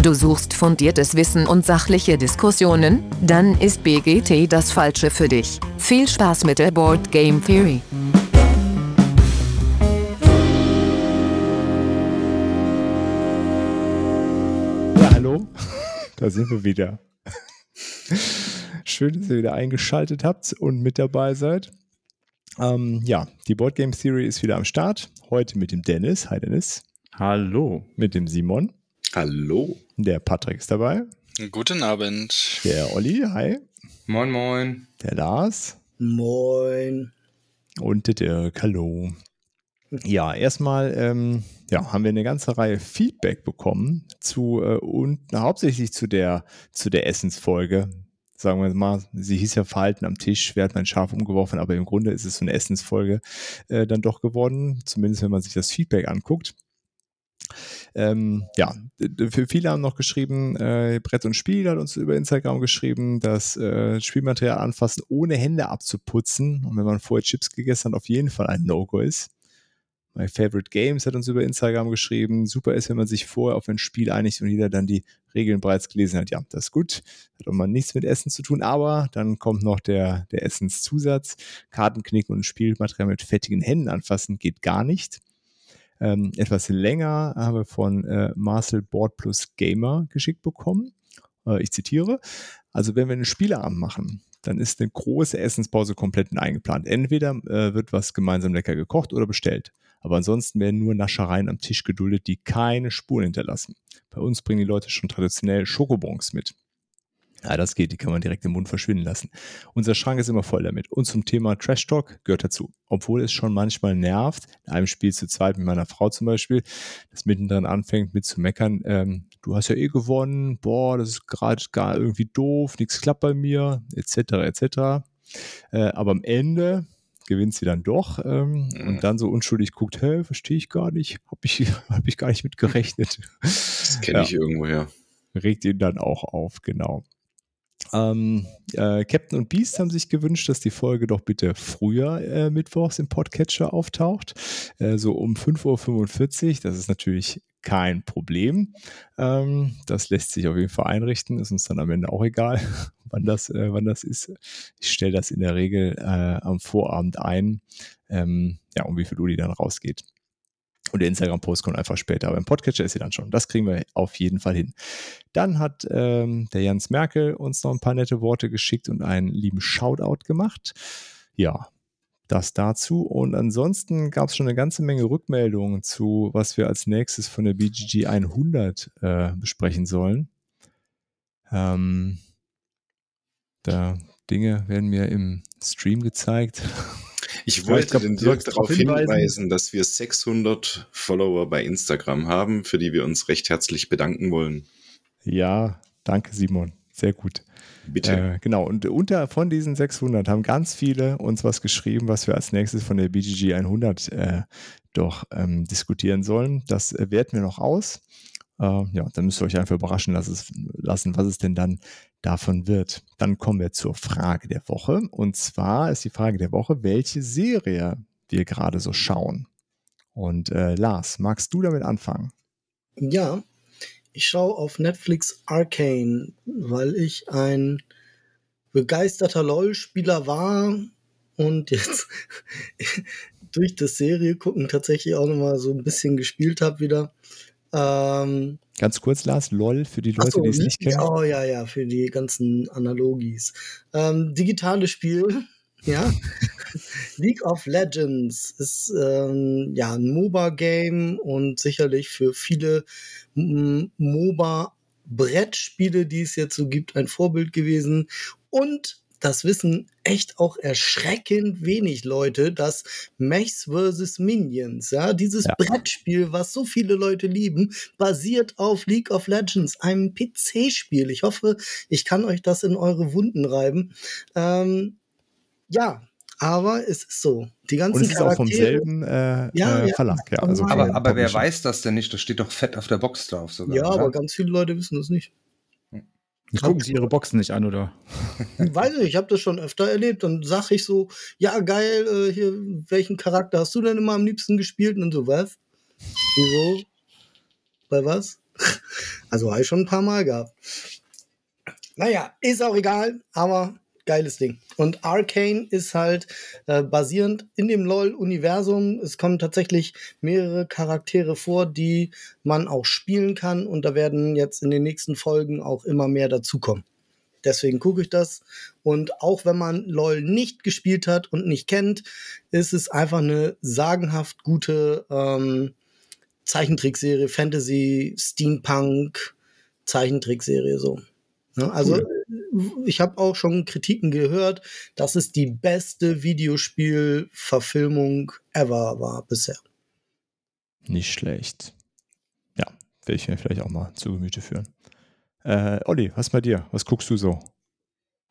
Du suchst fundiertes Wissen und sachliche Diskussionen? Dann ist BGT das Falsche für dich. Viel Spaß mit der Board Game Theory. Ja, hallo. Da sind wir wieder. Schön, dass ihr wieder eingeschaltet habt und mit dabei seid. Ähm, ja, die Board Game Theory ist wieder am Start. Heute mit dem Dennis. Hi Dennis. Hallo. Mit dem Simon. Hallo. Der Patrick ist dabei. Guten Abend. Der Olli. Hi. Moin, moin. Der Lars. Moin. Und der Dirk. Hallo. Ja, erstmal ähm, ja, haben wir eine ganze Reihe Feedback bekommen zu äh, und hauptsächlich zu der zu der Essensfolge. Sagen wir mal, sie hieß ja Verhalten am Tisch, wer hat mein Schaf umgeworfen, aber im Grunde ist es so eine Essensfolge äh, dann doch geworden, zumindest wenn man sich das Feedback anguckt. Ähm, ja, für viele haben noch geschrieben, äh, Brett und Spiel hat uns über Instagram geschrieben, dass äh, Spielmaterial anfassen, ohne Hände abzuputzen und wenn man vorher Chips gegessen hat, auf jeden Fall ein No-Go ist. My Favorite Games hat uns über Instagram geschrieben. Super ist, wenn man sich vorher auf ein Spiel einigt und jeder dann die Regeln bereits gelesen hat. Ja, das ist gut. Hat auch mal nichts mit Essen zu tun, aber dann kommt noch der, der Essenszusatz. Kartenknicken und Spielmaterial mit fettigen Händen anfassen geht gar nicht. Ähm, etwas länger haben wir von äh, Marcel Board Plus Gamer geschickt bekommen. Äh, ich zitiere. Also wenn wir einen Spieleabend machen, dann ist eine große Essenspause komplett eingeplant. Entweder äh, wird was gemeinsam lecker gekocht oder bestellt. Aber ansonsten werden nur Naschereien am Tisch geduldet, die keine Spuren hinterlassen. Bei uns bringen die Leute schon traditionell Schokobons mit. Ja, das geht, die kann man direkt im Mund verschwinden lassen. Unser Schrank ist immer voll damit. Und zum Thema Trash Talk gehört dazu. Obwohl es schon manchmal nervt, in einem Spiel zu zweit mit meiner Frau zum Beispiel, das mittendrin anfängt mit zu meckern, ähm, du hast ja eh gewonnen, boah, das ist gerade gar irgendwie doof, nichts klappt bei mir, etc., etc. Äh, aber am Ende gewinnt sie dann doch ähm, mhm. und dann so unschuldig guckt, hä, verstehe ich gar nicht, habe ich, hab ich gar nicht mit gerechnet. Das kenne ja. ich irgendwoher. Regt ihn dann auch auf, genau. Ähm, äh, Captain und Beast haben sich gewünscht, dass die Folge doch bitte früher äh, mittwochs im Podcatcher auftaucht, äh, so um 5.45 Uhr. Das ist natürlich kein Problem. Ähm, das lässt sich auf jeden Fall einrichten, ist uns dann am Ende auch egal, wann das, äh, wann das ist. Ich stelle das in der Regel äh, am Vorabend ein, ähm, ja, um wie viel Uhr die dann rausgeht. Und der Instagram-Post kommt einfach später. Aber im Podcatcher ist sie dann schon. Das kriegen wir auf jeden Fall hin. Dann hat ähm, der Jens Merkel uns noch ein paar nette Worte geschickt und einen lieben Shoutout gemacht. Ja, das dazu. Und ansonsten gab es schon eine ganze Menge Rückmeldungen zu, was wir als nächstes von der BGG 100 äh, besprechen sollen. Ähm, da Dinge werden mir im Stream gezeigt. Ich wollte glaub, den Dirk darauf hinweisen, hinweisen, dass wir 600 Follower bei Instagram haben, für die wir uns recht herzlich bedanken wollen. Ja, danke Simon. Sehr gut. Bitte. Äh, genau, und unter von diesen 600 haben ganz viele uns was geschrieben, was wir als nächstes von der BGG 100 äh, doch ähm, diskutieren sollen. Das äh, werten wir noch aus. Äh, ja, dann müsst ihr euch einfach überraschen lassen, was es denn dann davon wird. Dann kommen wir zur Frage der Woche. Und zwar ist die Frage der Woche, welche Serie wir gerade so schauen. Und äh, Lars, magst du damit anfangen? Ja, ich schaue auf Netflix Arcane, weil ich ein begeisterter LOL-Spieler war und jetzt durch das Serie gucken tatsächlich auch nochmal so ein bisschen gespielt habe wieder. Ähm, Ganz kurz, Lars, LOL für die Leute, so, die es nicht kennen. Oh ja, ja, für die ganzen Analogis. Ähm, digitales Spiel, ja. League of Legends ist ähm, ja ein MOBA-Game und sicherlich für viele MOBA-Brettspiele, die es jetzt so gibt, ein Vorbild gewesen. Und das wissen echt auch erschreckend wenig Leute, dass Mechs vs. Minions, ja, dieses ja. Brettspiel, was so viele Leute lieben, basiert auf League of Legends, einem PC-Spiel. Ich hoffe, ich kann euch das in eure Wunden reiben. Ähm, ja, aber es ist so. Die ganzen Und es ist auch vom selben äh, ja, äh, Verlag. Ja, also aber, aber wer weiß das denn nicht? Das steht doch fett auf der Box drauf sogar. Ja, oder? aber ganz viele Leute wissen das nicht. Ich gucken Sie Ihre Boxen nicht an, oder? Weiß nicht, ich habe das schon öfter erlebt. Dann sag ich so, ja geil, äh, hier, welchen Charakter hast du denn immer am liebsten gespielt? Und so, was? Wieso? Bei was? Also habe ich schon ein paar Mal gehabt. Naja, ist auch egal, aber geiles Ding. Und Arcane ist halt äh, basierend in dem LOL-Universum. Es kommen tatsächlich mehrere Charaktere vor, die man auch spielen kann. Und da werden jetzt in den nächsten Folgen auch immer mehr dazukommen. Deswegen gucke ich das. Und auch wenn man LOL nicht gespielt hat und nicht kennt, ist es einfach eine sagenhaft gute ähm, Zeichentrickserie, Fantasy, Steampunk, Zeichentrickserie so. Ne? Also cool. ich habe auch schon Kritiken gehört, dass es die beste Videospielverfilmung ever war bisher. Nicht schlecht. Ja, werde ich mir vielleicht auch mal zu Gemüte führen. Äh, Olli, was bei dir? Was guckst du so?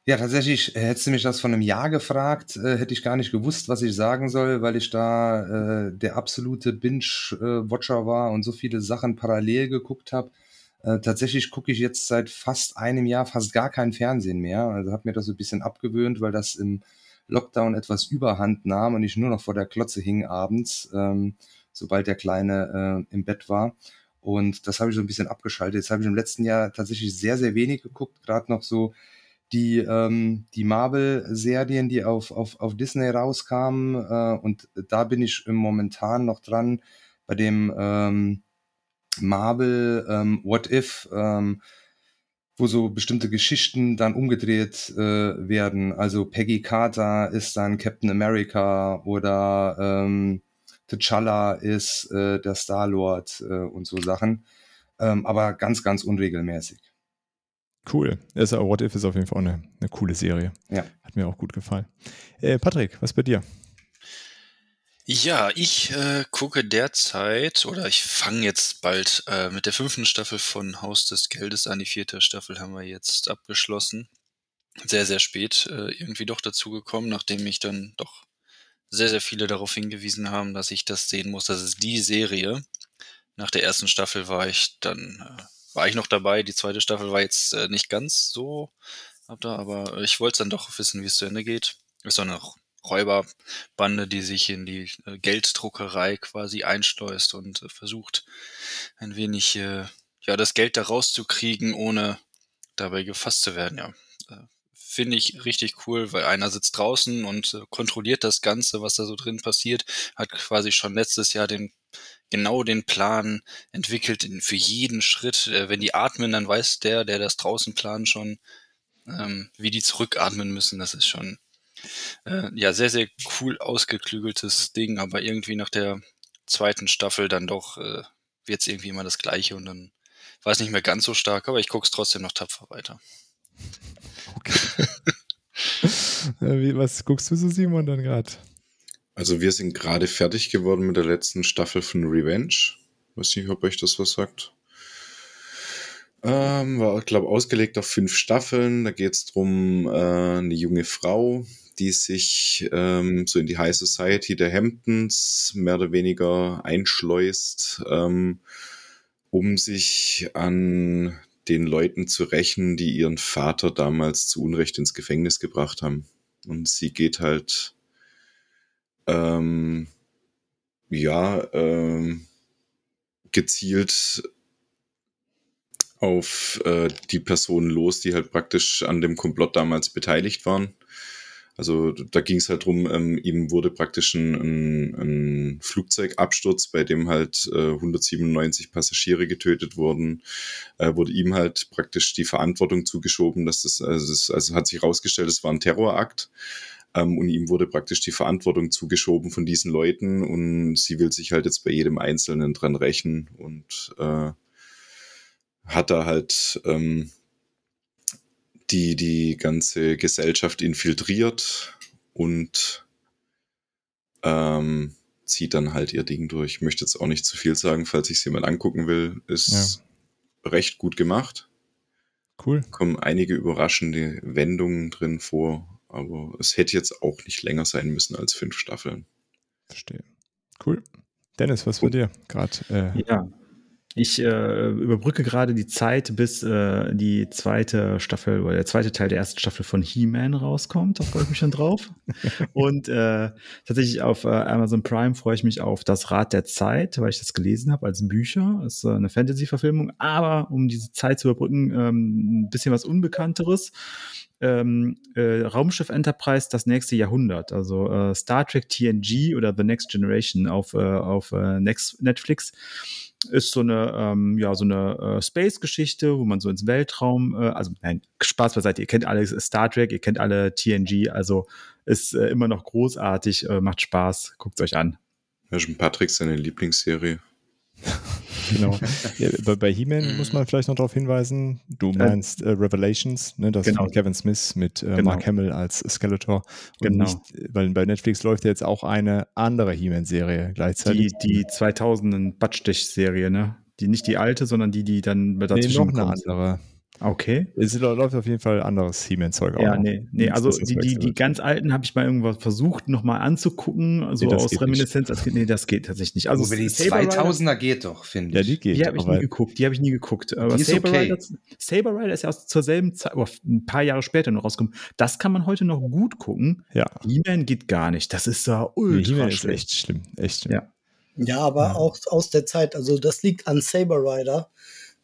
Ja, tatsächlich, äh, hättest du mich das von einem Jahr gefragt, äh, hätte ich gar nicht gewusst, was ich sagen soll, weil ich da äh, der absolute Binge-Watcher war und so viele Sachen parallel geguckt habe. Äh, tatsächlich gucke ich jetzt seit fast einem Jahr fast gar kein Fernsehen mehr. Also habe mir das so ein bisschen abgewöhnt, weil das im Lockdown etwas überhand nahm und ich nur noch vor der Klotze hing abends, ähm, sobald der Kleine äh, im Bett war. Und das habe ich so ein bisschen abgeschaltet. Jetzt habe ich im letzten Jahr tatsächlich sehr, sehr wenig geguckt, gerade noch so die, ähm, die Marvel-Serien, die auf, auf, auf Disney rauskamen. Äh, und da bin ich momentan noch dran bei dem ähm, Marvel ähm, What If, ähm, wo so bestimmte Geschichten dann umgedreht äh, werden. Also Peggy Carter ist dann Captain America oder ähm, T'Challa ist äh, der Star-Lord äh, und so Sachen. Ähm, aber ganz, ganz unregelmäßig. Cool. Also What If ist auf jeden Fall auch eine, eine coole Serie. Ja. Hat mir auch gut gefallen. Äh, Patrick, was bei dir? Ja, ich äh, gucke derzeit oder ich fange jetzt bald äh, mit der fünften Staffel von Haus des Geldes an. Die vierte Staffel haben wir jetzt abgeschlossen. Sehr, sehr spät äh, irgendwie doch dazugekommen, nachdem ich dann doch sehr, sehr viele darauf hingewiesen haben, dass ich das sehen muss. Das ist die Serie. Nach der ersten Staffel war ich dann, äh, war ich noch dabei. Die zweite Staffel war jetzt äh, nicht ganz so ab da, aber ich wollte dann doch wissen, wie es zu Ende geht. Ist auch noch Räuberbande, die sich in die äh, Gelddruckerei quasi einschleust und äh, versucht, ein wenig äh, ja das Geld da rauszukriegen, ohne dabei gefasst zu werden. Ja, finde ich richtig cool, weil einer sitzt draußen und kontrolliert das Ganze, was da so drin passiert, hat quasi schon letztes Jahr den genau den Plan entwickelt für jeden Schritt. Wenn die atmen, dann weiß der, der das draußen plant, schon, ähm, wie die zurückatmen müssen. Das ist schon äh, ja, sehr, sehr cool ausgeklügeltes Ding, aber irgendwie nach der zweiten Staffel dann doch äh, wird es irgendwie immer das Gleiche und dann war es nicht mehr ganz so stark, aber ich gucke es trotzdem noch tapfer weiter. Okay. Wie, was guckst du so, Simon, dann gerade? Also wir sind gerade fertig geworden mit der letzten Staffel von Revenge. Weiß nicht, ob euch das was sagt. Ähm, war, glaube ausgelegt auf fünf Staffeln. Da geht es darum, äh, eine junge Frau, die sich ähm, so in die High Society der Hamptons mehr oder weniger einschleust, ähm, um sich an den Leuten zu rächen, die ihren Vater damals zu Unrecht ins Gefängnis gebracht haben. Und sie geht halt, ähm, ja, ähm, gezielt auf äh, die Personen los, die halt praktisch an dem Komplott damals beteiligt waren. Also da ging es halt drum, ähm, ihm wurde praktisch ein, ein, Flugzeugabsturz, bei dem halt äh, 197 Passagiere getötet wurden, äh, wurde ihm halt praktisch die Verantwortung zugeschoben, dass das, also, das, also hat sich herausgestellt, es war ein Terrorakt. Ähm, und ihm wurde praktisch die Verantwortung zugeschoben von diesen Leuten und sie will sich halt jetzt bei jedem Einzelnen dran rächen und äh, hat da halt ähm, die die ganze Gesellschaft infiltriert und ähm, zieht dann halt ihr Ding durch. Ich möchte jetzt auch nicht zu viel sagen, falls ich es jemand angucken will. Ist ja. recht gut gemacht. Cool. Kommen einige überraschende Wendungen drin vor, aber es hätte jetzt auch nicht länger sein müssen als fünf Staffeln. Verstehe. Cool. Dennis, was bei dir gerade? Äh, ja, Ich äh, überbrücke gerade die Zeit, bis äh, die zweite Staffel oder der zweite Teil der ersten Staffel von He-Man rauskommt. Da freue ich mich schon drauf. Und äh, tatsächlich auf äh, Amazon Prime freue ich mich auf Das Rad der Zeit, weil ich das gelesen habe als Bücher. Das ist äh, eine Fantasy-Verfilmung, aber um diese Zeit zu überbrücken, ähm, ein bisschen was Unbekannteres. Ähm, äh, Raumschiff Enterprise das nächste Jahrhundert, also äh, Star Trek TNG oder The Next Generation auf, äh, auf äh, Next Netflix ist so eine, ähm, ja, so eine äh, Space-Geschichte, wo man so ins Weltraum, äh, also nein, Spaß beiseite, ihr kennt alle Star Trek, ihr kennt alle TNG, also ist äh, immer noch großartig, äh, macht Spaß, guckt euch an. Ja, schon Patrick seine Lieblingsserie. genau. Ja, bei, bei He-Man muss man vielleicht noch darauf hinweisen, du meinst äh, Revelations, ne, das Genau. von Kevin Smith mit äh, Genau. Mark Hamill als Skeletor. Und Genau. nicht, weil bei Netflix läuft ja jetzt auch eine andere He-Man-Serie gleichzeitig. Die, die 2000 Batschstich-Serie, ne? Die, nicht die alte, sondern die, die dann nee, dazwischen noch eine kommt. andere. Okay. Es läuft auf jeden Fall anderes He-Man-Zeug auch. Ja, noch. nee, nee, also das die, die, die ganz alten habe ich mal irgendwas versucht, nochmal anzugucken, so Nee, das aus Reminiszenz. Als, nee, das geht tatsächlich nicht. Also Also die Saber Rider- 2000er geht doch, finde Ja, ich. die geht. Die habe ich nie geguckt, die habe ich nie geguckt. Aber Die ist Saber, okay. Rider, Saber Rider ist ja aus, zur selben Zeit, oder ein paar Jahre später noch rausgekommen. Das kann man heute noch gut gucken. ja, He-Man geht gar nicht. Das ist ja nee, ultra ist schlecht. echt schlimm. Echt schlimm. Ja. Ja, aber Ja. auch aus der Zeit, also das liegt an Saber Rider.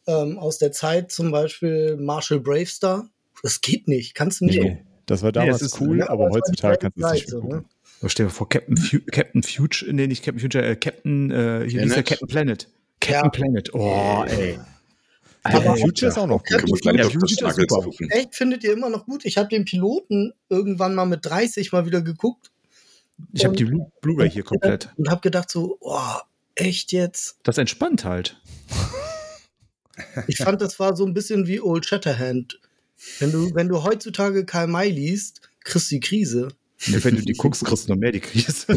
Ähm, aus der Zeit zum Beispiel Marshall Bravestar. Das geht nicht, kannst du nicht. Nee, das war damals es ist- cool, ja, aber das heutzutage kannst du es nicht so, gucken. So, stell dir vor, Captain, Fu Captain Future, nee, nicht Captain Future, äh, Captain, äh, hier ist der Planet? Captain Planet. Captain Ja. Planet. Oh, ey. Aber Alter. Future ist auch noch Captain gut. Gleich Ja, das Future ist super. gucken. Echt, findet ihr immer noch gut? Ich habe den Piloten irgendwann mal mit 30 mal wieder geguckt Ich habe die Blu- Blu-ray hier komplett. und habe gedacht so, oh, echt jetzt? Das entspannt halt. Ich fand, das war so ein bisschen wie Old Shatterhand. Wenn du, wenn du heutzutage Karl May liest, kriegst du die Krise. Nee, wenn du die guckst, kriegst du noch mehr die Krise.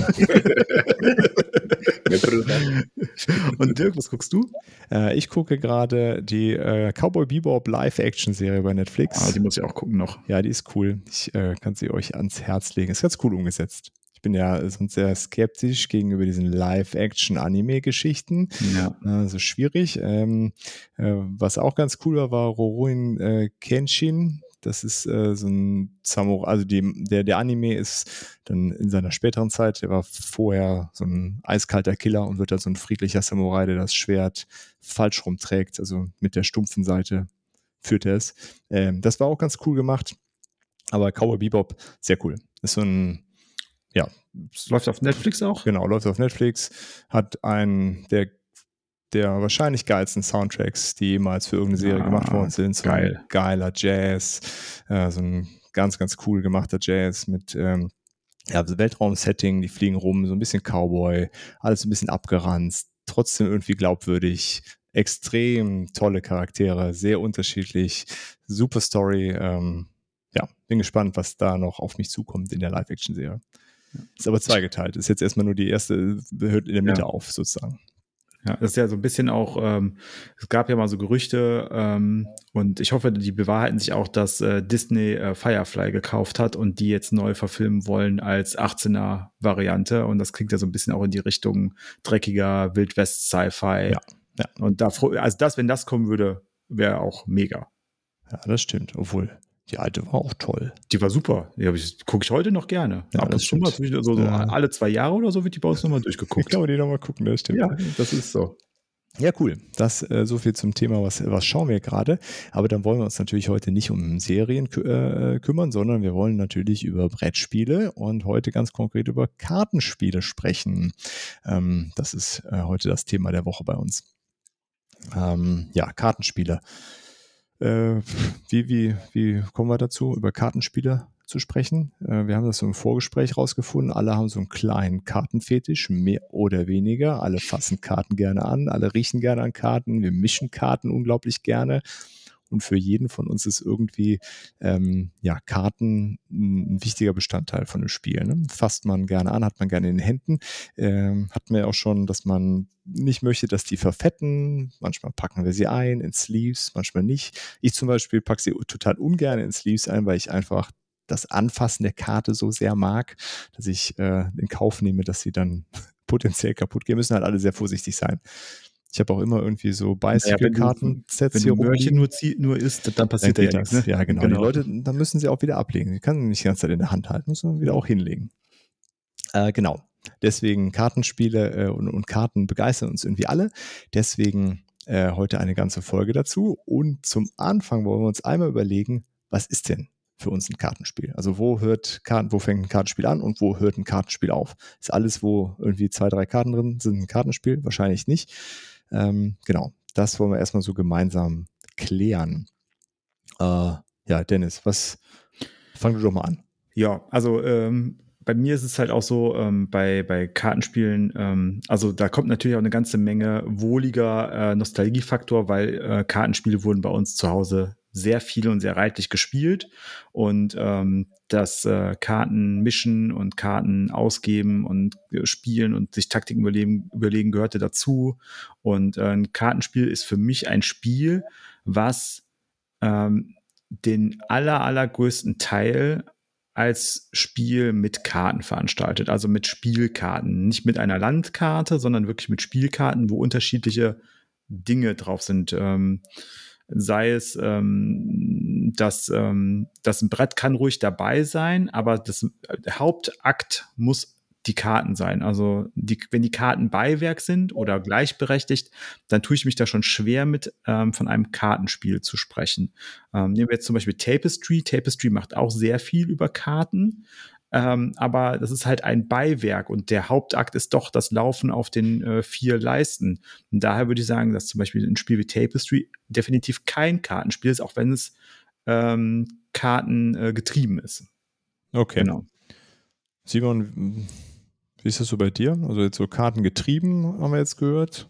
Und Dirk, was guckst du? Äh, ich gucke gerade die äh, Cowboy Bebop Live-Action-Serie bei Netflix. Ah, die muss ich auch gucken noch. Ja, die ist cool. Ich äh, kann sie euch ans Herz legen. Ist ganz cool umgesetzt. Ich bin ja sonst sehr skeptisch gegenüber diesen Live-Action-Anime-Geschichten. Ja. Also schwierig. Ähm, äh, was auch ganz cool war, war Rurouni äh, Kenshin. Das ist äh, so ein Samurai, also die, der, der Anime ist dann in seiner späteren Zeit, der war vorher so ein eiskalter Killer und wird dann so ein friedlicher Samurai, der das Schwert falsch rumträgt, also mit der stumpfen Seite führt er es. Ähm, das war auch ganz cool gemacht, aber Cowboy Bebop, sehr cool. Ist so ein, ja, Läuft auf Netflix auch? Genau, läuft auf Netflix, hat einen der, der wahrscheinlich geilsten Soundtracks, die jemals für irgendeine Serie Ah, gemacht worden sind. So geil. ein geiler Jazz, äh, so ein ganz, ganz cool gemachter Jazz mit ähm, ja, so Weltraum-Setting, die fliegen rum, so ein bisschen Cowboy, alles ein bisschen abgeranzt, trotzdem irgendwie glaubwürdig, extrem tolle Charaktere, sehr unterschiedlich, super Story. Ähm, ja, bin gespannt, was da noch auf mich zukommt in der Live-Action-Serie. Ist aber zweigeteilt. Ist jetzt erstmal nur die erste, hört in der Mitte Ja. auf, sozusagen. Ja, das ist ja so ein bisschen auch, ähm, es gab ja mal so Gerüchte ähm, und ich hoffe, die bewahrheiten sich auch, dass äh, Disney äh, Firefly gekauft hat und die jetzt neu verfilmen wollen als 18er Variante und das klingt ja so ein bisschen auch in die Richtung dreckiger Wildwest-Sci-Fi. Ja, ja. Und da, also das, wenn das kommen würde, wäre auch mega. Ja, das stimmt. Obwohl, die alte war auch toll. Die war super. Die ich, gucke ich heute noch gerne. Ja, Ab das und zu mal, so, so Ja. alle zwei Jahre oder so wird die bei uns nochmal Ich durchgeguckt. glaube, die nochmal gucken, das stimmt. ja, das ist so. Ja, cool. Das äh, so viel zum Thema, was, was schauen wir gerade. Aber dann wollen wir uns natürlich heute nicht um Serien kü äh, kümmern, sondern wir wollen natürlich über Brettspiele und heute ganz konkret über Kartenspiele sprechen. Ähm, das ist äh, heute das Thema der Woche bei uns. Ähm, ja, Kartenspiele. Äh, wie, wie, wie kommen wir dazu, über Kartenspiele zu sprechen? Äh, wir haben das so im Vorgespräch rausgefunden. Alle haben so einen kleinen Kartenfetisch, mehr oder weniger. Alle fassen Karten gerne an, alle riechen gerne an Karten. Wir mischen Karten unglaublich gerne. Und für jeden von uns ist irgendwie ähm, ja, Karten ein wichtiger Bestandteil von dem Spiel. Ne? Fasst man gerne an, hat man gerne in den Händen. Ähm, hatten wir auch schon, dass man nicht möchte, dass die verfetten. Manchmal packen wir sie ein in Sleeves, manchmal nicht. Ich zum Beispiel packe sie total ungern in Sleeves ein, weil ich einfach das Anfassen der Karte so sehr mag, dass ich äh, in Kauf nehme, dass sie dann potenziell kaputt gehen müssen. Halt alle sehr vorsichtig sein. Ich habe auch immer irgendwie so Naja, wenn Bicycle-Karten-Sets Wenn hier Möhrchen rumliegen. nur, zieh, nur isst, dann Dann passiert da geht ja nichts. Ne? Ja, genau. Die Leute, dann müssen sie auch wieder ablegen. Die kann nicht die ganze Zeit in der Hand halten, muss man wieder auch hinlegen. Äh, genau. Deswegen Kartenspiele äh, und, und Karten begeistern uns irgendwie alle. Deswegen äh, heute eine ganze Folge dazu. Und zum Anfang wollen wir uns einmal überlegen, was ist denn für uns ein Kartenspiel? Also wo hört Karten, wo fängt ein Kartenspiel an und wo hört ein Kartenspiel auf? Ist alles, wo irgendwie zwei, drei Karten drin sind, ein Kartenspiel? Wahrscheinlich nicht. Ähm, genau. Das wollen wir erstmal so gemeinsam klären. Äh, ja, Dennis, was fang du doch mal an. Ja, also ähm, bei mir ist es halt auch so, ähm, bei, bei Kartenspielen, ähm, also da kommt natürlich auch eine ganze Menge wohliger äh, Nostalgiefaktor, weil äh, Kartenspiele wurden bei uns zu Hause sehr viel und sehr reichlich gespielt und ähm, das äh, Karten mischen und Karten ausgeben und äh, spielen und sich Taktiken überlegen, überlegen gehörte dazu und äh, ein Kartenspiel ist für mich ein Spiel, was ähm, den aller, allergrößten Teil als Spiel mit Karten veranstaltet, also mit Spielkarten. Nicht mit einer Landkarte, sondern wirklich mit Spielkarten, wo unterschiedliche Dinge drauf sind. Ähm, sei es, ähm, dass ähm, das Brett kann ruhig dabei sein, aber das der Hauptakt muss die Karten sein. Also die, wenn die Karten Beiwerk sind oder gleichberechtigt, dann tue ich mich da schon schwer mit, ähm, von einem Kartenspiel zu sprechen. Ähm, nehmen wir jetzt zum Beispiel Tapestry. Tapestry macht auch sehr viel über Karten. Ähm, aber das ist halt ein Beiwerk und der Hauptakt ist doch das Laufen auf den äh, vier Leisten. Und daher würde ich sagen, dass zum Beispiel ein Spiel wie Tapestry definitiv kein Kartenspiel ist, auch wenn es ähm, Karten äh, getrieben ist. Okay. Genau. Simon, wie ist das so bei dir? Also jetzt so Karten getrieben, haben wir jetzt gehört.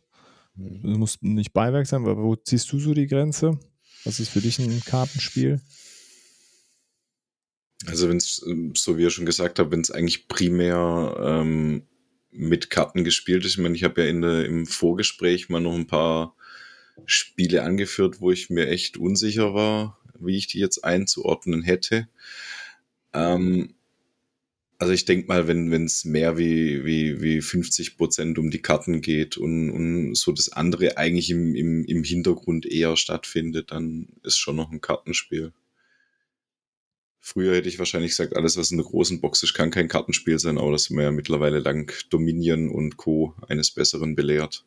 Das muss nicht Beiwerk sein, aber wo ziehst du so die Grenze? Was ist für dich ein Kartenspiel? Also wenn es, so wie ihr schon gesagt habt, wenn es eigentlich primär ähm, mit Karten gespielt ist, ich meine, ich habe ja in der, im Vorgespräch mal noch ein paar Spiele angeführt, wo ich mir echt unsicher war, wie ich die jetzt einzuordnen hätte. Ähm, also ich denke mal, wenn es mehr wie, wie, wie 50 Prozent um die Karten geht und, und so das andere eigentlich im, im, im Hintergrund eher stattfindet, dann ist schon noch ein Kartenspiel. Früher hätte ich wahrscheinlich gesagt, alles, was in der großen Box ist, kann kein Kartenspiel sein, aber das sind wir ja mittlerweile dank Dominion und Co. eines Besseren belehrt.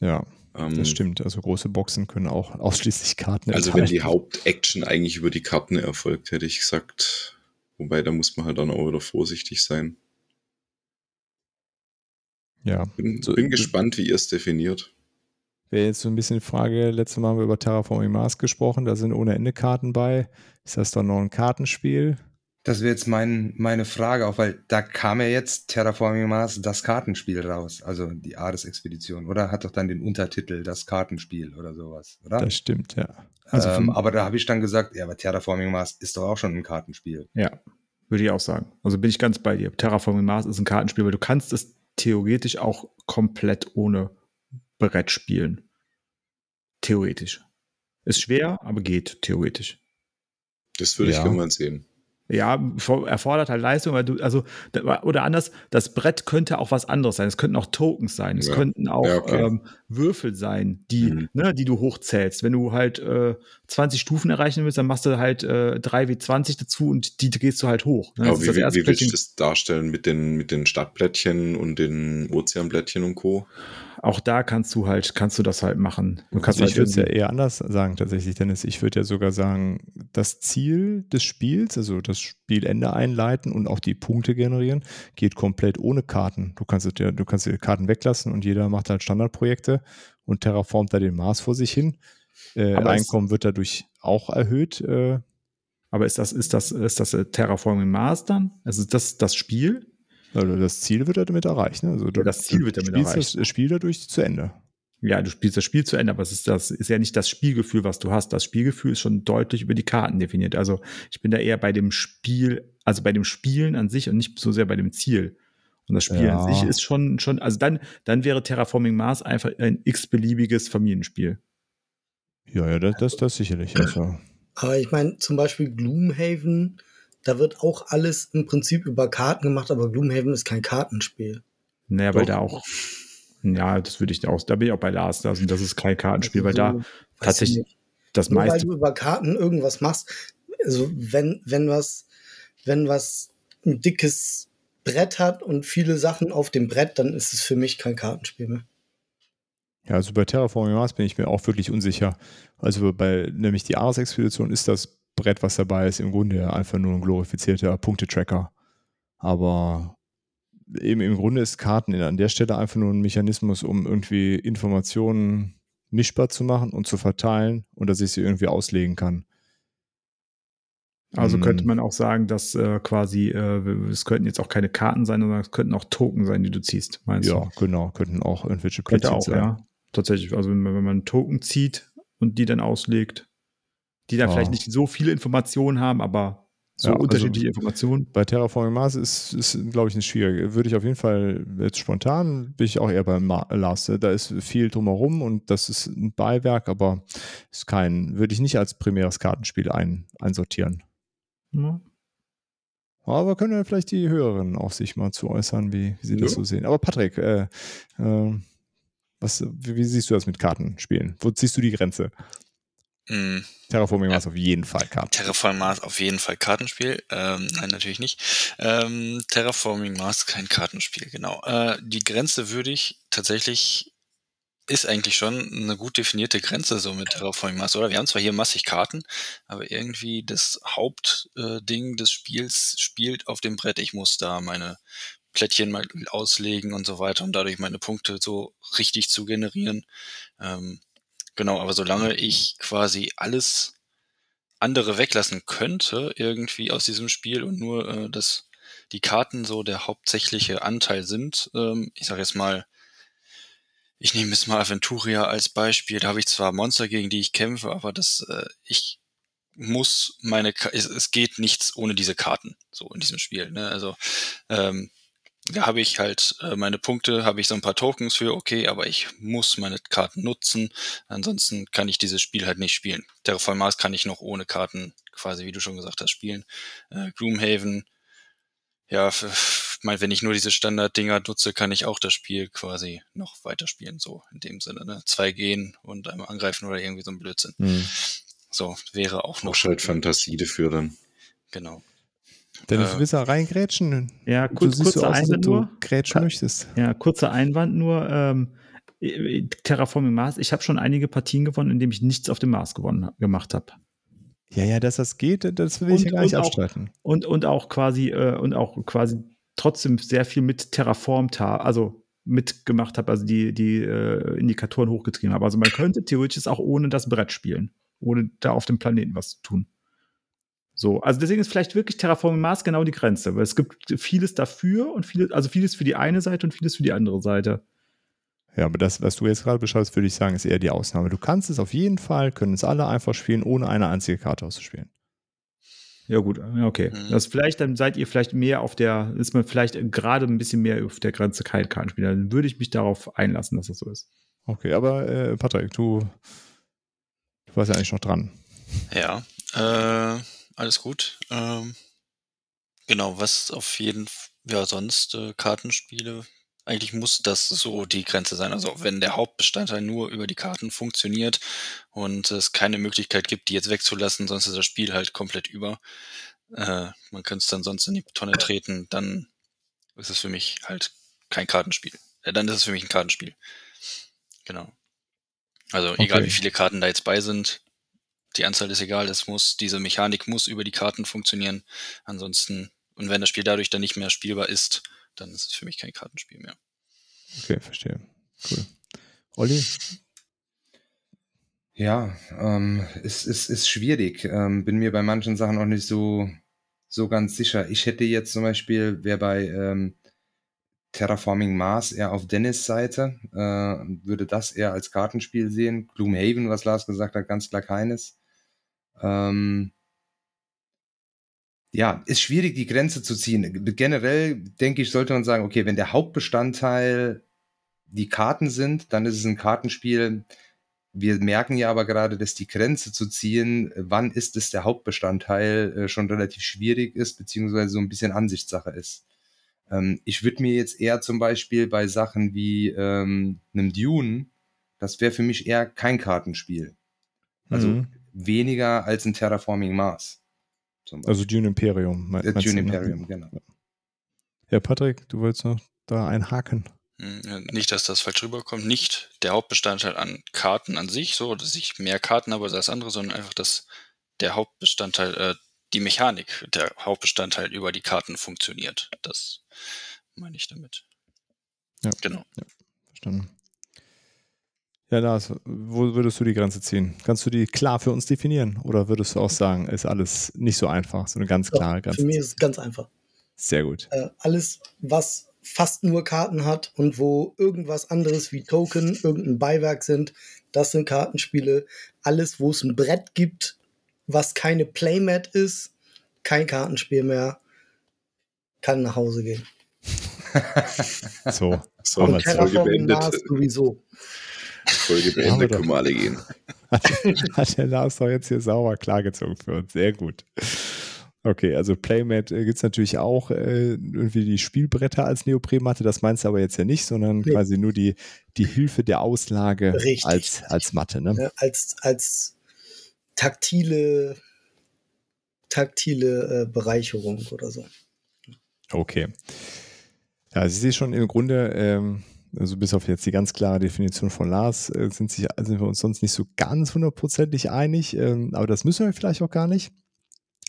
Ja, Ähm, das stimmt. Also große Boxen können auch ausschließlich Karten Also wenn die enthalten. Hauptaction eigentlich über die Karten erfolgt, hätte ich gesagt. Wobei, da muss man halt dann auch wieder vorsichtig sein. Ja. Bin, So, bin du- gespannt, wie ihr es definiert. Wäre jetzt so ein bisschen die Frage, letztes Mal haben wir über Terraforming Mars gesprochen, da sind ohne Ende Karten bei. Ist das dann noch ein Kartenspiel? Das wäre jetzt mein, meine Frage, auch weil da kam ja jetzt Terraforming Mars das Kartenspiel raus, also die Ares-Expedition, oder? Hat doch dann den Untertitel das Kartenspiel oder sowas, oder? Das stimmt, ja. Also ähm, aber da habe ich dann gesagt, ja, aber Terraforming Mars ist doch auch schon ein Kartenspiel. Ja, würde ich auch sagen. Also bin ich ganz bei dir. Terraforming Mars ist ein Kartenspiel, weil du kannst es theoretisch auch komplett ohne Brett spielen. Theoretisch. Ist schwer, aber geht theoretisch. Das würde Ja. ich gerne mal sehen. Ja, erfordert halt Leistung, weil du, also, oder anders, das Brett könnte auch was anderes sein. Es könnten auch Tokens sein. Es Ja. könnten auch Ja, okay. ähm, Würfel sein, die, Mhm. ne, die du hochzählst. Wenn du halt äh, 20 Stufen erreichen willst, dann machst du halt äh, 3 wie 20 dazu und die drehst du halt hoch. Ne? Aber wie, das wie, willst du das darstellen mit den, mit den Stadtblättchen und den Ozeanblättchen und Co.? Auch da kannst du halt, kannst du das halt machen. Du kannst Also ich halt würde es ja eher anders sagen, tatsächlich, Dennis. Ich würde ja sogar sagen, das Ziel des Spiels, also das Spielende einleiten und auch die Punkte generieren, geht komplett ohne Karten. Du kannst, ja, du kannst die Karten weglassen und jeder macht halt Standardprojekte und terraformt da den Mars vor sich hin. Äh, Einkommen wird dadurch auch erhöht. Äh, Aber ist das, ist das, ist das äh, Terraforming Mars dann? Also ist das das Spiel? also das Ziel wird damit erreicht. Ne? Also du, Ja, das Ziel wird damit spielst erreicht. das Spiel dadurch zu Ende. Ja, du spielst das Spiel zu Ende, aber es ist, das ist ja nicht das Spielgefühl, was du hast. Das Spielgefühl ist schon deutlich über die Karten definiert. Also ich bin da eher bei dem Spiel, also bei dem Spielen an sich und nicht so sehr bei dem Ziel. Und das Spiel Ja. an sich ist schon, schon, also dann, dann wäre Terraforming Mars einfach ein x-beliebiges Familienspiel. Ja, ja, das, das, das sicherlich. Also, Aber ich meine, zum Beispiel Gloomhaven, da wird auch alles im Prinzip über Karten gemacht, aber Gloomhaven ist kein Kartenspiel. Naja, weil Doch. da auch, Ja, das würde ich auch, da bin ich auch bei Lars, also das ist kein Kartenspiel, Also weil da tatsächlich das Nur weil meiste. du über Karten irgendwas machst, also wenn, wenn was, wenn was ein dickes Brett hat und viele Sachen auf dem Brett, dann ist es für mich kein Kartenspiel mehr. Ja, also bei Terraforming Mars bin ich mir auch wirklich unsicher. Also bei nämlich die Ares-Expedition ist das Brett, was dabei ist, im Grunde einfach nur ein glorifizierter Punktetracker. Aber eben im Grunde ist Karten an der Stelle einfach nur ein Mechanismus, um irgendwie Informationen mischbar zu machen und zu verteilen und dass ich sie irgendwie auslegen kann. Also könnte Mm, man auch sagen, dass äh, quasi, äh, es könnten jetzt auch keine Karten sein, sondern es könnten auch Token sein, die du ziehst, meinst Ja, du? genau, könnten auch irgendwelche Könnte Plättchen auch, sein. ja. Tatsächlich, also wenn man, wenn man einen Token zieht und die dann auslegt, die dann Ja. vielleicht nicht so viele Informationen haben, aber so Ja, also- unterschiedliche Informationen. Bei Terraforming Mars ist, ist glaube ich, eine schwierige. Würde ich auf jeden Fall jetzt spontan, bin ich auch eher beim Ma- Lars. Da ist viel drumherum und das ist ein Beiwerk, aber ist kein, würde ich nicht als primäres Kartenspiel ein, einsortieren. Ja. Aber können ja vielleicht die Hörerinnen auch sich mal zu äußern, wie, wie sie das so sehen. Aber Patrick, äh, äh, was, wie, wie siehst du das mit Kartenspielen? Wo ziehst du die Grenze? Mm, Terraforming Mars auf jeden Fall Karten. Terraforming Mars auf jeden Fall Kartenspiel. Ähm, nein, natürlich nicht. Ähm, Terraforming Mars kein Kartenspiel, genau. Äh, die Grenze würde ich tatsächlich ist eigentlich schon eine gut definierte Grenze so mit Terraforming Mars, oder? Wir haben zwar hier massig Karten, aber irgendwie das Hauptding äh, des Spiels spielt auf dem Brett. Ich muss da meine Plättchen mal auslegen und so weiter, um dadurch meine Punkte so richtig zu generieren. Ähm, genau, aber solange ich quasi alles andere weglassen könnte irgendwie aus diesem Spiel und nur äh, dass die Karten so der hauptsächliche Anteil sind. Ähm, ich sage jetzt mal, ich nehme jetzt mal Aventuria als Beispiel. Da habe ich zwar Monster, gegen die ich kämpfe, aber das äh, ich muss meine es, es geht nichts ohne diese Karten so in diesem Spiel. Ne? Also ähm, da habe ich halt äh, meine Punkte, habe ich so ein paar Tokens für, okay, aber ich muss meine Karten nutzen. Ansonsten kann ich dieses Spiel halt nicht spielen. Terraform Mars kann ich noch ohne Karten quasi, wie du schon gesagt hast, spielen. Äh, Gloomhaven, ja, f- f- mein, wenn ich nur diese Standard-Dinger nutze, kann ich auch das Spiel quasi noch weiterspielen, so in dem Sinne. Ne? Zwei gehen und einmal angreifen oder irgendwie so ein Blödsinn. Hm. So, wäre auch noch. Noch halt Fantasie dafür dann. Genau. Dennis, Äh, du willst da reingrätschen? Ja, Du kurz, so kurzer aus, Einwand du nur. grätschen möchtest. Ja, kurzer Einwand nur. Ähm, äh, Terraforming Mars. Ich habe schon einige Partien gewonnen, indem ich nichts auf dem Mars gewonnen, gemacht habe. Ja, ja, dass das geht, das will ich ja gar nicht abstreiten. Und, und auch quasi, äh, und auch quasi trotzdem sehr viel mit terraformt habe, also mitgemacht habe, also die, die äh, Indikatoren hochgetrieben habe. Also man könnte theoretisch auch ohne das Brett spielen, ohne da auf dem Planeten was zu tun. So, also deswegen ist vielleicht wirklich Terraforming Mars genau die Grenze, weil es gibt vieles dafür und vieles, also vieles für die eine Seite und vieles für die andere Seite. Ja, aber das, was du jetzt gerade beschreibst, würde ich sagen, ist eher die Ausnahme. Du kannst es auf jeden Fall, können es alle einfach spielen, ohne eine einzige Karte auszuspielen. Ja, gut, okay. Mhm. Das vielleicht, dann seid ihr vielleicht mehr auf der, ist man vielleicht gerade ein bisschen mehr auf der Grenze kein Kartenspieler. Dann würde ich mich darauf einlassen, dass das so ist. Okay, aber äh, Patrick, du, du warst ja eigentlich noch dran. Ja, äh, alles gut. Ähm, genau, was auf jeden F ja sonst äh, Kartenspiele, eigentlich muss das so die Grenze sein. Also wenn der Hauptbestandteil nur über die Karten funktioniert und es keine Möglichkeit gibt, die jetzt wegzulassen, sonst ist das Spiel halt komplett über. Äh, man könnte es dann sonst in die Tonne treten, dann ist es für mich halt kein Kartenspiel. Äh, dann ist es für mich ein Kartenspiel. Genau. Also egal Okay. wie viele Karten da jetzt bei sind, die Anzahl ist egal, es muss, diese Mechanik muss über die Karten funktionieren. Ansonsten, und wenn das Spiel dadurch dann nicht mehr spielbar ist, dann ist es für mich kein Kartenspiel mehr. Okay, verstehe. Cool. Olli? Ja, ähm, es ist, ist schwierig. Ähm, bin mir bei manchen Sachen auch nicht so, so ganz sicher. Ich hätte jetzt zum Beispiel, wer bei ähm, Terraforming Mars eher auf Dennis Seite, äh, würde das eher als Kartenspiel sehen. Gloomhaven, was Lars gesagt hat, ganz klar keines. Ähm, ja, ist schwierig, die Grenze zu ziehen. Generell denke ich, sollte man sagen, okay, wenn der Hauptbestandteil die Karten sind, dann ist es ein Kartenspiel. Wir merken ja aber gerade, dass die Grenze zu ziehen, wann ist es der Hauptbestandteil, äh, schon relativ schwierig ist, beziehungsweise so ein bisschen Ansichtssache ist. Ähm, ich würde mir jetzt eher zum Beispiel bei Sachen wie ähm, einem Dune, das wäre für mich eher kein Kartenspiel. Also Mhm. Weniger als ein Terraforming Mars. Also Dune Imperium. me- Äh, Dune du, ne? Imperium, genau. Ja, Patrick, du wolltest noch da einhaken. Hm, Nicht, dass das falsch rüberkommt. Nicht der Hauptbestandteil an Karten an sich, so, dass ich mehr Karten habe als das andere, sondern einfach, dass der Hauptbestandteil, äh, die Mechanik, der Hauptbestandteil über die Karten funktioniert. Das meine ich damit. Ja. Genau. Verstanden. Ja, Lars, wo würdest du die Grenze ziehen? Kannst du die klar für uns definieren? Oder würdest du auch sagen, ist alles nicht so einfach, so eine ganz klare Grenze? Für mich ist es ganz einfach. Sehr gut. Äh, alles, was fast nur Karten hat und wo irgendwas anderes wie Token, irgendein Beiwerk sind, das sind Kartenspiele. Alles, wo es ein Brett gibt, was keine Playmat ist, kein Kartenspiel mehr, kann nach Hause gehen. So, So, Und beendet. Mars sowieso. Folge wir alle gehen. hat, hat der Lars doch jetzt hier sauber klargezogen für uns. Sehr gut. Okay, also Playmat äh, gibt es natürlich auch äh, irgendwie die Spielbretter als Neoprenmatte, das meinst du aber jetzt ja nicht, sondern Nee. quasi nur die, die Hilfe der Auslage Richtig. als, als Matte. Ne? Ne, als, als taktile, taktile äh, Bereicherung oder so. Okay. Ja, also ich sehe schon im Grunde, ähm, also bis auf jetzt die ganz klare Definition von Lars, äh, sind, sich, sind wir uns sonst nicht so ganz hundertprozentig einig, ähm, aber das müssen wir vielleicht auch gar nicht.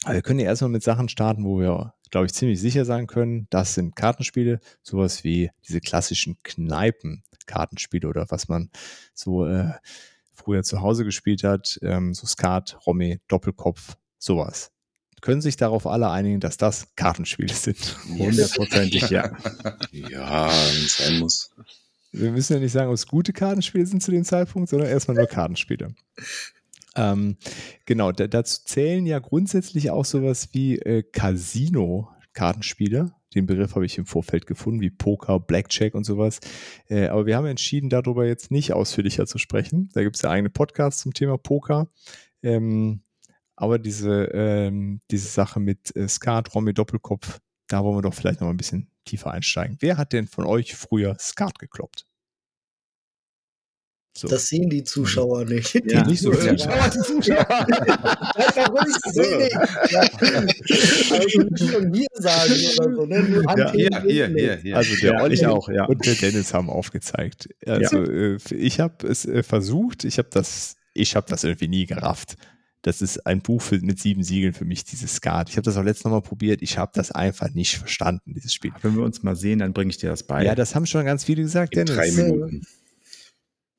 Aber wir können ja erstmal mit Sachen starten, wo wir, glaube ich, ziemlich sicher sein können, das sind Kartenspiele, sowas wie diese klassischen Kneipen-Kartenspiele oder was man so äh, früher zu Hause gespielt hat, ähm, so Skat, Romme, Doppelkopf, sowas. Können sich darauf alle einigen, dass das Kartenspiele sind. Hundertprozentig, ja. Ja, wenn es sein muss. Wir müssen ja nicht sagen, ob es gute Kartenspiele sind zu dem Zeitpunkt, sondern erstmal nur Kartenspiele. Ähm, genau, da, dazu zählen ja grundsätzlich auch sowas wie äh, Casino-Kartenspiele. Den Begriff habe ich im Vorfeld gefunden, wie Poker, Blackjack und sowas. Äh, aber wir haben entschieden, darüber jetzt nicht ausführlicher zu sprechen. Da gibt es ja eigene Podcasts zum Thema Poker. Ähm, aber diese, ähm, diese Sache mit äh, Skat, Romy, Doppelkopf, da wollen wir doch vielleicht noch mal ein bisschen tiefer einsteigen. Wer hat denn von euch früher Skat gekloppt? So. Das sehen die Zuschauer nicht. Ja. Die Nicht so Zuhörer. viele. Das war ruhig sehen. Ja. Also nicht von mir sagen oder so. Ne? Nur Ja, Handheben Hier, hier, nicht. hier, hier. Also der Ja, Olli ich auch, ja. und der Dennis haben aufgezeigt. Also äh, ich habe es äh, versucht, ich habe das, ich habe das irgendwie nie gerafft. Das ist ein Buch für, mit sieben Siegeln für mich, dieses Skat. Ich habe das auch letztes Mal probiert. Ich habe das einfach nicht verstanden, dieses Spiel. Wenn wir uns mal sehen, dann bringe ich dir das bei. Ja, das haben schon ganz viele gesagt, In drei Dennis. Minuten.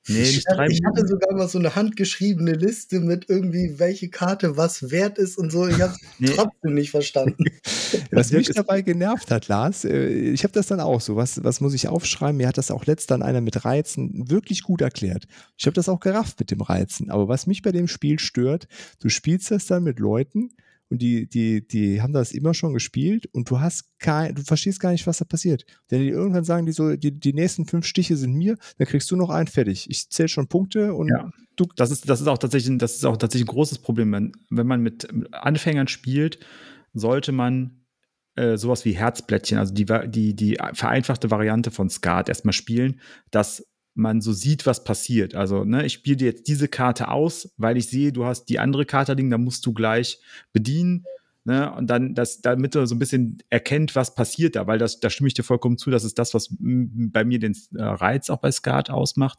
Nee, nicht drei Ich hatte sogar mal so eine handgeschriebene Liste mit irgendwie, welche Karte was wert ist und so. Ich habe Nee. trotzdem nicht verstanden. Was mich dabei genervt hat, Lars, äh, ich habe das dann auch so, was, was muss ich aufschreiben? Mir hat das auch letzt dann einer mit Reizen wirklich gut erklärt. Ich habe das auch gerafft mit dem Reizen. Aber was mich bei dem Spiel stört, du spielst das dann mit Leuten und die, die, die haben das immer schon gespielt und du hast kein, du verstehst gar nicht, was da passiert. Denn die irgendwann sagen die so, die, die nächsten fünf Stiche sind mir, dann kriegst du noch einen fertig. Ich zähle schon Punkte und Ja. du Das ist, das ist auch tatsächlich, ein- das ist auch tatsächlich ein großes Problem. Wenn, wenn man mit Anfängern spielt, sollte man äh, sowas wie Herzblättchen, also die, die, die vereinfachte Variante von Skat erstmal spielen, dass man so sieht, was passiert. Also, ne, ich spiele dir jetzt diese Karte aus, weil ich sehe, du hast die andere Karte liegen, da musst du gleich bedienen. Ne, und dann, das, damit er so ein bisschen erkennt, was passiert da, weil das, da stimme ich dir vollkommen zu, das ist das, was bei mir den äh, Reiz auch bei Skat ausmacht.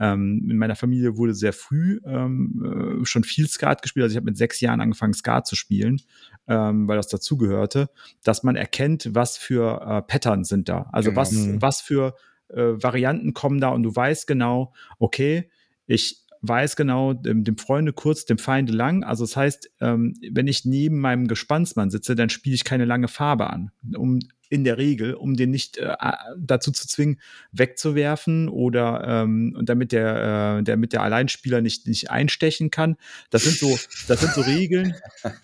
Ähm, in meiner Familie wurde sehr früh ähm, äh, schon viel Skat gespielt. Also ich habe mit sechs Jahren angefangen, Skat zu spielen, ähm, weil das dazugehörte, dass man erkennt, was für äh, Pattern sind da. Also Genau. was, Mhm. was für äh, Varianten kommen da und du weißt genau, okay, ich weiß genau, dem, dem Freunde kurz, dem Feinde lang. Also das heißt, ähm, wenn ich neben meinem Gespannsmann sitze, dann spiele ich keine lange Farbe an, um in der Regel, um den nicht äh, dazu zu zwingen, wegzuwerfen oder ähm, und damit der, äh, damit der Alleinspieler nicht, nicht einstechen kann. Das sind so, das sind so Regeln.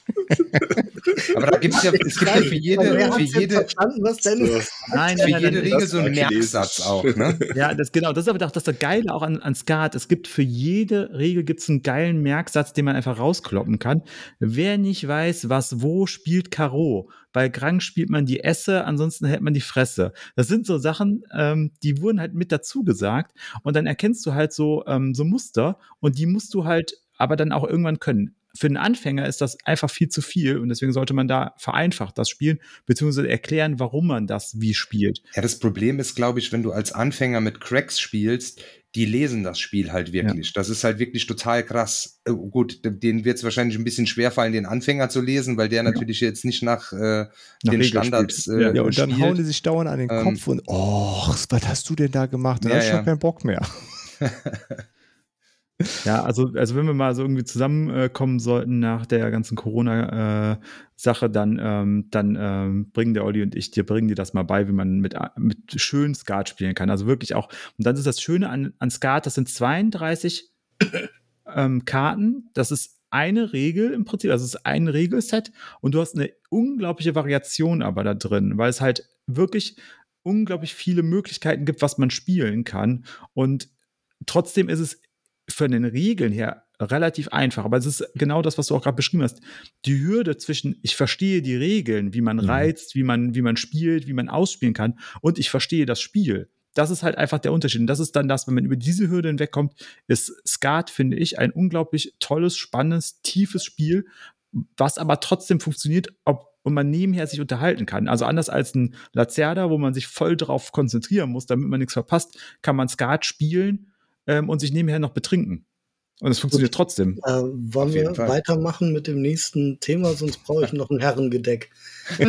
Aber da gibt's ja, es gibt ja für jede, für jede, Nein, für jede nein, Regel so ein war Merksatz auch, ne? Ja, das genau, das ist aber auch das, das Geile auch an, an Skat. Es gibt für jede Regel gibt's einen geilen Merksatz, den man einfach rauskloppen kann. Wer nicht weiß, was wo spielt Karo. Bei Grang spielt man die Esse, ansonsten hält man die Fresse. Das sind so Sachen, ähm, die wurden halt mit dazu gesagt. Und dann erkennst du halt so, ähm, so Muster und die musst du halt aber dann auch irgendwann können. Für einen Anfänger ist das einfach viel zu viel und deswegen sollte man da vereinfacht das spielen, beziehungsweise erklären, warum man das wie spielt. Ja, das Problem ist, glaube ich, wenn du als Anfänger mit Cracks spielst, die lesen das Spiel halt wirklich. Das ist halt wirklich total krass. Äh, gut, denen wird es wahrscheinlich ein bisschen schwerfallen, den Anfänger zu lesen, weil der natürlich jetzt nicht nach, äh, Nach den Regel Standards spielt. äh, Ja, Ja, und dann spielt. hauen die sich dauernd an den Ähm, Kopf und, oh, was hast du denn da gemacht? Dann Ja, hab ich ja. schon keinen Bock mehr. Ja, also, also wenn wir mal so irgendwie zusammenkommen sollten nach der ganzen Corona-Sache, dann, ähm, dann ähm, bringen der Olli und ich dir, bringen dir das mal bei, wie man mit, mit schön Skat spielen kann. Also wirklich auch, und dann ist das Schöne an, an Skat, das sind 32 ähm, Karten, das ist eine Regel im Prinzip, also es ist ein Regelset und du hast eine unglaubliche Variation aber da drin, weil es halt wirklich unglaublich viele Möglichkeiten gibt, was man spielen kann. Und trotzdem ist es von den Regeln her relativ einfach. Aber es ist genau das, was du auch gerade beschrieben hast. Die Hürde zwischen, ich verstehe die Regeln, wie man Mhm. reizt, wie man, wie man spielt, wie man ausspielen kann, und ich verstehe das Spiel. Das ist halt einfach der Unterschied. Und das ist dann das, wenn man über diese Hürde hinwegkommt, ist Skat, finde ich, ein unglaublich tolles, spannendes, tiefes Spiel, was aber trotzdem funktioniert, ob und man nebenher sich unterhalten kann. Also anders als ein Lacerda, wo man sich voll drauf konzentrieren muss, damit man nichts verpasst, kann man Skat spielen ähm, und sich nebenher noch betrinken. Und es funktioniert trotzdem. Äh, wollen wir Fall. weitermachen mit dem nächsten Thema, sonst brauche ich noch ein Herrengedeck.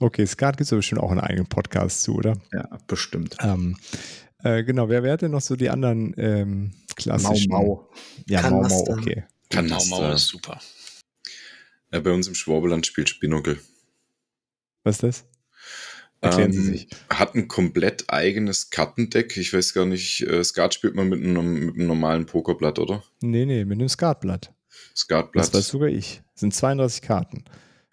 Okay, Skat gibt es bestimmt auch einen eigenen Podcast zu, oder? Ja, bestimmt. Ähm, äh, genau, wer, wer hat denn noch so die anderen ähm, klassischen? Mau. Ja, Mau Mau, Kanaster. okay. Mau Kanaster. Mau ist super. Ja, bei uns im Schwabeland spielt Spinockel. Was ist das? Erklären Sie Ähm, sich. Hat ein komplett eigenes Kartendeck. Ich weiß gar nicht, äh, Skat spielt man mit einem, mit einem normalen Pokerblatt, oder? Nee, nee, mit einem Skatblatt. Skatblatt. Das weiß sogar ich. Das sind 32 Karten.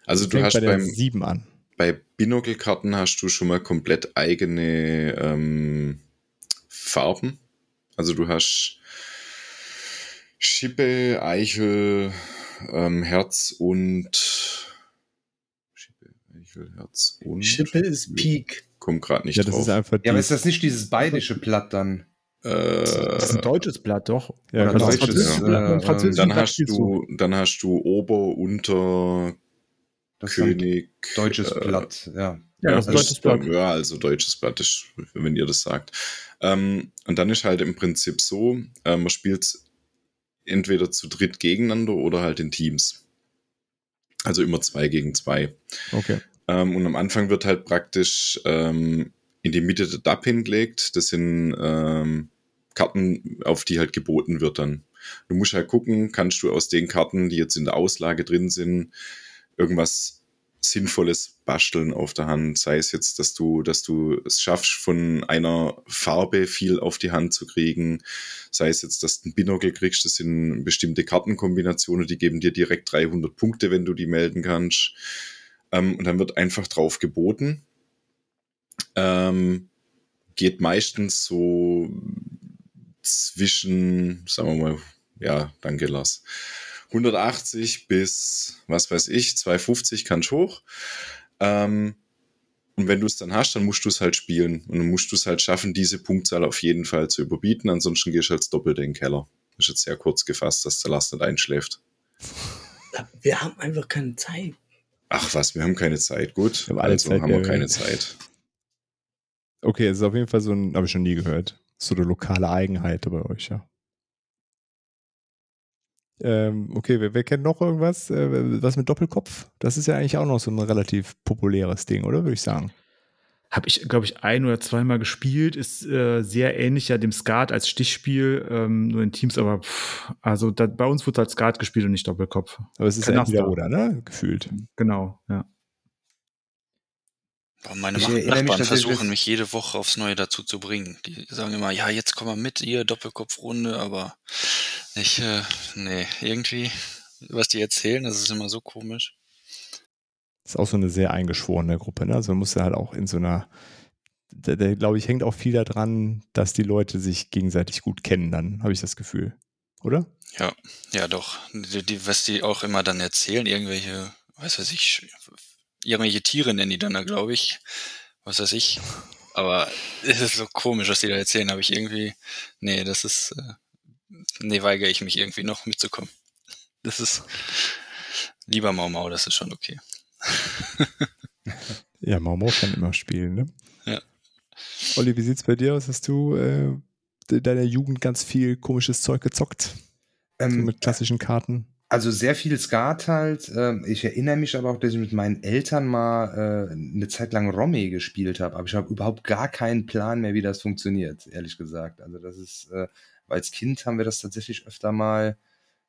also du Fängt hast bei beim, 7 an. bei Binocle-Karten hast du schon mal komplett eigene ähm, Farben. Also du hast Schippe, Eichel, ähm, Herz und Schippe, Eichel, Herz und Schippe ist Peak. Komm gerade nicht Ja, das drauf. ist einfach. Ja, aber ist das nicht dieses bayerische Blatt dann? Das ist ein äh, deutsches Blatt, doch. ja, genau. deutsches, französische äh, Blatt, französischen dann hast du, dann hast du Ober, Unter, Das ist ein König. deutsches äh, Blatt, ja. Ja, das ist ein deutsches Blatt. Ja, also deutsches Blatt, ist, wenn ihr das sagt. Ähm, und dann ist halt im Prinzip so, äh, man spielt entweder zu dritt gegeneinander oder halt in Teams. Also immer zwei gegen zwei. Okay. Ähm, und am Anfang wird halt praktisch ähm, in die Mitte der DAP hingelegt. Das sind ähm, Karten, auf die halt geboten wird dann. Du musst halt gucken, kannst du aus den Karten, die jetzt in der Auslage drin sind, irgendwas Sinnvolles basteln auf der Hand. Sei es jetzt, dass du, dass du es schaffst, von einer Farbe viel auf die Hand zu kriegen. Sei es jetzt, dass du ein Binocle kriegst. Das sind bestimmte Kartenkombinationen, die geben dir direkt 300 Punkte, wenn du die melden kannst. Ähm, und dann wird einfach drauf geboten. Ähm, geht meistens so zwischen, sagen wir mal, ja, danke Lars, 180 bis, was weiß ich, 250 kannst hoch. Ähm, und wenn du es dann hast, dann musst du es halt spielen. Und dann musst du es halt schaffen, diese Punktzahl auf jeden Fall zu überbieten. Ansonsten gehst du als Doppelt in den Keller. Das ist jetzt sehr kurz gefasst, dass der Lars nicht einschläft. Wir haben einfach keine Zeit. Ach was, wir haben keine Zeit. Gut, Wir haben alle also Zeit haben wir der keine Welt. Zeit. Okay, es ist auf jeden Fall so ein, habe ich schon nie gehört. So eine lokale Eigenheit bei euch, ja. Ähm, okay, wer, wer kennt noch irgendwas? Äh, was mit Doppelkopf? Das ist ja eigentlich auch noch so ein relativ populäres Ding, oder? Würde ich sagen. Habe ich, glaube ich, ein oder zweimal gespielt. Ist äh, sehr ähnlich ja dem Skat als Stichspiel, ähm, nur in Teams, aber pff, also da, bei uns wird halt Skat gespielt und nicht Doppelkopf. Aber es ist ja Kanaster. entweder oder, ne? Gefühlt. Genau, ja. Boah, Meine Ich mich Nachbarn tatsächlich- versuchen mich jede Woche aufs Neue dazu zu bringen. Die sagen immer, ja, jetzt komm mal mit, ihr Doppelkopfrunde, aber ich, äh, nee, irgendwie was die erzählen. Das ist immer so komisch. Ist auch so eine sehr eingeschworene Gruppe, ne? Also man muss ja halt auch in so einer, da, da glaube ich, hängt auch viel daran, dass die Leute sich gegenseitig gut kennen, dann habe ich das Gefühl. Oder? Ja, ja doch. Die, die, was die auch immer dann erzählen, irgendwelche, weiß weiß ich, irgendwelche Tiere nennen die dann da, glaube ich. Was weiß ich. Aber es ist so komisch, was die da erzählen. Habe ich irgendwie, nee, das ist, äh, nee, weigere ich mich irgendwie noch mitzukommen. Das ist lieber Mau Mau, das ist schon okay. ja, Mau kann immer spielen, ne? Ja. Olli, wie sieht's bei dir aus? Hast du äh, in deiner Jugend ganz viel komisches Zeug gezockt? Ähm, so mit klassischen Karten? Also sehr viel Skat halt. Ähm, ich erinnere mich aber auch, dass ich mit meinen Eltern mal äh, eine Zeit lang Romy gespielt habe. Aber ich habe überhaupt gar keinen Plan mehr, wie das funktioniert, ehrlich gesagt. Also das ist, äh, als Kind haben wir das tatsächlich öfter mal,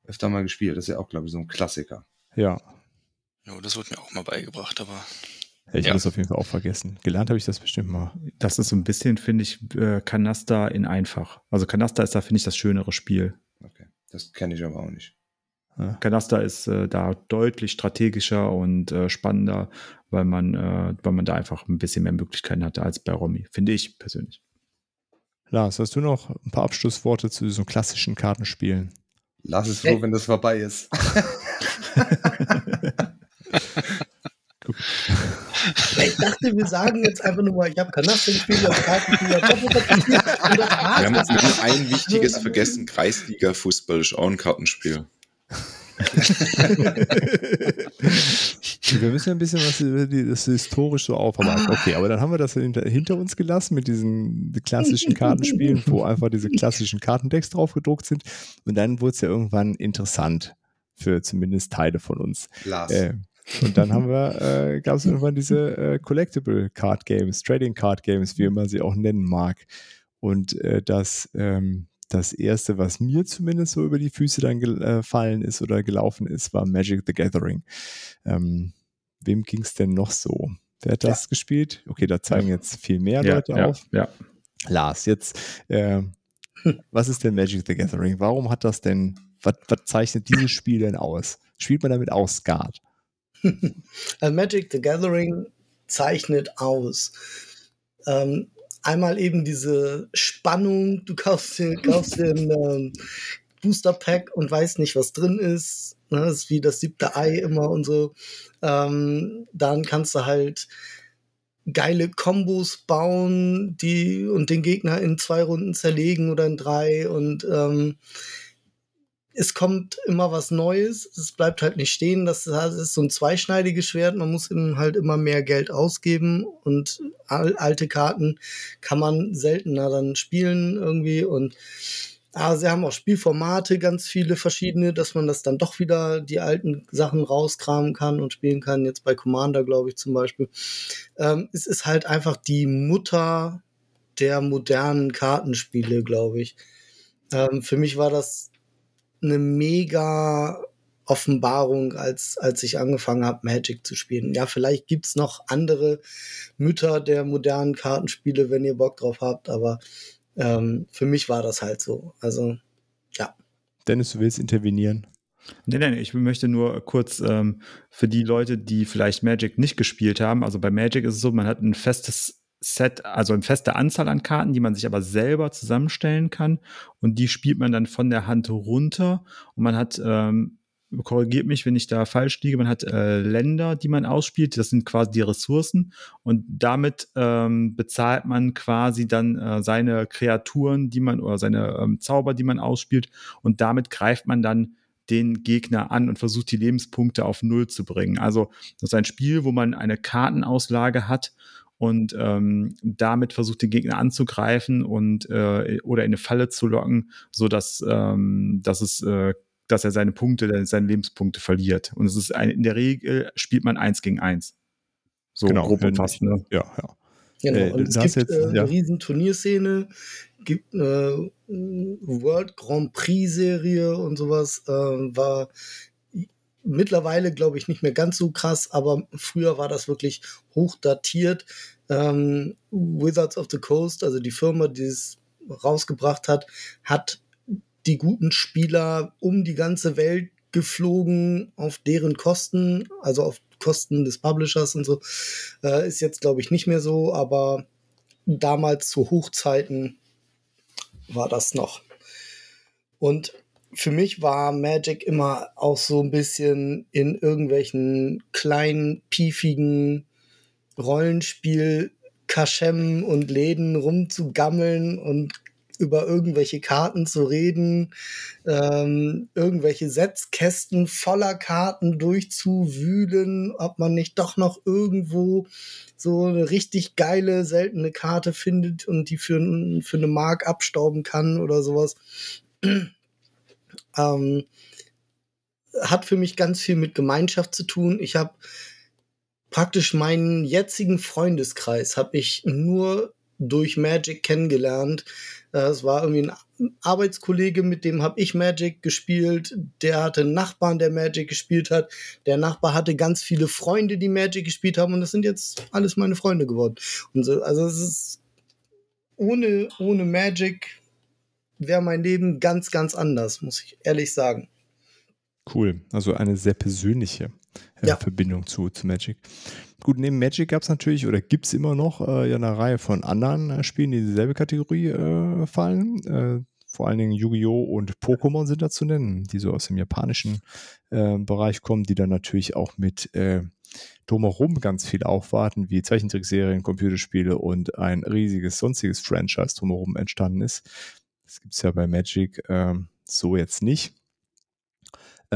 öfter mal gespielt. Das ist ja auch, glaube ich, so ein Klassiker. Ja. Ja, das wurde mir auch mal beigebracht, aber ich ja. habe es auf jeden Fall auch vergessen. Gelernt habe ich das bestimmt mal. Das ist so ein bisschen, finde ich, äh, Kanasta in einfach. Also Kanasta ist da, finde ich, das schönere Spiel. Okay, das kenne ich aber auch nicht. Kanasta ist äh, da deutlich strategischer und äh, spannender, weil man, äh, weil man da einfach ein bisschen mehr Möglichkeiten hatte als bei Romy, finde ich persönlich. Lars, hast du noch ein paar Abschlussworte zu so klassischen Kartenspielen? Lass es froh, wenn das vorbei ist. Ich dachte, wir sagen jetzt einfach nur mal, ich habe Kanaste gespielt, ich habe Karten gespielt, Wir haben, wir haben ein wichtiges vergessen, Kreisliga-Fußball ist auch ein Kartenspiel. wir müssen ja ein bisschen was über die, das historisch so aufarbeiten. Okay, aber dann haben wir das hinter, hinter uns gelassen mit diesen klassischen Kartenspielen, wo einfach diese klassischen Kartendecks drauf gedruckt sind. Und dann wurde es ja irgendwann interessant für zumindest Teile von uns. Lars. Äh, und dann haben wir, äh, gab es irgendwann diese äh, Collectible Card Games, Trading Card Games, wie man sie auch nennen mag. Und äh, das, ähm, das erste, was mir zumindest so über die Füße dann gefallen äh, ist oder gelaufen ist, war Magic the Gathering. Ähm, wem ging es denn noch so? Wer hat das ja. gespielt? Okay, da zeigen jetzt viel mehr ja, Leute ja, auf. Ja. Lars, jetzt, äh, was ist denn Magic the Gathering? Warum hat das denn, was, was zeichnet dieses Spiel denn aus? Spielt man damit auch Skat? Magic the Gathering zeichnet aus. Ähm, einmal eben diese Spannung, du kaufst den, kaufst den ähm, Booster Pack und weißt nicht, was drin ist. Ne? Das ist wie das siebte Ei immer und so. Ähm, dann kannst du halt geile Kombos bauen, die und den Gegner in zwei Runden zerlegen oder in drei und ähm, es kommt immer was Neues. Es bleibt halt nicht stehen. Das ist so ein zweischneidiges Schwert. Man muss eben halt immer mehr Geld ausgeben und alte Karten kann man seltener dann spielen irgendwie und aber sie haben auch Spielformate, ganz viele verschiedene, dass man das dann doch wieder die alten Sachen rauskramen kann und spielen kann. Jetzt bei Commander, glaube ich, zum Beispiel. Ähm, es ist halt einfach die Mutter der modernen Kartenspiele, glaube ich. Ähm, für mich war das eine mega Offenbarung, als, als ich angefangen habe, Magic zu spielen. Ja, vielleicht gibt's noch andere Mütter der modernen Kartenspiele, wenn ihr Bock drauf habt, aber ähm, für mich war das halt so. Also, ja. Dennis, du willst intervenieren? Nein, nein, ich möchte nur kurz ähm, für die Leute, die vielleicht Magic nicht gespielt haben, also bei Magic ist es so, man hat ein festes Set, also eine feste Anzahl an Karten, die man sich aber selber zusammenstellen kann. Und die spielt man dann von der Hand runter. Und man hat, ähm, korrigiert mich, wenn ich da falsch liege, man hat äh, Länder, die man ausspielt. Das sind quasi die Ressourcen. Und damit ähm, bezahlt man quasi dann äh, seine Kreaturen, die man oder seine ähm, Zauber, die man ausspielt. Und damit greift man dann den Gegner an und versucht die Lebenspunkte auf Null zu bringen. Also das ist ein Spiel, wo man eine Kartenauslage hat und ähm, damit versucht den Gegner anzugreifen und äh, oder in eine Falle zu locken, so dass ähm, dass es äh, dass er seine Punkte, seine Lebenspunkte verliert. Und es ist ein, in der Regel spielt man eins gegen eins. So genau, grob umfasst, ne? Ja, ja. Genau, äh, und es gibt jetzt, äh, eine ja. riesen Turnierszene, gibt eine World Grand Prix Serie und sowas, äh, war mittlerweile, glaube ich, nicht mehr ganz so krass, aber früher war das wirklich hochdatiert. Ähm, Wizards of the Coast, also die Firma, die es rausgebracht hat, hat die guten Spieler um die ganze Welt geflogen auf deren Kosten, also auf Kosten des Publishers und so. Äh, ist jetzt, glaube ich, nicht mehr so, aber damals zu Hochzeiten war das noch. Und für mich war Magic immer auch so ein bisschen in irgendwelchen kleinen, piefigen Rollenspiel Kaschem und Läden rumzugammeln und über irgendwelche Karten zu reden, ähm, irgendwelche Setzkästen voller Karten durchzuwühlen, ob man nicht doch noch irgendwo so eine richtig geile, seltene Karte findet und die für, für eine Mark abstauben kann oder sowas. ähm, hat für mich ganz viel mit Gemeinschaft zu tun. Ich habe praktisch meinen jetzigen Freundeskreis habe ich nur durch Magic kennengelernt. Es war irgendwie ein Arbeitskollege, mit dem habe ich Magic gespielt. Der hatte einen Nachbarn, der Magic gespielt hat. Der Nachbar hatte ganz viele Freunde, die Magic gespielt haben. Und das sind jetzt alles meine Freunde geworden. So, also es ist ohne, ohne Magic wäre mein Leben ganz, ganz anders, muss ich ehrlich sagen. Cool. Also eine sehr persönliche äh, ja. Verbindung zu, zu Magic. Gut, neben Magic gab es natürlich oder gibt es immer noch äh, ja eine Reihe von anderen äh, Spielen, die in dieselbe Kategorie äh, fallen. Äh, vor allen Dingen Yu-Gi-Oh! und Pokémon sind da zu nennen, die so aus dem japanischen äh, Bereich kommen, die dann natürlich auch mit äh, drumherum ganz viel aufwarten, wie Zeichentrickserien, Computerspiele und ein riesiges sonstiges Franchise drumherum entstanden ist. Das gibt es ja bei Magic ähm, so jetzt nicht.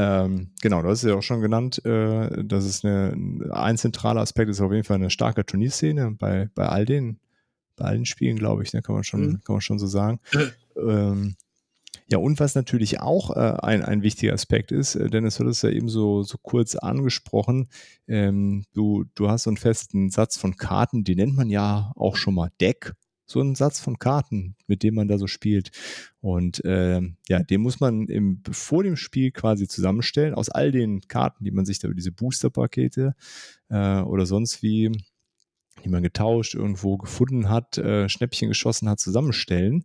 Ähm, genau, du hast es ja auch schon genannt, äh, dass es eine, ein zentraler Aspekt ist auf jeden Fall eine starke Turnierszene bei, bei all den, bei allen Spielen, glaube ich, ne, kann man schon, mhm. kann man schon so sagen. ähm, ja, und was natürlich auch äh, ein, ein wichtiger Aspekt ist, äh, Dennis hat es ja eben so, so kurz angesprochen, ähm, du, du hast so einen festen Satz von Karten, die nennt man ja auch schon mal Deck so einen Satz von Karten, mit dem man da so spielt. Und äh, ja, den muss man im, vor dem Spiel quasi zusammenstellen aus all den Karten, die man sich da über diese Booster-Pakete äh, oder sonst wie, die man getauscht, irgendwo gefunden hat, äh, Schnäppchen geschossen hat, zusammenstellen,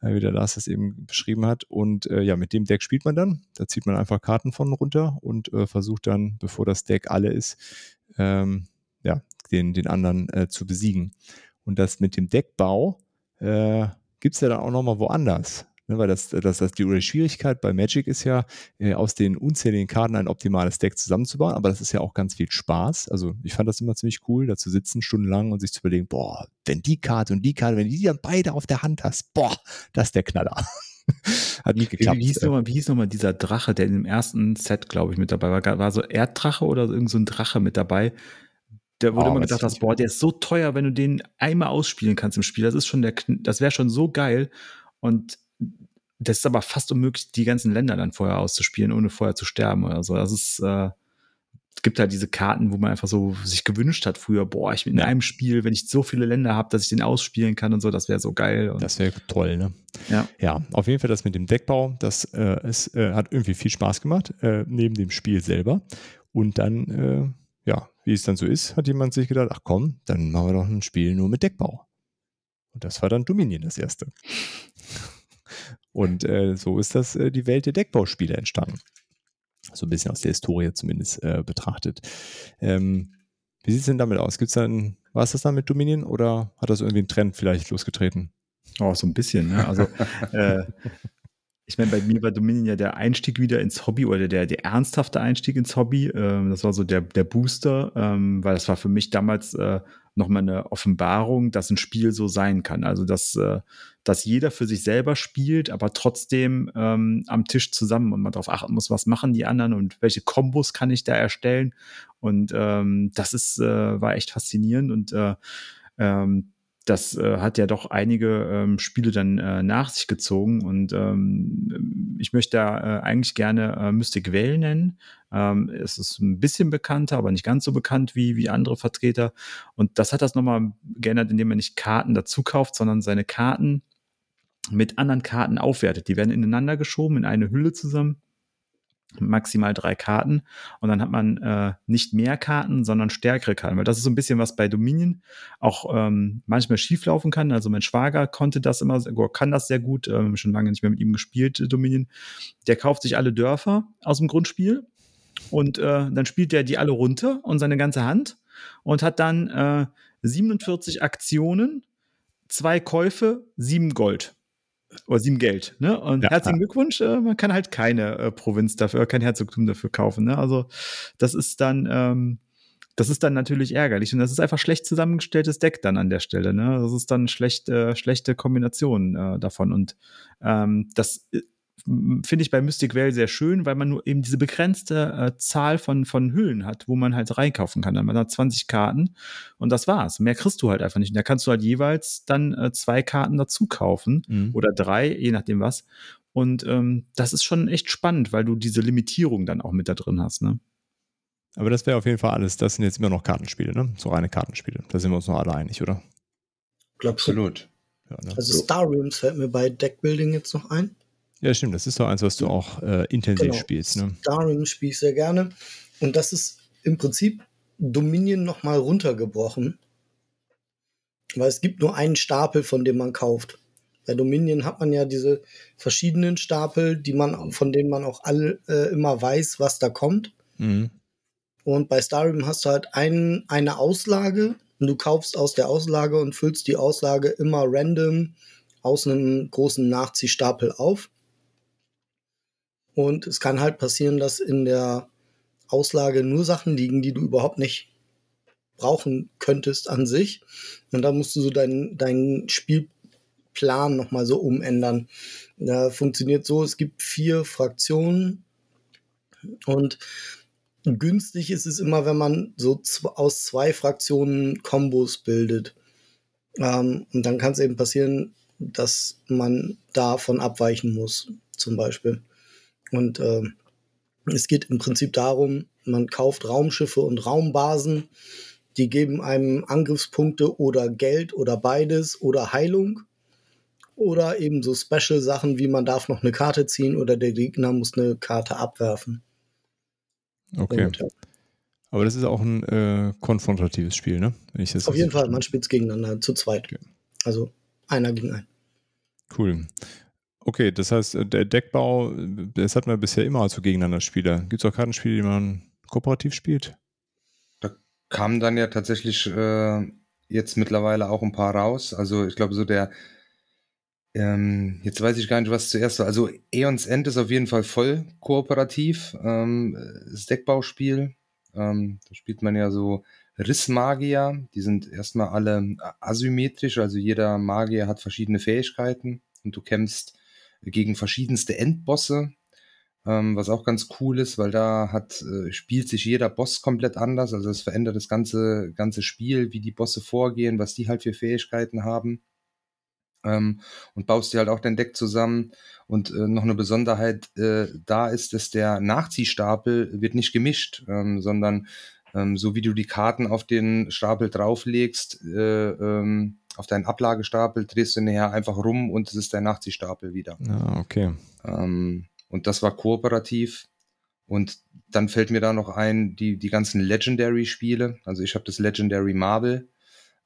äh, wie der Lars das eben beschrieben hat. Und äh, ja, mit dem Deck spielt man dann. Da zieht man einfach Karten von runter und äh, versucht dann, bevor das Deck alle ist, ähm, ja, den, den anderen äh, zu besiegen. Und das mit dem Deckbau äh, gibt es ja dann auch nochmal woanders. Ne, weil das, das, das die Schwierigkeit bei Magic ist ja, äh, aus den unzähligen Karten ein optimales Deck zusammenzubauen, aber das ist ja auch ganz viel Spaß. Also ich fand das immer ziemlich cool, da zu sitzen stundenlang und sich zu überlegen, boah, wenn die Karte und die Karte, wenn die dann beide auf der Hand hast, boah, das ist der Knaller. Hat nicht geklappt. Wie hieß nochmal noch dieser Drache, der in dem ersten Set, glaube ich, mit dabei war? War so Erddrache oder irgend so ein Drache mit dabei? Da wurde oh, immer gesagt, dass, boah, der ist so teuer, wenn du den einmal ausspielen kannst im Spiel. Das ist schon der, das wäre schon so geil. Und das ist aber fast unmöglich, die ganzen Länder dann vorher auszuspielen, ohne vorher zu sterben oder so. Das ist, äh, es gibt halt diese Karten, wo man einfach so sich gewünscht hat früher, boah, ich in einem Spiel, wenn ich so viele Länder habe, dass ich den ausspielen kann und so, das wäre so geil. Und das wäre toll, ne? Ja. Ja, auf jeden Fall das mit dem Deckbau, das äh, es, äh, hat irgendwie viel Spaß gemacht, äh, neben dem Spiel selber. Und dann, äh, ja, wie es dann so ist, hat jemand sich gedacht, ach komm, dann machen wir doch ein Spiel nur mit Deckbau. Und das war dann Dominion das erste. Und äh, so ist das äh, die Welt der Deckbauspiele entstanden. So ein bisschen aus der Historie zumindest äh, betrachtet. Ähm, wie sieht es denn damit aus? Gibt's dann, war es das dann mit Dominion oder hat das irgendwie einen Trend vielleicht losgetreten? Oh, so ein bisschen, ne? Also äh, ich meine, bei mir war Dominion ja der Einstieg wieder ins Hobby oder der, der ernsthafte Einstieg ins Hobby. Ähm, das war so der, der Booster, ähm, weil das war für mich damals äh, nochmal eine Offenbarung, dass ein Spiel so sein kann. Also, dass, äh, dass jeder für sich selber spielt, aber trotzdem ähm, am Tisch zusammen und man darauf achten muss, was machen die anderen und welche Kombos kann ich da erstellen. Und ähm, das ist, äh, war echt faszinierend und äh, ähm, das äh, hat ja doch einige ähm, Spiele dann äh, nach sich gezogen und ähm, ich möchte da äh, eigentlich gerne äh, Mystic Vale nennen. Ähm, es ist ein bisschen bekannter, aber nicht ganz so bekannt wie, wie andere Vertreter. Und das hat das nochmal geändert, indem man nicht Karten dazu kauft, sondern seine Karten mit anderen Karten aufwertet. Die werden ineinander geschoben in eine Hülle zusammen. Maximal drei Karten. Und dann hat man äh, nicht mehr Karten, sondern stärkere Karten, weil das ist so ein bisschen was bei Dominion auch ähm, manchmal schieflaufen kann. Also mein Schwager konnte das immer, kann das sehr gut, ähm, schon lange nicht mehr mit ihm gespielt, äh, Dominion. Der kauft sich alle Dörfer aus dem Grundspiel. Und äh, dann spielt er die alle runter und seine ganze Hand und hat dann äh, 47 Aktionen, zwei Käufe, sieben Gold oder sieben Geld. Ne? Und ja, herzlichen Glückwunsch, äh, man kann halt keine äh, Provinz dafür, kein Herzogtum dafür kaufen. Ne? Also das ist dann, ähm, das ist dann natürlich ärgerlich und das ist einfach schlecht zusammengestelltes Deck dann an der Stelle. Ne? Das ist dann schlecht, äh, schlechte Kombination äh, davon und ähm, das äh, finde ich bei Mystic Vale sehr schön, weil man nur eben diese begrenzte äh, Zahl von, von Hüllen hat, wo man halt reinkaufen kann. Dann man hat 20 Karten und das war's. Mehr kriegst du halt einfach nicht. Und da kannst du halt jeweils dann äh, zwei Karten dazu kaufen mhm. oder drei, je nachdem was. Und ähm, das ist schon echt spannend, weil du diese Limitierung dann auch mit da drin hast. Ne? Aber das wäre auf jeden Fall alles. Das sind jetzt immer noch Kartenspiele, ne? So reine Kartenspiele. Da sind wir uns noch alle einig, oder? Absolut. Ja, ne? Also Star Realms fällt mir bei Deckbuilding jetzt noch ein. Ja, stimmt. Das ist doch eins, was du auch äh, intensiv genau. spielst. Ne? Starring spiele ich sehr gerne. Und das ist im Prinzip Dominion nochmal runtergebrochen. Weil es gibt nur einen Stapel, von dem man kauft. Bei Dominion hat man ja diese verschiedenen Stapel, die man, von denen man auch alle äh, immer weiß, was da kommt. Mhm. Und bei Starim hast du halt ein, eine Auslage und du kaufst aus der Auslage und füllst die Auslage immer random aus einem großen Nachziehstapel auf. Und es kann halt passieren, dass in der Auslage nur Sachen liegen, die du überhaupt nicht brauchen könntest an sich. Und da musst du so deinen dein Spielplan nochmal so umändern. Da funktioniert so, es gibt vier Fraktionen und günstig ist es immer, wenn man so aus zwei Fraktionen Kombos bildet. Ähm, und dann kann es eben passieren, dass man davon abweichen muss, zum Beispiel. Und äh, es geht im Prinzip darum, man kauft Raumschiffe und Raumbasen, die geben einem Angriffspunkte oder Geld oder beides oder Heilung oder eben so Special-Sachen wie man darf noch eine Karte ziehen oder der Gegner muss eine Karte abwerfen. Okay. Und, ja. Aber das ist auch ein äh, konfrontatives Spiel, ne? Auf jeden Fall, man spielt es gegeneinander, zu zweit. Okay. Also einer gegen einen. Cool. Okay, das heißt, äh, der Deckbau, das hatten wir bisher immer als gegeneinander Spieler. Gibt es auch Kartenspiele, die man kooperativ spielt? Da kamen dann ja tatsächlich äh, jetzt mittlerweile auch ein paar raus. Also ich glaube, so der, ähm, jetzt weiß ich gar nicht, was zuerst war. Also Eons End ist auf jeden Fall voll kooperativ. Ähm, das Deckbauspiel. Ähm, da spielt man ja so Rissmagier. Die sind erstmal alle asymmetrisch. Also jeder Magier hat verschiedene Fähigkeiten und du kämpfst gegen verschiedenste Endbosse, ähm, was auch ganz cool ist, weil da hat, äh, spielt sich jeder Boss komplett anders. Also es verändert das ganze, ganze Spiel, wie die Bosse vorgehen, was die halt für Fähigkeiten haben. Ähm, und baust dir halt auch dein Deck zusammen. Und äh, noch eine Besonderheit äh, da ist, dass der Nachziehstapel wird nicht gemischt, ähm, sondern ähm, so wie du die Karten auf den Stapel drauflegst, äh, ähm, auf deinen Ablagestapel, drehst du nachher einfach rum und es ist dein Nachziehstapel wieder. Ah, okay. Ähm, und das war kooperativ. Und dann fällt mir da noch ein, die, die ganzen Legendary-Spiele. Also ich habe das Legendary Marvel,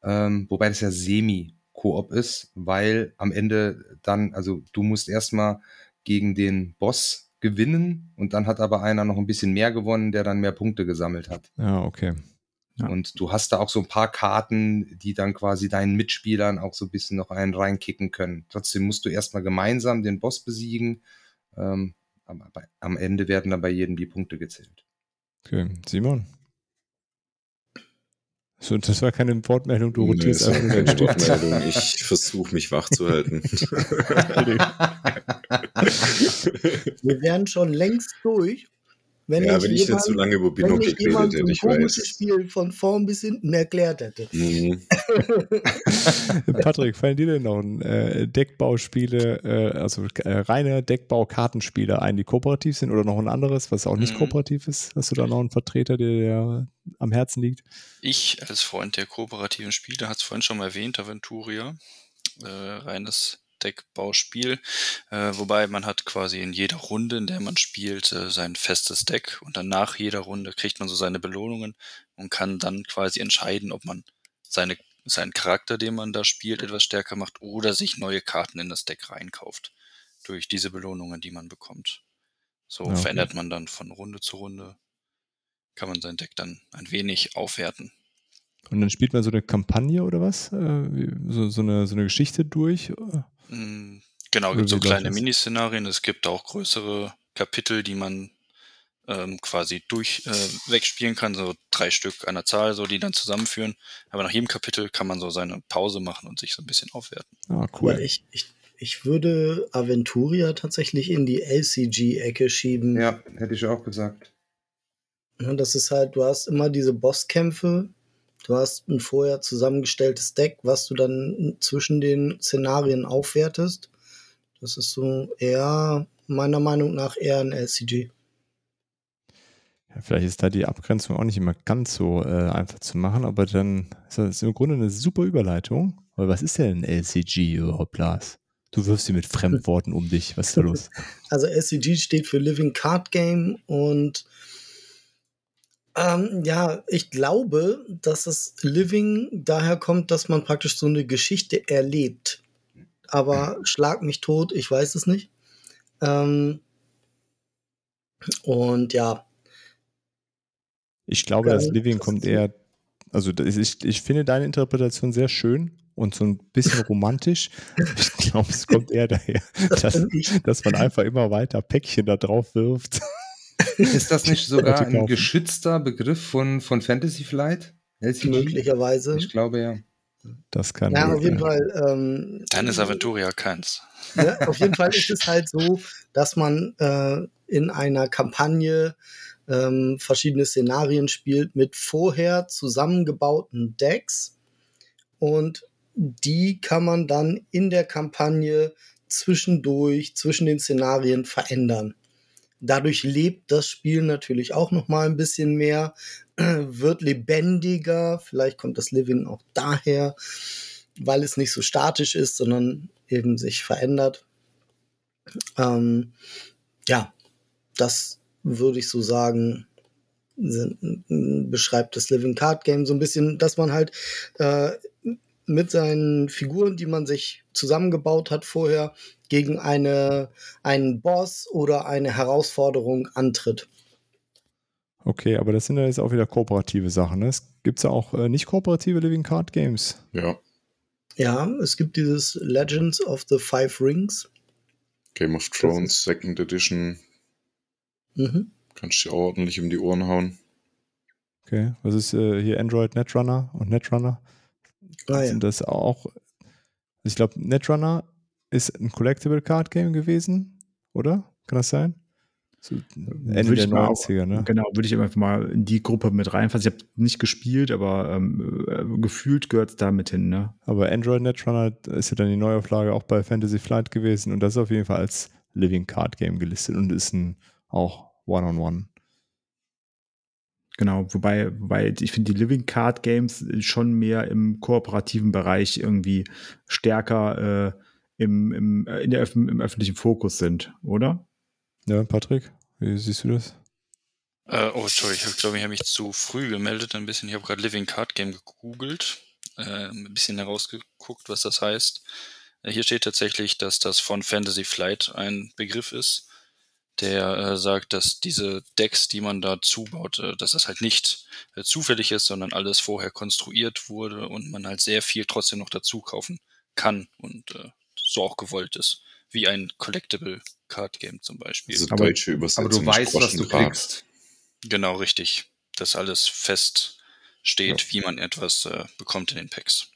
ähm, wobei das ja semi-Koop ist, weil am Ende dann, also du musst erstmal gegen den Boss gewinnen und dann hat aber einer noch ein bisschen mehr gewonnen, der dann mehr Punkte gesammelt hat. Ja, okay. Ja. Und du hast da auch so ein paar Karten, die dann quasi deinen Mitspielern auch so ein bisschen noch einen reinkicken können. Trotzdem musst du erstmal gemeinsam den Boss besiegen. Ähm, aber am Ende werden dann bei jedem die Punkte gezählt. Okay, Simon? So, das war keine Wortmeldung, du rotierst nee, einfach keine Wortmeldung. Ich versuche mich wach zu halten. Wir wären schon längst durch wenn ja, ich wenn ich jemand, so lange über Binocle geredet hätte, ich weiß. Spiel von vorn bis hinten erklärt hätte. Mhm. Patrick, fallen dir denn noch äh, Deckbauspiele, äh, also äh, reine Deckbau-Kartenspiele ein, die kooperativ sind oder noch ein anderes, was auch nicht mhm. kooperativ ist? Hast du da noch einen Vertreter, der dir am Herzen liegt? Ich als Freund der kooperativen Spiele, hat es vorhin schon mal erwähnt, Aventuria, äh, reines Deckbauspiel, äh, wobei man hat quasi in jeder Runde, in der man spielt, äh, sein festes Deck und dann nach jeder Runde kriegt man so seine Belohnungen und kann dann quasi entscheiden, ob man seine, seinen Charakter, den man da spielt, etwas stärker macht oder sich neue Karten in das Deck reinkauft durch diese Belohnungen, die man bekommt. So okay. verändert man dann von Runde zu Runde, kann man sein Deck dann ein wenig aufwerten. Und dann spielt man so eine Kampagne oder was? Äh, so, so, eine, so eine Geschichte durch? Genau, Oder gibt so kleine? Miniszenarien. Es gibt auch größere Kapitel, die man ähm, quasi durch äh, wegspielen kann, so drei Stück einer Zahl, so die dann zusammenführen. Aber nach jedem Kapitel kann man so seine Pause machen und sich so ein bisschen aufwerten. Ah, cool. ich, ich, ich würde Aventuria tatsächlich in die LCG-Ecke schieben. Ja, hätte ich auch gesagt. Ja, das ist halt, du hast immer diese Bosskämpfe, du hast ein vorher zusammengestelltes Deck, was du dann zwischen den Szenarien aufwertest. Das ist so eher, meiner Meinung nach, eher ein LCG. Ja, vielleicht ist da die Abgrenzung auch nicht immer ganz so äh, einfach zu machen, aber dann ist das im Grunde eine super Überleitung. Weil was ist denn ein LCG überhaupt, Lars? Du wirfst sie mit Fremdworten um dich. Was ist da los? Also LCG steht für Living Card Game und ähm, ja, ich glaube, dass das Living daher kommt, dass man praktisch so eine Geschichte erlebt. Aber schlag mich tot, ich weiß es nicht. Ähm, und ja, Ich glaube, das Living kommt eher, also ich, ich finde deine Interpretation sehr schön und so ein bisschen romantisch. Ich glaube, es kommt eher daher, das dass, dass man einfach immer weiter Päckchen da drauf wirft. Ist das nicht sogar ein geschützter Begriff von, von Fantasy Flight? LCG? Möglicherweise. Ich glaube ja. Das kann Ja, auf jeden. Fall. Ähm, Dann ist Aventuria keins. Ne? Auf jeden Fall ist es halt so, dass man äh, in einer Kampagne ähm, verschiedene Szenarien spielt mit vorher zusammengebauten Decks und die kann man dann in der Kampagne zwischendurch zwischen den Szenarien verändern. Dadurch lebt das Spiel natürlich auch noch mal ein bisschen mehr, wird lebendiger. Vielleicht kommt das Living auch daher, weil es nicht so statisch ist, sondern eben sich verändert. Ähm, ja, das würde ich so sagen, sind, beschreibt das Living Card Game so ein bisschen, dass man halt äh, mit seinen Figuren, die man sich zusammengebaut hat vorher, gegen eine, einen Boss oder eine Herausforderung antritt. Okay, aber das sind ja jetzt auch wieder kooperative Sachen. Ne? Es gibt ja auch äh, nicht kooperative Living Card Games. Ja, Ja, es gibt dieses Legends of the Five Rings. Game of Thrones, Second Edition, Mhm. kannst du dir auch ordentlich um die Ohren hauen. Okay, was ist äh, hier Android Netrunner und Netrunner? Ah, ja. Sind das auch? Ich glaube, Netrunner ist ein Collectible Card Game gewesen, oder? Kann das sein? So Ende Würde der ich mal- 90er, ne? Genau, würde ich einfach mal in die Gruppe mit reinfassen. Ich habe nicht gespielt, aber ähm, äh, gefühlt gehört es da mit hin, ne? Aber Android Netrunner ist ja dann die Neuauflage auch bei Fantasy Flight gewesen und das ist auf jeden Fall als Living Card Game gelistet und ist ein auch One-on-One. Genau, wobei, wobei ich finde, die Living Card Games schon mehr im kooperativen Bereich irgendwie stärker äh, im, im, äh, in der im öffentlichen Fokus sind, oder? Ja, Patrick, wie siehst du das? Äh, oh, sorry, ich glaube, ich habe mich zu früh gemeldet ein bisschen. Ich habe gerade Living Card Game gegoogelt, äh, ein bisschen herausgeguckt, was das heißt. Äh, hier steht tatsächlich, dass das von Fantasy Flight ein Begriff ist, der äh, sagt, dass diese Decks, die man da zubaut, äh, dass das halt nicht äh, zufällig ist, sondern alles vorher konstruiert wurde und man halt sehr viel trotzdem noch dazu kaufen kann und äh, so auch gewollt ist. Wie ein Collectible Card Game zum Beispiel. Also Aber- deutsche Übersetzung. Aber du weißt, was du kriegst. Genau, richtig. Dass alles fest steht, wie man etwas äh, bekommt in den Packs.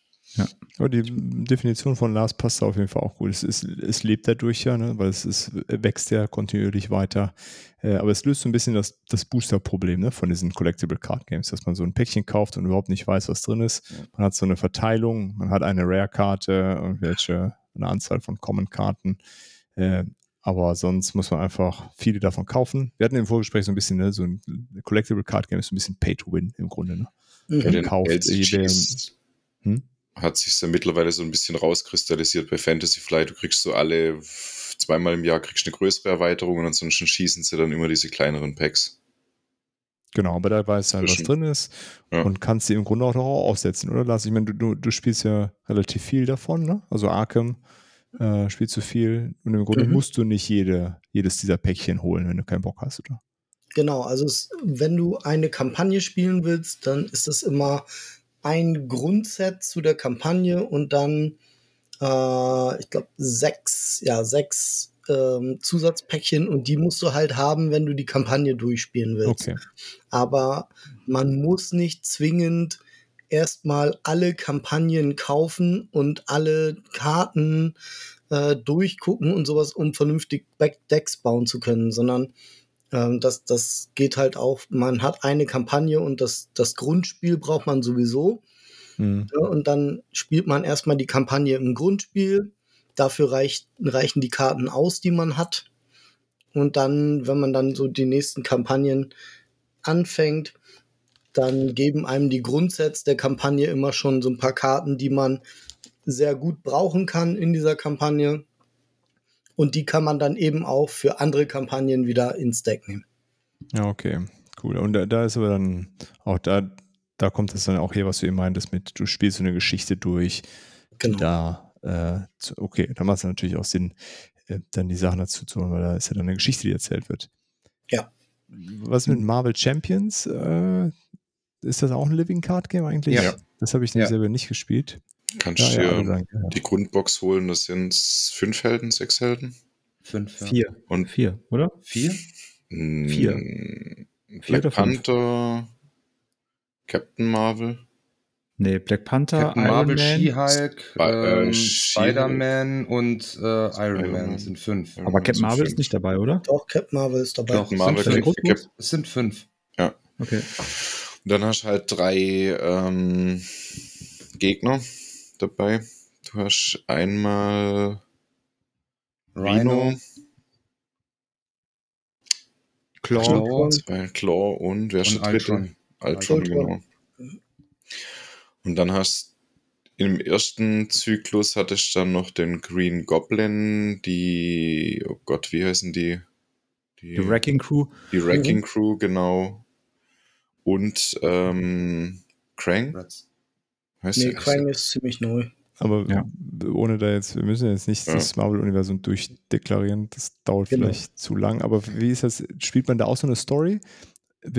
Aber die Definition von Lars passt auf jeden Fall auch gut. Es, ist, es lebt dadurch ja, ne? weil es ist, wächst ja kontinuierlich weiter. Äh, aber es löst so ein bisschen das, das Booster-Problem ne? von diesen Collectible Card Games, dass man so ein Päckchen kauft und überhaupt nicht weiß, was drin ist. Man hat so eine Verteilung, man hat eine Rare-Karte, irgendwelche, eine Anzahl von Common-Karten. Äh, aber sonst muss man einfach viele davon kaufen. Wir hatten im Vorgespräch so ein bisschen, ne, so ein Collectible Card Game ist so ein bisschen Pay to Win im Grunde. Ne? Mhm. Kauft LCGs, Hm? Hat sich ja mittlerweile so ein bisschen rauskristallisiert bei Fantasy Flight. Du kriegst so alle zweimal im Jahr kriegst eine größere Erweiterung und ansonsten schießen sie dann immer diese kleineren Packs. Genau, aber da weißt du halt, was drin ist ja. und kannst sie im Grunde auch noch aussetzen, oder Lars? Ich meine, du, du, du spielst ja relativ viel davon, ne? Also Arkham äh, spielst du viel und im Grunde mhm. musst du nicht jede, jedes dieser Päckchen holen, wenn du keinen Bock hast, oder? Genau, also es, wenn du eine Kampagne spielen willst, dann ist das immer ein Grundset zu der Kampagne und dann, äh, ich glaube, sechs, ja, sechs ähm, Zusatzpäckchen und die musst du halt haben, wenn du die Kampagne durchspielen willst. Okay. Aber man muss nicht zwingend erstmal alle Kampagnen kaufen und alle Karten äh, durchgucken und sowas, um vernünftig Decks bauen zu können, sondern ähm, das, das geht halt auch, man hat eine Kampagne und das, das Grundspiel braucht man sowieso. Mhm. Ja, und dann spielt man erstmal die Kampagne im Grundspiel Dafür reicht, reichen die Karten aus, die man hat. Und dann, wenn man dann so die nächsten Kampagnen anfängt, dann geben einem die Grundsätze der Kampagne immer schon so ein paar Karten, die man sehr gut brauchen kann in dieser Kampagne. Und die kann man dann eben auch für andere Kampagnen wieder ins Deck nehmen. Ja, okay, cool. Und da, da ist aber dann auch da, da kommt es dann auch hier, was du eben meintest, mit du spielst so eine Geschichte durch, genau. da äh, zu, okay, dann macht es natürlich auch Sinn, äh, dann die Sachen dazu zu holen, weil da ist ja dann eine Geschichte, die erzählt wird. Ja. Was mit Marvel Champions? Äh, ist das auch ein Living Card Game eigentlich? Ja. Das habe ich ja. selber nicht gespielt. Kannst du ja, dir ja, die Grundbox holen, das sind fünf Helden, sechs Helden? Fünf, ja. Vier. Und vier, oder? Vier? Vier. Black Panther, Captain Marvel. Nee, Black Panther, Captain Iron Marvel, She-Hulk, äh, ähm, Spider-Man und äh, Iron Man sind fünf. Aber Captain Marvel ist nicht dabei, oder? Doch, Captain Marvel ist dabei. Doch, Marvel sind fünf. Cap es sind fünf. Ja. Okay. Und dann hast du halt drei ähm, Gegner dabei. Du hast einmal Rhino, Rhino Claw, Claw, zwei Claw und wer ist der dritte? Ultron genau. Und dann hast im ersten Zyklus hattest du dann noch den Green Goblin, die, oh Gott, wie heißen die? Die, die Wrecking Crew. Die Wrecking mhm. Crew, genau. Und ähm, Krang. Heißt nee, Krang ist ziemlich neu. Aber ja. ohne da jetzt, wir müssen jetzt nicht ja. das Marvel-Universum durchdeklarieren, das dauert genau. vielleicht zu lang. Aber wie ist das? Spielt man da auch so eine Story?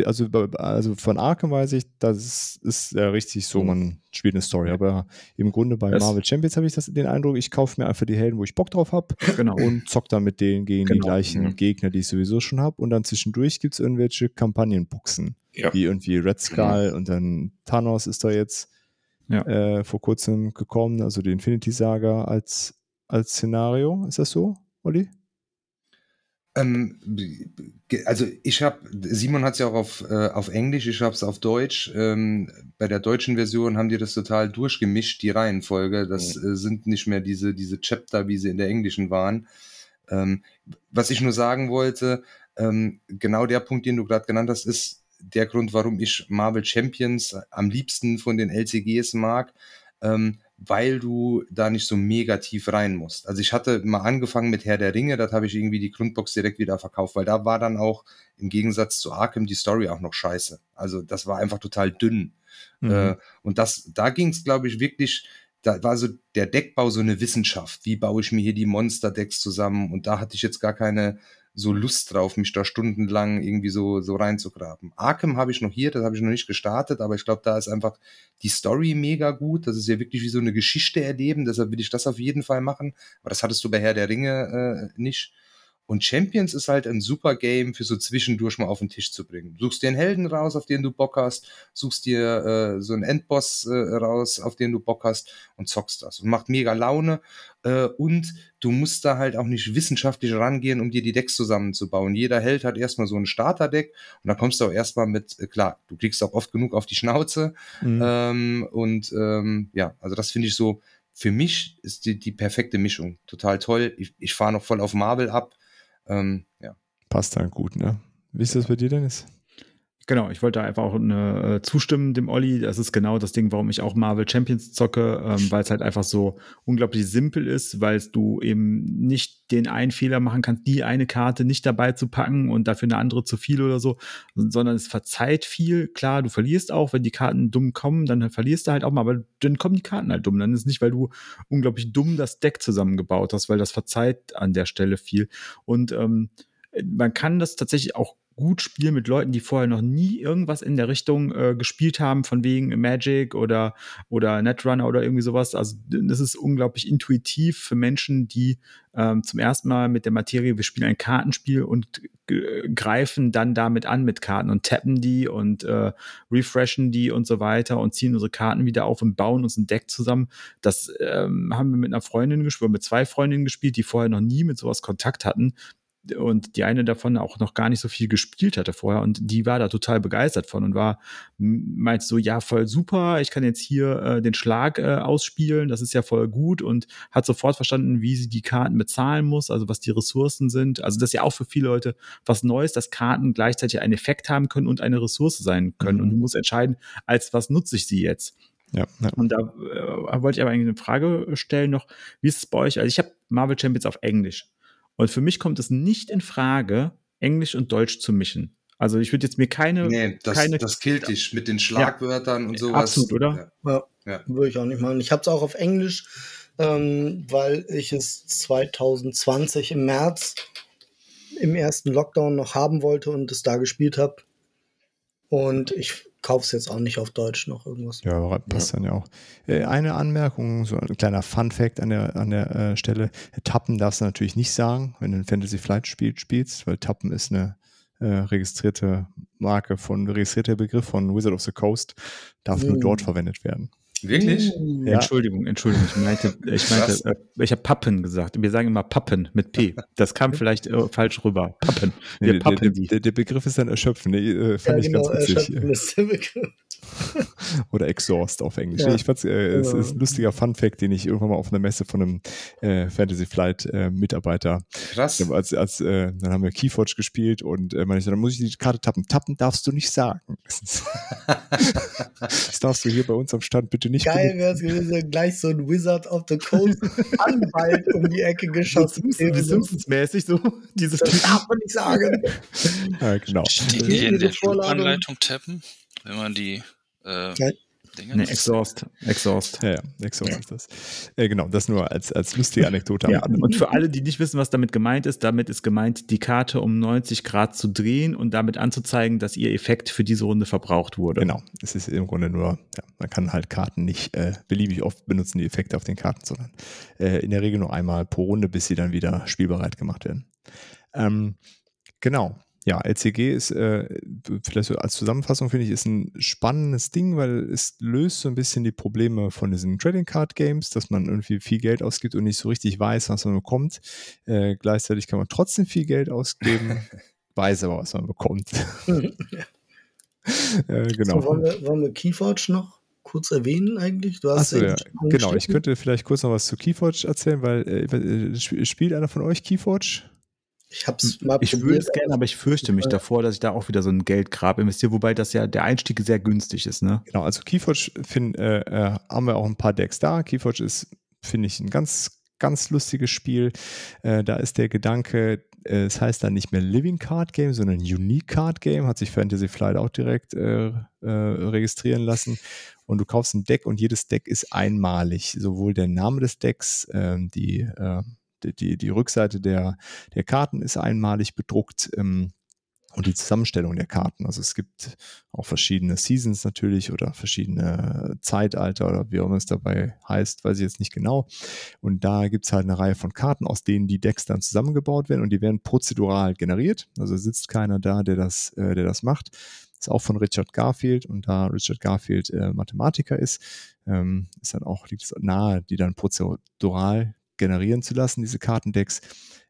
also, also von Arkham weiß ich, das ist ja richtig so, man spielt eine Story. Aber im Grunde bei das Marvel Champions habe ich das, den Eindruck, ich kaufe mir einfach die Helden, wo ich Bock drauf habe genau. und zock dann mit denen gegen genau. die gleichen mhm. Gegner, die ich sowieso schon habe. Und dann zwischendurch gibt es irgendwelche Kampagnenboxen, ja. wie irgendwie Red Skull genau. und dann Thanos ist da jetzt ja. äh, vor kurzem gekommen, also die Infinity Saga als, als Szenario. Ist das so, Olli? Ähm, also ich habe, Simon hat es ja auch auf, äh, auf Englisch, ich habe es auf Deutsch. Ähm, bei der deutschen Version haben die das total durchgemischt, die Reihenfolge. Das mhm. äh, sind nicht mehr diese, diese Chapter, wie sie in der englischen waren. Ähm, was ich nur sagen wollte, ähm, genau der Punkt, den du gerade genannt hast, ist der Grund, warum ich Marvel Champions am liebsten von den LCGs mag. Ähm, weil du da nicht so mega tief rein musst. Also ich hatte mal angefangen mit Herr der Ringe, das habe ich irgendwie die Grundbox direkt wieder verkauft, weil da war dann auch im Gegensatz zu Arkham die Story auch noch scheiße. Also das war einfach total dünn. Mhm. Äh, und das, da ging es, glaube ich, wirklich, da war so der Deckbau so eine Wissenschaft. Wie baue ich mir hier die Monster-Decks zusammen? Und da hatte ich jetzt gar keine so Lust drauf, mich da stundenlang irgendwie so, so reinzugraben. Arkham habe ich noch hier, das habe ich noch nicht gestartet, aber ich glaube, da ist einfach die Story mega gut. Das ist ja wirklich wie so eine Geschichte erleben, deshalb will ich das auf jeden Fall machen. Aber das hattest du bei Herr der Ringe äh, nicht. Und Champions ist halt ein super Game für so zwischendurch mal auf den Tisch zu bringen. Du suchst dir einen Helden raus, auf den du Bock hast, suchst dir äh, so einen Endboss äh, raus, auf den du Bock hast und zockst das. Und macht mega Laune. Äh, und du musst da halt auch nicht wissenschaftlich rangehen, um dir die Decks zusammenzubauen. Jeder Held hat erstmal so ein Starterdeck und da kommst du auch erstmal mit, äh, klar, du kriegst auch oft genug auf die Schnauze. Mhm. Ähm, und ähm, ja, also das finde ich so, für mich ist die, die perfekte Mischung. Total toll. Ich, ich fahre noch voll auf Marvel ab ähm, ja. Passt dann gut, ne? Wie ist das bei dir, Dennis? Genau, ich wollte einfach auch eine, äh, zustimmen dem Olli. Das ist genau das Ding, warum ich auch Marvel Champions zocke, ähm, weil es halt einfach so unglaublich simpel ist, weil du eben nicht den einen Fehler machen kannst, die eine Karte nicht dabei zu packen und dafür eine andere zu viel oder so, sondern es verzeiht viel. Klar, du verlierst auch, wenn die Karten dumm kommen, dann verlierst du halt auch mal, aber dann kommen die Karten halt dumm. Dann ist es nicht, weil du unglaublich dumm das Deck zusammengebaut hast, weil das verzeiht an der Stelle viel. Und ähm, man kann das tatsächlich auch gut spielen mit Leuten, die vorher noch nie irgendwas in der Richtung äh, gespielt haben, von wegen Magic oder, oder Netrunner oder irgendwie sowas. Also das ist unglaublich intuitiv für Menschen, die ähm, zum ersten Mal mit der Materie, wir spielen ein Kartenspiel und greifen dann damit an mit Karten und tappen die und äh, refreshen die und so weiter und ziehen unsere Karten wieder auf und bauen uns ein Deck zusammen. Das ähm, haben wir mit einer Freundin gespielt, mit zwei Freundinnen gespielt, die vorher noch nie mit sowas Kontakt hatten und die eine davon auch noch gar nicht so viel gespielt hatte vorher und die war da total begeistert von und war meint so ja voll super ich kann jetzt hier äh, den Schlag äh, ausspielen das ist ja voll gut und hat sofort verstanden wie sie die Karten bezahlen muss also was die Ressourcen sind also das ist ja auch für viele Leute was Neues dass Karten gleichzeitig einen Effekt haben können und eine Ressource sein können mhm. und du musst entscheiden als was nutze ich sie jetzt ja, ja. Und da äh, wollte ich aber eigentlich eine Frage stellen noch, wie ist es bei euch? Also ich habe Marvel Champions auf Englisch. Und für mich kommt es nicht in Frage, Englisch und Deutsch zu mischen. Also ich würde jetzt mir keine. Nee, das, keine, das killt dich mit den Schlagwörtern ja, und sowas. Absolut, oder? Ja, ja. würde ich auch nicht machen. Ich habe es auch auf Englisch, ähm, weil ich es 2020 im März im ersten Lockdown noch haben wollte und es da gespielt habe. Und ich kaufe es jetzt auch nicht auf Deutsch noch irgendwas. Ja, passt ja. dann ja auch. Äh, eine Anmerkung, so ein kleiner Fun-Fact an der, an der äh, Stelle. Tappen darfst du natürlich nicht sagen, wenn du ein Fantasy Flight Spiel spielst, weil Tappen ist eine äh, registrierte Marke von, registrierter Begriff von Wizard of the Coast, darf hm. nur dort verwendet werden. Wirklich? Ja. Entschuldigung, Entschuldigung. Ich meinte, ich, meinte, äh, ich habe Pappen gesagt. Wir sagen immer Pappen mit P. Das kam vielleicht äh, falsch rüber. Pappen. Wir nee, pappen der, der, der, Begriff ist dann erschöpfen. Nee, äh, fand ja, ich genau, ganz witzig. Oder Exhaust auf Englisch. Ja. Ich fand's, äh, es ist ein lustiger Fun-Fact, den ich irgendwann mal auf einer Messe von einem äh, Fantasy Flight äh, Mitarbeiter. Krass. Als, als, äh, dann haben wir Keyforge gespielt und äh, meine ich, dann muss ich die Karte tappen. Tappen darfst du nicht sagen. das darfst du hier bei uns am Stand bitte nicht. Geil wäre es gewesen, gleich so ein Wizard of the Coast Anwalt um die Ecke geschossen. Wie Simpsons-mäßig so. Dieses das darf man nicht sagen. ja, genau. Steht hier in der Anleitung tappen? wenn man die äh. Dinge. Nee, Exhaust. Exhaust. Ja, ja Exhaust ja. ist das. Äh, genau, das nur als, als lustige Anekdote. ja, und für alle, die nicht wissen, was damit gemeint ist, damit ist gemeint, die Karte um 90 Grad zu drehen und damit anzuzeigen, dass ihr Effekt für diese Runde verbraucht wurde. Genau, es ist im Grunde nur, ja, man kann halt Karten nicht äh, beliebig oft benutzen, die Effekte auf den Karten, sondern äh, in der Regel nur einmal pro Runde, bis sie dann wieder spielbereit gemacht werden. Ähm, genau, ja, LCG ist äh, vielleicht so als Zusammenfassung finde ich ist ein spannendes Ding, weil es löst so ein bisschen die Probleme von diesen Trading Card Games, dass man irgendwie viel Geld ausgibt und nicht so richtig weiß, was man bekommt. Äh, gleichzeitig kann man trotzdem viel Geld ausgeben, weiß aber, was man bekommt. äh, genau. So, wollen, wir, wollen wir Keyforge noch kurz erwähnen eigentlich? Du hast Achso, ja. Genau, ich könnte vielleicht kurz noch was zu Keyforge erzählen, weil äh, spielt einer von euch Keyforge? Ich hab's mal Ich würde es gerne, aber ich fürchte mich davor, dass ich da auch wieder so ein Geldgrab investiere, wobei das ja der Einstieg sehr günstig ist, ne? Genau, also Keyforge find, äh, äh, haben wir auch ein paar Decks da. Keyforge ist, finde ich, ein ganz, ganz lustiges Spiel. Äh, da ist der Gedanke, äh, es heißt dann nicht mehr Living Card Game, sondern Unique Card Game, hat sich Fantasy Flight auch direkt äh, äh, registrieren lassen. Und du kaufst ein Deck und jedes Deck ist einmalig. Sowohl der Name des Decks, ähm, die die, die Rückseite der, der Karten ist einmalig bedruckt. Ähm, und die Zusammenstellung der Karten. Also es gibt auch verschiedene Seasons natürlich oder verschiedene Zeitalter oder wie auch immer es dabei heißt, weiß ich jetzt nicht genau. Und da gibt es halt eine Reihe von Karten, aus denen die Decks dann zusammengebaut werden und die werden prozedural generiert. Also sitzt keiner da, der das, äh, der das macht. Ist auch von Richard Garfield und da Richard Garfield äh, Mathematiker ist, ähm, ist dann auch, liegt es nahe, die dann prozedural generieren zu lassen, diese Kartendecks.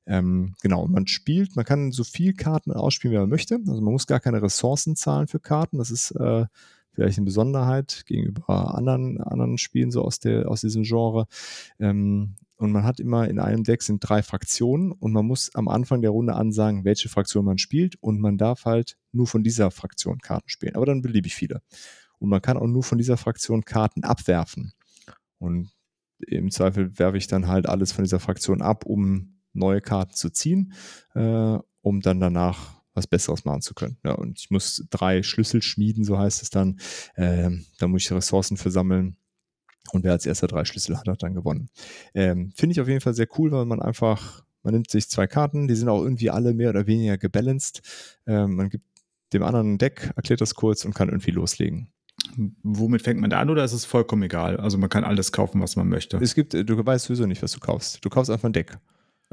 Ähm, genau, man spielt, man kann so viel Karten ausspielen, wie man möchte. Also man muss gar keine Ressourcen zahlen für Karten. Das ist äh, vielleicht eine Besonderheit gegenüber anderen, anderen Spielen so aus, der, aus diesem Genre. Ähm, und man hat immer in einem Deck sind drei Fraktionen und man muss am Anfang der Runde ansagen, welche Fraktion man spielt und man darf halt nur von dieser Fraktion Karten spielen, aber dann beliebig viele. Und man kann auch nur von dieser Fraktion Karten abwerfen. Und im Zweifel werfe ich dann halt alles von dieser Fraktion ab, um neue Karten zu ziehen, äh, um dann danach was Besseres machen zu können. Ja, und ich muss drei Schlüssel schmieden, so heißt es dann. Ähm, da muss ich Ressourcen für sammeln. Und wer als erster drei Schlüssel hat, hat dann gewonnen. Ähm, Finde ich auf jeden Fall sehr cool, weil man einfach, man nimmt sich zwei Karten, die sind auch irgendwie alle mehr oder weniger gebalanced. Ähm, man gibt dem anderen ein Deck, erklärt das kurz und kann irgendwie loslegen. Womit fängt man da an oder ist es vollkommen egal? Also man kann alles kaufen, was man möchte. Es gibt, du weißt sowieso nicht, was du kaufst. Du kaufst einfach ein Deck.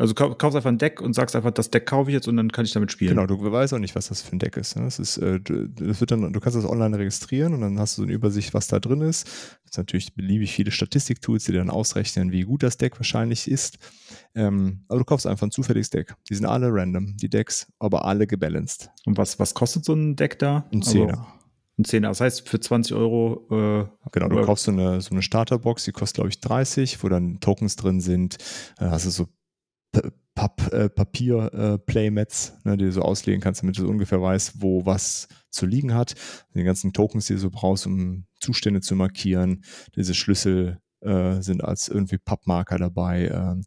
Also kauf, kaufst einfach ein Deck und sagst einfach, das Deck kaufe ich jetzt und dann kann ich damit spielen. Genau, du weißt auch nicht, was das für ein Deck ist. Ne? Das ist, äh, das wird dann, du kannst das online registrieren und dann hast du so eine Übersicht, was da drin ist. Es natürlich beliebig viele Statistik-Tools, die dann ausrechnen, wie gut das Deck wahrscheinlich ist. Ähm, aber du kaufst einfach ein zufälliges Deck. Die sind alle random, die Decks, aber alle gebalanced. Und was, was kostet so ein Deck da? Ein Zehner. Also, ein Zehner. Das heißt, für 20 Euro. Äh, genau, du kaufst so eine, so eine Starterbox, die kostet, glaube ich, 30, wo dann Tokens drin sind. Äh, hast du so Pap äh, Papier-Playmats, äh, ne, die du so auslegen kannst, damit du so ungefähr weißt, wo was zu liegen hat. Die ganzen Tokens, die du so brauchst, um Zustände zu markieren. Diese Schlüssel äh, sind als irgendwie Pappmarker dabei. Ähm,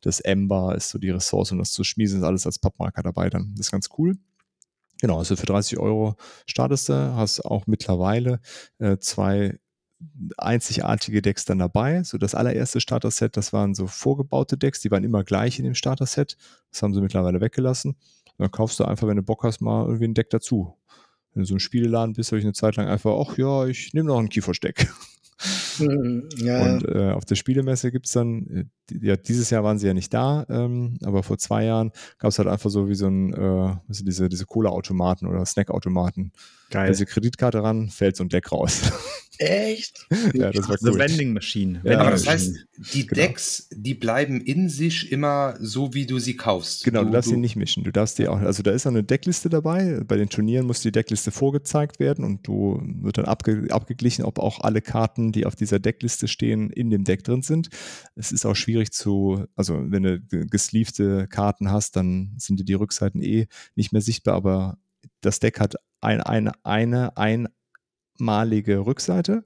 das Ember ist so die Ressource, um das zu schmieden, ist alles als Pappmarker dabei. Dann das ist ganz cool. Genau, also für 30 Euro startest du, hast auch mittlerweile äh, zwei einzigartige Decks dann dabei. So das allererste Starter-Set, das waren so vorgebaute Decks, die waren immer gleich in dem Starter-Set. Das haben sie mittlerweile weggelassen. Dann kaufst du einfach, wenn du Bock hast, mal irgendwie ein Deck dazu. Wenn du so ein Spieleladen bist, habe ich eine Zeit lang einfach, ach ja, ich nehme noch ein Kiefersteck. Mhm, ja, und äh, auf der Spielemesse gibt es dann, äh, ja, dieses Jahr waren sie ja nicht da, ähm, aber vor zwei Jahren gab es halt einfach so wie so ein, äh, diese, diese Cola-Automaten oder Snack-Automaten. Geil. Diese Kreditkarte ran, fällt so ein Deck raus. Echt? ja, das war cool. The Vending Machine. Ja, aber das heißt, die genau. Decks, die bleiben in sich immer so, wie du sie kaufst. Genau, du, du darfst sie nicht mischen. Du darfst die auch, also da ist eine Deckliste dabei. Bei den Turnieren muss die Deckliste vorgezeigt werden und du wird dann abge, abgeglichen, ob auch alle Karten, die auf dieser Deckliste stehen, in dem Deck drin sind. Es ist auch schwierig zu, also wenn du gesleevte Karten hast, dann sind dir die Rückseiten eh nicht mehr sichtbar, aber das Deck hat ein, eine, eine, ein malige Rückseite.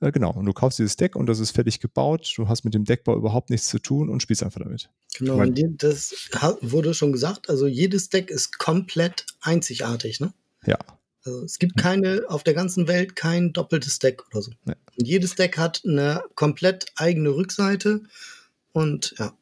Äh, genau, und du kaufst dieses Deck und das ist fertig gebaut. Du hast mit dem Deckbau überhaupt nichts zu tun und spielst einfach damit. Genau, und das wurde schon gesagt. Also jedes Deck ist komplett einzigartig, ne? Ja. Also es gibt keine, auf der ganzen Welt kein doppeltes Deck oder so. Nee. Und jedes Deck hat eine komplett eigene Rückseite und ja.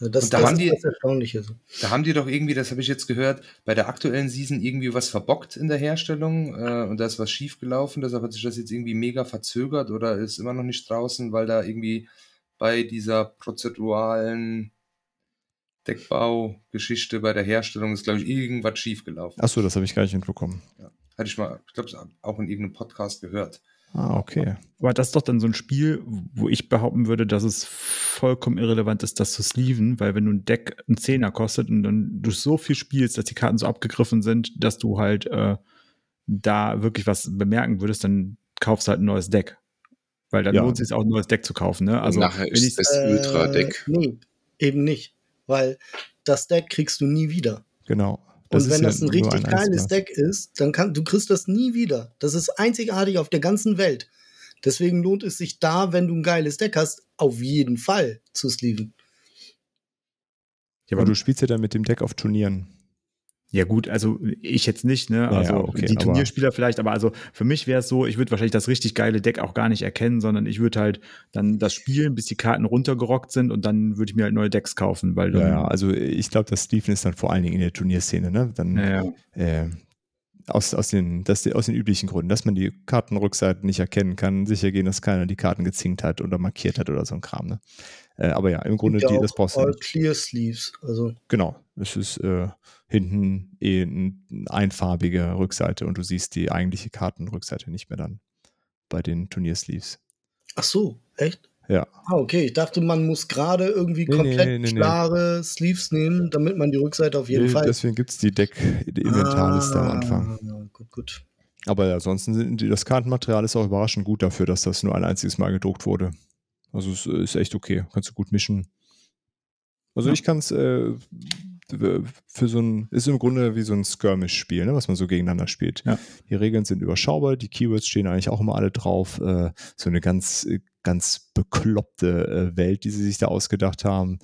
Also das, da das haben ist die, das Erstaunliche. So. Da haben die doch irgendwie, das habe ich jetzt gehört, bei der aktuellen Season irgendwie was verbockt in der Herstellung äh, und da ist was schiefgelaufen, deshalb hat sich das jetzt irgendwie mega verzögert oder ist immer noch nicht draußen, weil da irgendwie bei dieser prozeduralen Deckbaugeschichte bei der Herstellung ist, glaube ich, irgendwas schiefgelaufen. Achso, das habe ich gar nicht mitbekommen. Ja. Hatte ich mal, ich glaube, auch in irgendeinem Podcast gehört. Ah, okay. Aber das ist doch dann so ein Spiel, wo ich behaupten würde, dass es vollkommen irrelevant ist, das zu sleeven, weil wenn du ein Deck einen Zehner kostet und dann du so viel spielst, dass die Karten so abgegriffen sind, dass du halt äh, da wirklich was bemerken würdest, dann kaufst du halt ein neues Deck. Weil dann ja. lohnt es sich auch ein neues Deck zu kaufen. Ne? Also, nachher ist das äh, Ultra-Deck. Nee, eben nicht. Weil das Deck kriegst du nie wieder. Genau. Das und wenn das ein richtig ein geiles Deck ist, dann kann, du kriegst das nie wieder. Das ist einzigartig auf der ganzen Welt. Deswegen lohnt es sich da, wenn du ein geiles Deck hast, auf jeden Fall zu sleeven. Ja, aber du spielst ja dann mit dem Deck auf Turnieren. Ja gut, also ich jetzt nicht, ne? Also ja, okay, die Turnierspieler vielleicht, aber also für mich wäre es so, ich würde wahrscheinlich das richtig geile Deck auch gar nicht erkennen, sondern ich würde halt dann das spielen, bis die Karten runtergerockt sind und dann würde ich mir halt neue Decks kaufen, weil ja, also ich glaube, das Steven ist dann vor allen Dingen in der Turnierszene, ne? Dann ja, äh, aus, aus, den, das, aus den üblichen Gründen, dass man die Kartenrückseiten nicht erkennen kann, sicher gehen, dass keiner die Karten gezinkt hat oder markiert hat oder so ein Kram, ne? Äh, aber ja, im Grunde, die, das brauchst du. All clear sleeves, also. Genau, es ist äh, hinten eh eine einfarbige Rückseite und du siehst die eigentliche Kartenrückseite nicht mehr dann bei den Turniersleeves. Ach so, echt? Ja. Ah, okay. Ich dachte, man muss gerade irgendwie nee, komplett nee, nee, klare Sleeves nehmen, damit man die Rückseite auf jeden Fall. Deswegen gibt es die Deck-Inventarliste ah, am Anfang. Gut, gut. Aber ja, ansonsten das Kartenmaterial ist auch überraschend gut dafür, dass das nur ein einziges Mal gedruckt wurde. Also es ist echt okay. Kannst du gut mischen. Also Ja. ich kann es äh, für so ein, ist im Grunde wie so ein Skirmish-Spiel, ne, was man so gegeneinander spielt. Ja. Die Regeln sind überschaubar, die Keywords stehen eigentlich auch immer alle drauf. Äh, so eine ganz, äh, ganz bekloppte äh, Welt, die sie sich da ausgedacht haben.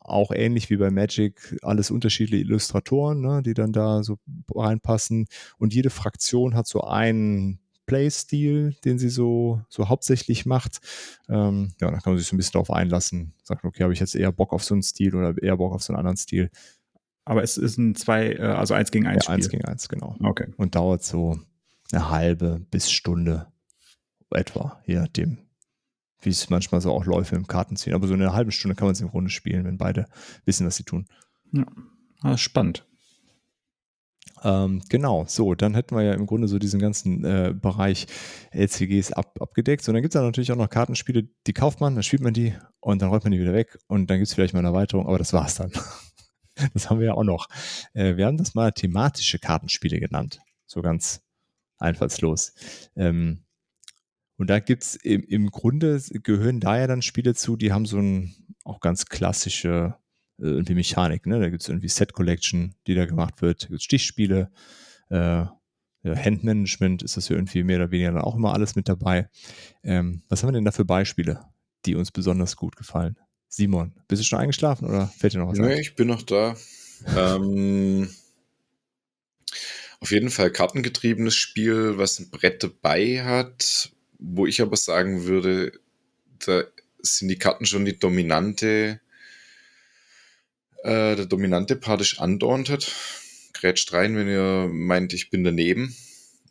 Auch ähnlich wie bei Magic, alles unterschiedliche Illustratoren, ne, die dann da so reinpassen. Und jede Fraktion hat so einen Playstil, den sie so, so hauptsächlich macht. Ähm, ja, da kann man sich so ein bisschen drauf einlassen. Sagt, okay, habe ich jetzt eher Bock auf so einen Stil oder eher Bock auf so einen anderen Stil. Aber es ist ein zwei, äh, also eins gegen eins Ja, eins Spiel. gegen eins, genau. Okay. Und dauert so eine halbe bis Stunde etwa, je nachdem, wie es manchmal so auch läuft im Kartenziehen. Aber so eine halbe Stunde kann man es im Grunde spielen, wenn beide wissen, was sie tun. Ah, spannend. Ähm, genau, so, dann hätten wir ja im Grunde so diesen ganzen äh, Bereich LCGs ab, abgedeckt. So, dann gibt es da natürlich auch noch Kartenspiele, die kauft man, dann spielt man die und dann räumt man die wieder weg und dann gibt es vielleicht mal eine Erweiterung, aber das war's dann. das haben wir ja auch noch. Äh, wir haben das mal thematische Kartenspiele genannt. So ganz einfallslos. Ähm, und da gibt's im, im Grunde gehören da ja dann Spiele zu, die haben so ein auch ganz klassische irgendwie Mechanik, ne? Da gibt's irgendwie Set Collection, die da gemacht wird, da gibt's Stichspiele, äh, Handmanagement ist das ja irgendwie mehr oder weniger dann auch immer alles mit dabei. Ähm, was haben wir denn da für Beispiele, die uns besonders gut gefallen? Simon, bist du schon eingeschlafen oder fällt dir noch was Nee, ein? ich bin noch da. ähm, auf jeden Fall kartengetriebenes Spiel, was ein Brett dabei hat, wo ich aber sagen würde, da sind die Karten schon die dominante, äh, der dominante Part ist Undaunted. Grätscht rein, wenn ihr meint, ich bin daneben.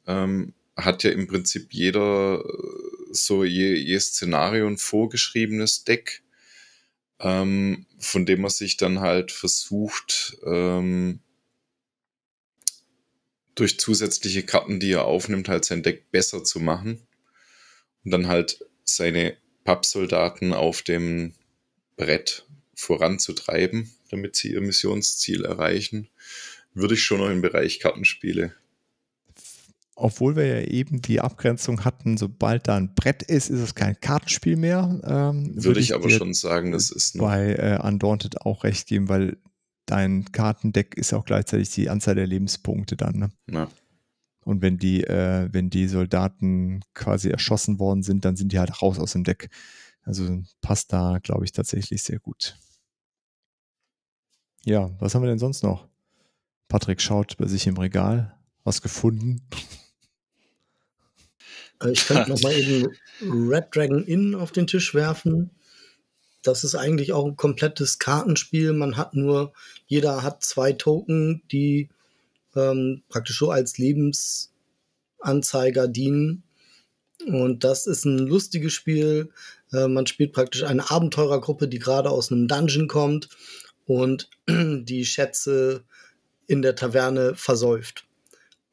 Ähm, hat ja im Prinzip jeder äh, so je, je Szenario ein vorgeschriebenes Deck ähm, von dem man sich dann halt versucht, ähm, durch zusätzliche Karten, die er aufnimmt, halt sein Deck besser zu machen und dann halt seine Pappsoldaten auf dem Brett voranzutreiben, damit sie ihr Missionsziel erreichen, würde ich schon noch im Bereich Kartenspiele. Obwohl wir ja eben die Abgrenzung hatten, sobald da ein Brett ist, ist es kein Kartenspiel mehr. Ähm, Würde ich aber schon sagen, das ist bei äh, Undaunted auch recht geben, weil dein Kartendeck ist auch gleichzeitig die Anzahl der Lebenspunkte dann. Ne? na, Und wenn die, äh, wenn die Soldaten quasi erschossen worden sind, dann sind die halt raus aus dem Deck. Also passt da, glaube ich, tatsächlich sehr gut. Ja, was haben wir denn sonst noch? Patrick schaut bei sich im Regal. Was gefunden? Äh, Ich könnte noch mal eben Red Dragon Inn auf den Tisch werfen. Das ist eigentlich auch ein komplettes Kartenspiel. Man hat nur, jeder hat zwei Token, die ähm, praktisch so als Lebensanzeiger dienen. Und das ist ein lustiges Spiel. Äh, man spielt praktisch eine Abenteurergruppe, die gerade aus einem Dungeon kommt und die Schätze in der Taverne versäuft.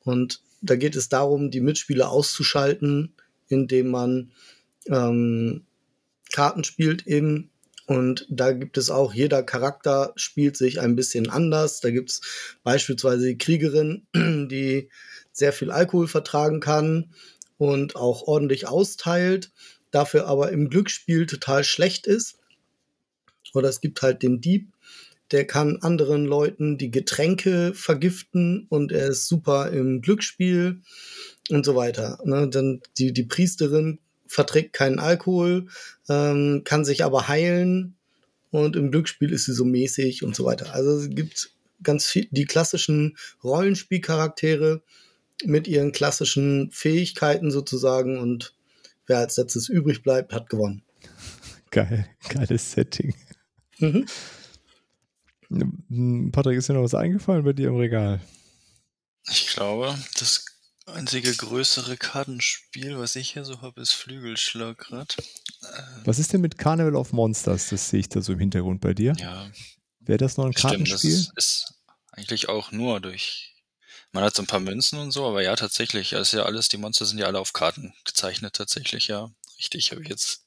Und da geht es darum, die Mitspieler auszuschalten, indem man ähm, Karten spielt eben. Und da gibt es auch, jeder Charakter spielt sich ein bisschen anders. Da gibt es beispielsweise die Kriegerin, die sehr viel Alkohol vertragen kann und auch ordentlich austeilt, dafür aber im Glücksspiel total schlecht ist. Oder es gibt halt den Dieb, der kann anderen Leuten die Getränke vergiften und er ist super im Glücksspiel und so weiter. Ne? Dann die, die Priesterin verträgt keinen Alkohol, ähm, kann sich aber heilen und im Glücksspiel ist sie so mäßig und so weiter. Also es gibt ganz viel, die klassischen Rollenspielcharaktere mit ihren klassischen Fähigkeiten sozusagen und wer als letztes übrig bleibt, hat gewonnen. Geil, geiles Setting. Mhm. Hm, Patrick, ist dir noch was eingefallen bei dir im Regal? Ich glaube, das einzige größere Kartenspiel, was ich hier so habe, ist Flügelschlag grad. Äh, Was ist denn mit Carnival of Monsters? Das sehe ich da so im Hintergrund bei dir. ja, Wäre das noch ein stimmt. Das Kartenspiel? ist, ist eigentlich auch nur durch. Man hat so ein paar Münzen und so, aber ja, tatsächlich. Ist ja alles, die Monster sind ja alle auf Karten gezeichnet, tatsächlich, ja. Richtig, habe ich jetzt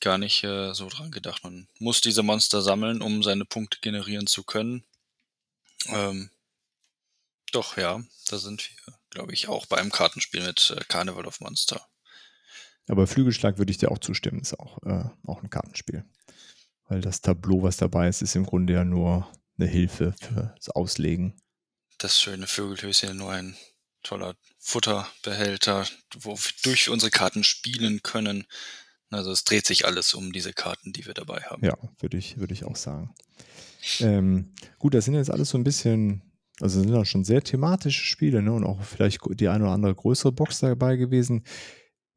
gar nicht äh, so dran gedacht. Man muss diese Monster sammeln, um seine Punkte generieren zu können. Ähm, doch, ja, da sind wir, glaube ich, auch bei einem Kartenspiel mit äh, Carnival of Monster. Aber Flügelschlag würde ich dir auch zustimmen, ist auch, äh, auch ein Kartenspiel. weil das Tableau, was dabei ist, ist im Grunde ja nur eine Hilfe fürs Auslegen. Das schöne Vögelhöschen nur ein toller Futterbehälter, wodurch wir unsere Karten spielen können. Also es dreht sich alles um diese Karten, die wir dabei haben. Ja, würde ich, würde ich auch sagen. Ähm, gut, das sind jetzt alles so ein bisschen, also sind dann schon sehr thematische Spiele, ne? Und auch vielleicht die eine oder andere größere Box dabei gewesen.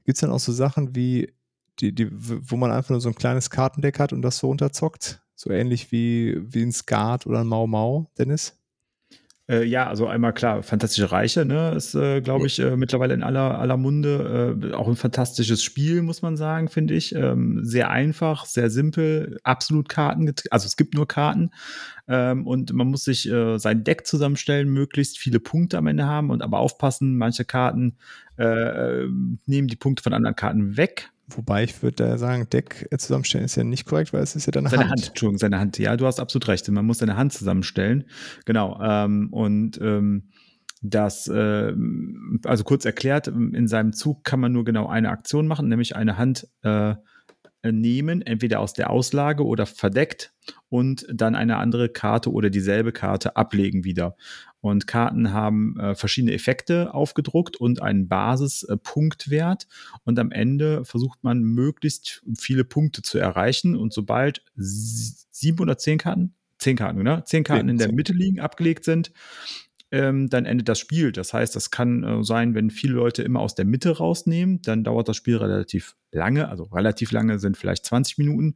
Gibt es dann auch so Sachen wie, die, die, wo man einfach nur so ein kleines Kartendeck hat und das so runterzockt? So ähnlich wie, wie ein Skat oder ein Mau Mau, Dennis? Äh, ja, also einmal klar, Fantastische Reiche, ne, ist, äh, glaube ich, äh, mittlerweile in aller, aller Munde. Äh, auch ein fantastisches Spiel, muss man sagen, finde ich. Ähm, sehr einfach, sehr simpel, absolut Karten, also es gibt nur Karten. Ähm, und man muss sich äh, sein Deck zusammenstellen, möglichst viele Punkte am Ende haben und aber aufpassen, manche Karten äh, nehmen die Punkte von anderen Karten weg Wobei ich würde da sagen, Deck zusammenstellen ist ja nicht korrekt, weil es ist ja deine seine Hand. Hand. Entschuldigung, seine Hand. Ja, du hast absolut recht. Man muss seine Hand zusammenstellen. Genau. Ähm, und ähm, das, äh, also kurz erklärt, in seinem Zug kann man nur genau eine Aktion machen, nämlich eine Hand äh, nehmen, entweder aus der Auslage oder verdeckt und dann eine andere Karte oder dieselbe Karte ablegen wieder. Und Karten haben äh, verschiedene Effekte aufgedruckt und einen Basispunktwert. Äh, und am Ende versucht man möglichst viele Punkte zu erreichen. Und sobald sieben oder zehn Karten, zehn Karten, ne? Zehn Karten in der Mitte liegen, abgelegt sind, ähm, dann endet das Spiel. Das heißt, das kann äh, sein, wenn viele Leute immer aus der Mitte rausnehmen, dann dauert das Spiel relativ lange, also relativ lange sind vielleicht 20 Minuten.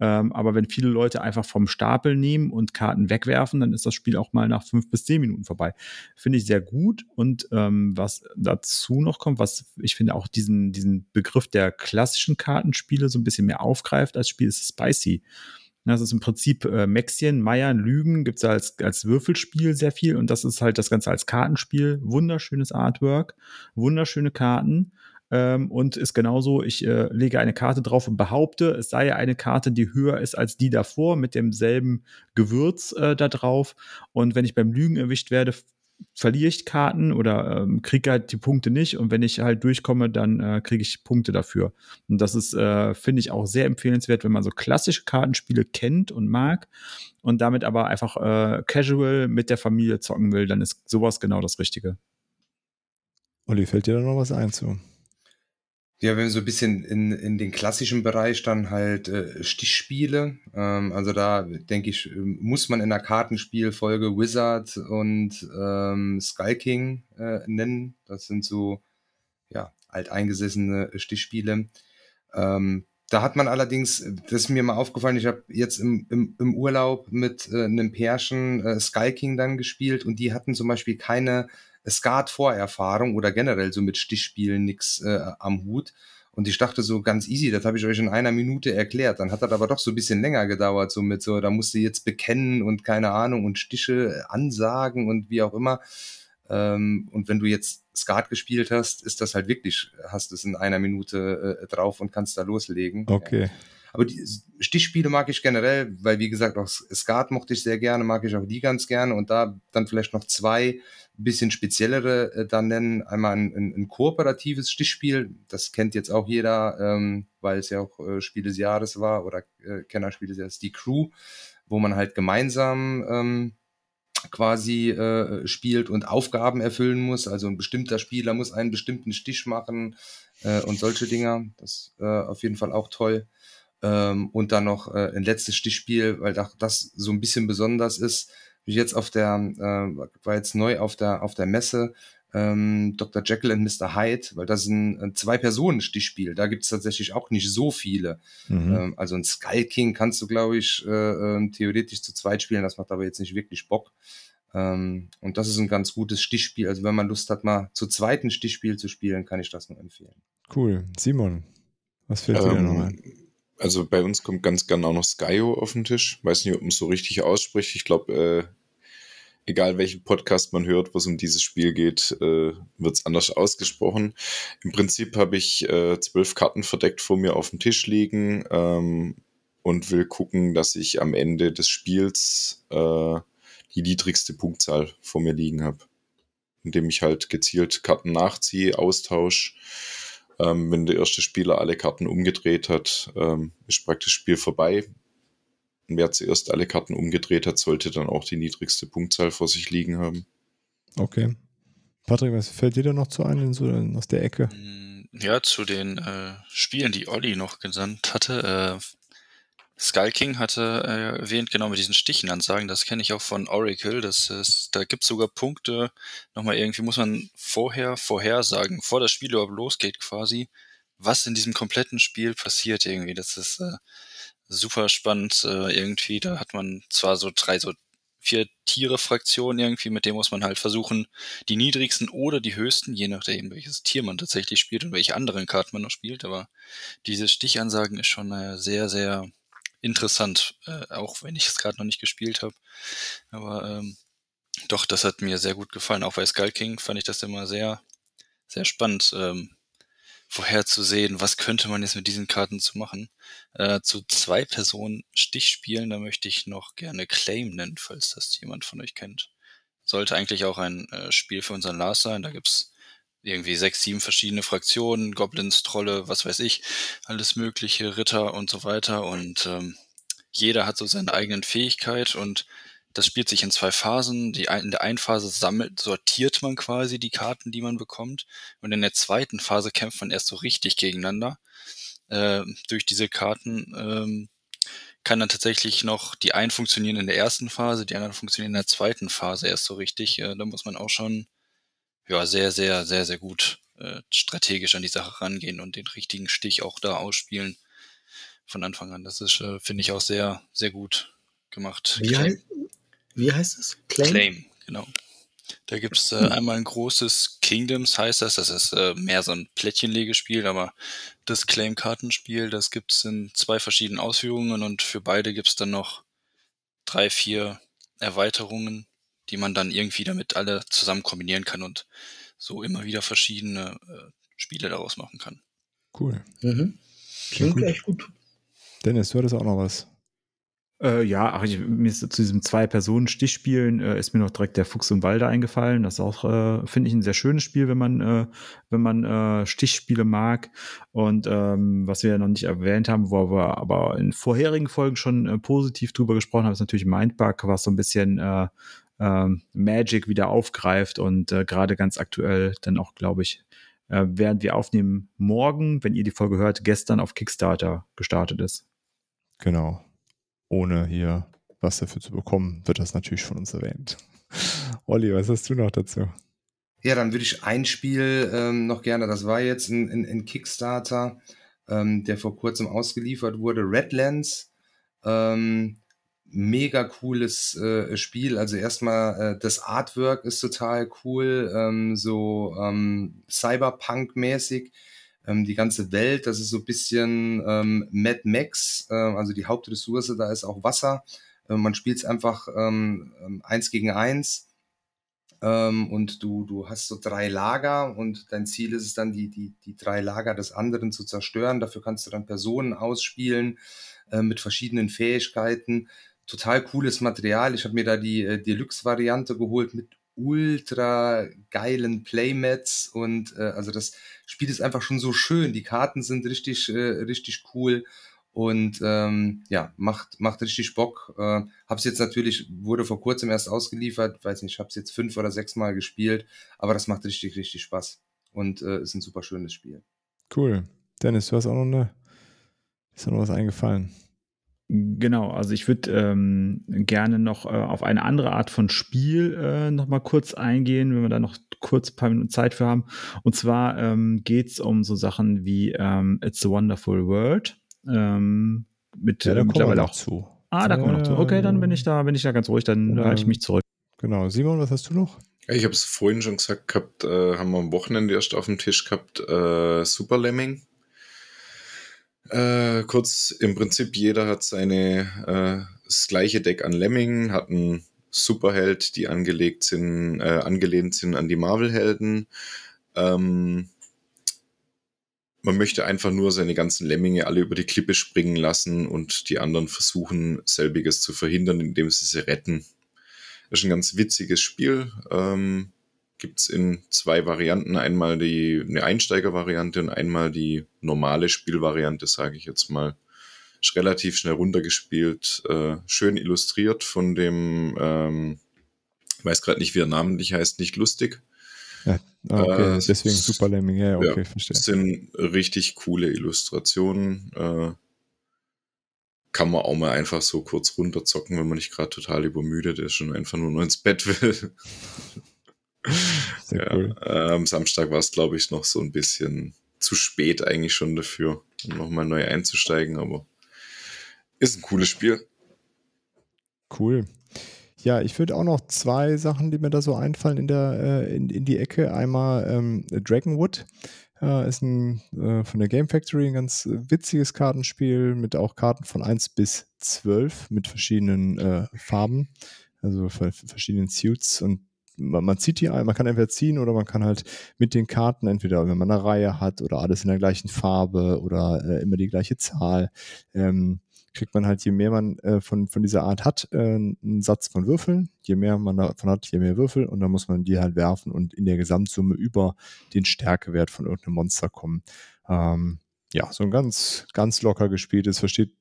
Ähm, aber wenn viele Leute einfach vom Stapel nehmen und Karten wegwerfen, dann ist das Spiel auch mal nach fünf bis zehn Minuten vorbei. Finde ich sehr gut. Und ähm, was dazu noch kommt, was ich finde auch diesen, diesen Begriff der klassischen Kartenspiele so ein bisschen mehr aufgreift als Spiel, ist Spicy. Das ist im Prinzip äh, Mäxchen, Meiern, Lügen, gibt es als, als Würfelspiel sehr viel und das ist halt das Ganze als Kartenspiel. Wunderschönes Artwork, wunderschöne Karten ähm, und ist genauso, ich äh, lege eine Karte drauf und behaupte, es sei eine Karte, die höher ist als die davor mit demselben Gewürz äh, da drauf. Und wenn ich beim Lügen erwischt werde, verliere ich Karten oder ähm, kriege halt die Punkte nicht und wenn ich halt durchkomme, dann äh, kriege ich Punkte dafür. Und das ist, äh, finde ich, auch sehr empfehlenswert, wenn man so klassische Kartenspiele kennt und mag und damit aber einfach äh, casual mit der Familie zocken will, dann ist sowas genau das Richtige. Olli, fällt dir da noch was ein zu? Ja, wenn wir so ein bisschen in, in den klassischen Bereich dann halt äh, Stichspiele. Ähm, also da denke ich, ähm, muss man in der Kartenspielfolge Wizard und ähm, Sky King äh, nennen. Das sind so ja alteingesessene Stichspiele. Ähm, da hat man allerdings, das ist mir mal aufgefallen, ich habe jetzt im, im, im Urlaub mit äh, einem Pärchen äh, Sky King dann gespielt und die hatten zum Beispiel keine Skat-Vorerfahrung oder generell so mit Stichspielen nix äh, am Hut. Und ich dachte so ganz easy, das habe ich euch in einer Minute erklärt. Dann hat das aber doch so ein bisschen länger gedauert, so mit so, da musst du jetzt bekennen und keine Ahnung und Stiche ansagen und wie auch immer. Ähm, und wenn du jetzt Skat gespielt hast, ist das halt wirklich, hast es in einer Minute äh, drauf und kannst da loslegen. Okay. Ja. Aber die Stichspiele mag ich generell, weil wie gesagt, auch Skat mochte ich sehr gerne, mag ich auch die ganz gerne. Und da dann vielleicht noch zwei bisschen speziellere äh, dann nennen. Einmal ein, ein, ein, kooperatives Stichspiel, das kennt jetzt auch jeder, ähm, weil es ja auch äh, Spiel des Jahres war oder äh, Kennerspiel des Jahres, die Crew, wo man halt gemeinsam ähm, quasi äh, spielt und Aufgaben erfüllen muss. Also ein bestimmter Spieler muss einen bestimmten Stich machen äh, und solche Dinger. Das äh, auf jeden Fall auch toll. Ähm, und dann noch äh, ein letztes Stichspiel, weil das so ein bisschen besonders ist ich jetzt auf der, äh, war jetzt neu auf der, auf der Messe, ähm, Dr. Jekyll und Mr. Hyde, weil das ist ein, ein Zwei-Personen-Stichspiel. Da gibt es tatsächlich auch nicht so viele. Mhm. Ähm, also ein Skull King kannst du, glaube ich, äh, äh, theoretisch zu zweit spielen. Das macht aber jetzt nicht wirklich Bock. Ähm, und das ist ein ganz gutes Stichspiel. Also wenn man Lust hat, mal zu zweiten Stichspiel zu spielen, kann ich das nur empfehlen. Cool. Simon, was fällt dir ähm, noch ein? Also bei uns kommt ganz gern auch noch Skyo auf den Tisch. Weiß nicht, ob man es so richtig ausspricht. Ich glaube, äh, egal welchen Podcast man hört, wo es um dieses Spiel geht, äh, wird es anders ausgesprochen. Im Prinzip habe ich äh, zwölf Karten verdeckt vor mir auf dem Tisch liegen ähm, und will gucken, dass ich am Ende des Spiels äh, die niedrigste Punktzahl vor mir liegen habe. Indem ich halt gezielt Karten nachziehe, austausche ähm, wenn der erste Spieler alle Karten umgedreht hat, ähm, ist praktisch das Spiel vorbei. wer zuerst alle Karten umgedreht hat, sollte dann auch die niedrigste Punktzahl vor sich liegen haben. Okay. Patrick, was fällt dir da noch zu ein, so aus der Ecke? Mm, Ja, zu den äh, Spielen, die Olli noch genannt hatte. Äh, Skull King hatte äh, erwähnt, genau mit diesen Stichenansagen, das kenne ich auch von Oracle. Das ist, da gibt's sogar Punkte, nochmal irgendwie muss man vorher vorhersagen, vor das Spiel überhaupt losgeht quasi, was in diesem kompletten Spiel passiert irgendwie. Das ist äh, super spannend äh, irgendwie. Da hat man zwar so drei, so vier Tiere-Fraktionen irgendwie, mit denen muss man halt versuchen, die niedrigsten oder die höchsten, je nachdem, welches Tier man tatsächlich spielt und welche anderen Karten man noch spielt. Aber diese Stichansagen ist schon äh, sehr, sehr interessant, äh, auch wenn ich es gerade noch nicht gespielt habe. Aber ähm, doch, das hat mir sehr gut gefallen. Auch bei Skull King fand ich das immer sehr, sehr spannend, ähm, vorherzusehen, was könnte man jetzt mit diesen Karten zu machen. Äh, zu zwei Personen Stichspielen, da möchte ich noch gerne Claim nennen, falls das jemand von euch kennt. Sollte eigentlich auch ein äh, Spiel für unseren Lars sein. Da gibt's irgendwie sechs, sieben verschiedene Fraktionen, Goblins, Trolle, was weiß ich, alles mögliche, Ritter und so weiter. Und ähm, jeder hat so seine eigenen Fähigkeit und das spielt sich in zwei Phasen. Die ein, in der einen Phase sammelt, sortiert man quasi die Karten, die man bekommt. Und in der zweiten Phase kämpft man erst so richtig gegeneinander. Äh, durch diese Karten ähm, kann dann tatsächlich noch die einen funktionieren in der ersten Phase, die anderen funktionieren in der zweiten Phase erst so richtig. Äh, da muss man auch schon ja sehr, sehr, sehr, sehr gut äh, strategisch an die Sache rangehen und den richtigen Stich auch da ausspielen von Anfang an. Das ist, äh, finde ich, auch sehr, sehr gut gemacht. Wie, Claim. heißt, wie heißt es? Claim? Claim, genau. Da gibt's äh, einmal ein großes Kingdoms, heißt das. Das ist äh, mehr so ein Plättchenlegespiel, aber das Claim-Kartenspiel, das gibt's in zwei verschiedenen Ausführungen und für beide gibt's dann noch drei, vier Erweiterungen, die man dann irgendwie damit alle zusammen kombinieren kann und so immer wieder verschiedene äh, Spiele daraus machen kann. Cool. Mhm. Klingt echt gut. Dennis, du hattest auch noch was. Äh, ja, ach, ich, mir ist zu diesem Zwei-Personen-Stichspielen äh, ist mir noch direkt der Fuchs im Walde eingefallen. Das ist auch, äh, finde ich, ein sehr schönes Spiel, wenn man, äh, wenn man äh, Stichspiele mag. Und ähm, was wir ja noch nicht erwähnt haben, wo wir aber in vorherigen Folgen schon äh, positiv drüber gesprochen haben, ist natürlich Mindbug, was so ein bisschen äh, ähm, Magic wieder aufgreift und äh, gerade ganz aktuell dann auch, glaube ich, äh, während wir aufnehmen, morgen, wenn ihr die Folge hört, gestern auf Kickstarter gestartet ist. Genau. Ohne hier was dafür zu bekommen, wird das natürlich von uns erwähnt. Olli, was hast du noch dazu? Ja, dann würde ich ein Spiel ähm, noch gerne, das war jetzt ein, ein, ein Kickstarter, ähm, der vor kurzem ausgeliefert wurde, Redlands. Ähm, mega cooles äh, Spiel. Also erstmal äh, das Artwork ist total cool, ähm, so ähm, Cyberpunk-mäßig. Ähm, die ganze Welt, das ist so ein bisschen ähm, Mad Max, äh, also die Hauptressource, da ist auch Wasser. Äh, man spielt es einfach ähm, ähm, eins gegen eins. Ähm, und du, du hast so drei Lager und dein Ziel ist es dann, die, die, die drei Lager des anderen zu zerstören. Dafür kannst du dann Personen ausspielen äh, mit verschiedenen Fähigkeiten total cooles Material. Ich habe mir da die äh, Deluxe-Variante geholt mit ultra geilen Playmats und äh, also das Spiel ist einfach schon so schön. Die Karten sind richtig, äh, richtig cool und ähm, ja, macht, macht richtig Bock. Äh, hab's jetzt natürlich, wurde vor kurzem erst ausgeliefert, weiß nicht, ich hab's jetzt fünf oder sechs Mal gespielt, aber das macht richtig, richtig Spaß und äh, ist ein super schönes Spiel. Cool. Dennis, du hast auch noch eine, ist noch was eingefallen? Genau, also ich würde ähm, gerne noch äh, auf eine andere Art von Spiel äh, noch mal kurz eingehen, wenn wir da noch kurz ein paar Minuten Zeit für haben. Und zwar ähm, geht es um so Sachen wie ähm, It's a Wonderful World. Ähm, mit Ja, da äh, kommen wir mittlerweile noch auch. zu. Ah, da kommen wir noch zu. Okay, dann bin ich da, bin ich da ganz ruhig, dann Genau. halte ich mich zurück. Genau. Simon, was hast du noch? Ja, ich habe es vorhin schon gesagt gehabt, äh, haben wir am Wochenende erst auf dem Tisch gehabt, äh, Super Lemming. Äh, kurz, im Prinzip jeder hat seine, äh, das gleiche Deck an Lemmingen, hat einen Superheld, die angelegt sind, äh, angelehnt sind an die Marvel-Helden. Ähm, man möchte einfach nur seine ganzen Lemminge alle über die Klippe springen lassen und die anderen versuchen, selbiges zu verhindern, indem sie sie retten. Das ist ein ganz witziges Spiel. Ähm, Gibt es in zwei Varianten. Einmal die eine Einsteiger-Variante und einmal die normale Spielvariante, sage ich jetzt mal. ist relativ schnell runtergespielt, äh, schön illustriert von dem, ähm, weiß gerade nicht, wie er namentlich heißt, nicht lustig. Ja, okay, Äh, deswegen Super Lemming, ja, okay, ja, verstehe. Das sind richtig coole Illustrationen. Äh, kann man auch mal einfach so kurz runterzocken, wenn man nicht gerade total übermüdet ist und einfach nur noch ins Bett will. Sehr ja, cool. äh, am Samstag war es, glaube ich, noch so ein bisschen zu spät eigentlich schon dafür, um nochmal neu einzusteigen, aber ist ein cooles Spiel. Cool. Ja, ich würde auch noch zwei Sachen, die mir da so einfallen, in, der, äh, in, in die Ecke. Einmal ähm, Dragonwood. Äh, ist ein, äh, von der Game Factory ein ganz witziges Kartenspiel mit auch Karten von 1 bis 12 mit verschiedenen äh, Farben, also ver- verschiedenen Suits und man, man zieht die ein, man kann entweder ziehen oder man kann halt mit den Karten, entweder wenn man eine Reihe hat oder alles in der gleichen Farbe oder äh, immer die gleiche Zahl, ähm, kriegt man halt, je mehr man äh, von, von dieser Art hat, äh, einen Satz von Würfeln. Je mehr man davon hat, je mehr Würfel. Und dann muss man die halt werfen und in der Gesamtsumme über den Stärkewert von irgendeinem Monster kommen. Ähm, ja, so ein ganz, ganz locker gespieltes, versteht,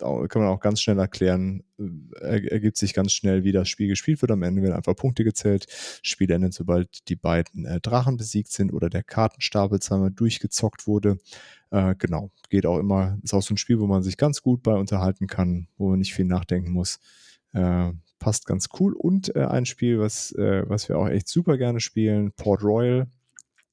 kann man auch ganz schnell erklären, äh, er, ergibt sich ganz schnell, wie das Spiel gespielt wird. Am Ende werden einfach Punkte gezählt. Spiel endet, sobald die beiden äh, Drachen besiegt sind oder der Kartenstapel zweimal durchgezockt wurde. Äh, genau, geht auch immer, ist auch so ein Spiel, wo man sich ganz gut bei unterhalten kann, wo man nicht viel nachdenken muss. Äh, passt ganz cool. Und äh, ein Spiel, was, äh, was wir auch echt super gerne spielen, Port Royal.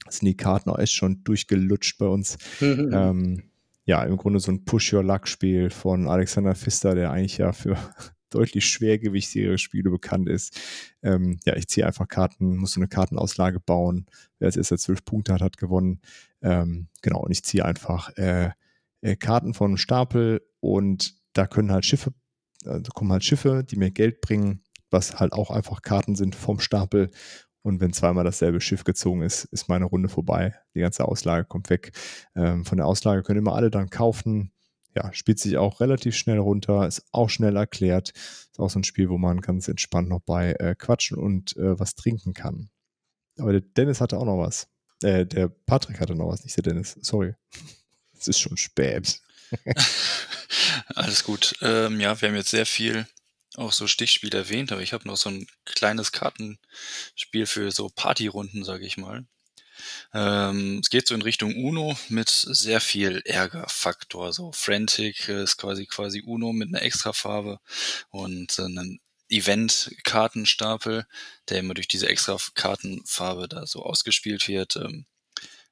Sind die Karten auch echt schon durchgelutscht bei uns. Ähm, ja, im Grunde so ein Push-Your-Luck-Spiel von Alexander Pfister, der eigentlich ja für deutlich schwergewichtigere Spiele bekannt ist. Ähm, ja, ich ziehe einfach Karten, muss so eine Kartenauslage bauen. Wer als erster zwölf Punkte hat, hat gewonnen. Ähm, genau, und ich ziehe einfach äh, äh, Karten vom Stapel und da können halt Schiffe, also kommen halt Schiffe, die mir Geld bringen, was halt auch einfach Karten sind vom Stapel. Und wenn zweimal dasselbe Schiff gezogen ist, ist meine Runde vorbei. Die ganze Auslage kommt weg. Ähm, von der Auslage können immer alle dann kaufen. Ja, spielt sich auch relativ schnell runter, ist auch schnell erklärt. Ist auch so ein Spiel, wo man ganz entspannt noch bei äh, quatschen und äh, was trinken kann. Aber der Dennis hatte auch noch was. Äh, der Patrick hatte noch was, nicht der Dennis. Sorry. Es ist schon spät. Alles gut. Ähm, ja, wir haben jetzt sehr viel auch so Stichspiel erwähnt, aber ich habe noch so ein kleines Kartenspiel für so Partyrunden, sage ich mal. Ähm, es geht so in Richtung Uno mit sehr viel Ärgerfaktor. So Frantic ist quasi quasi Uno mit einer Extrafarbe und einem Event-Kartenstapel, der immer durch diese extra Kartenfarbe da so ausgespielt wird. Ähm,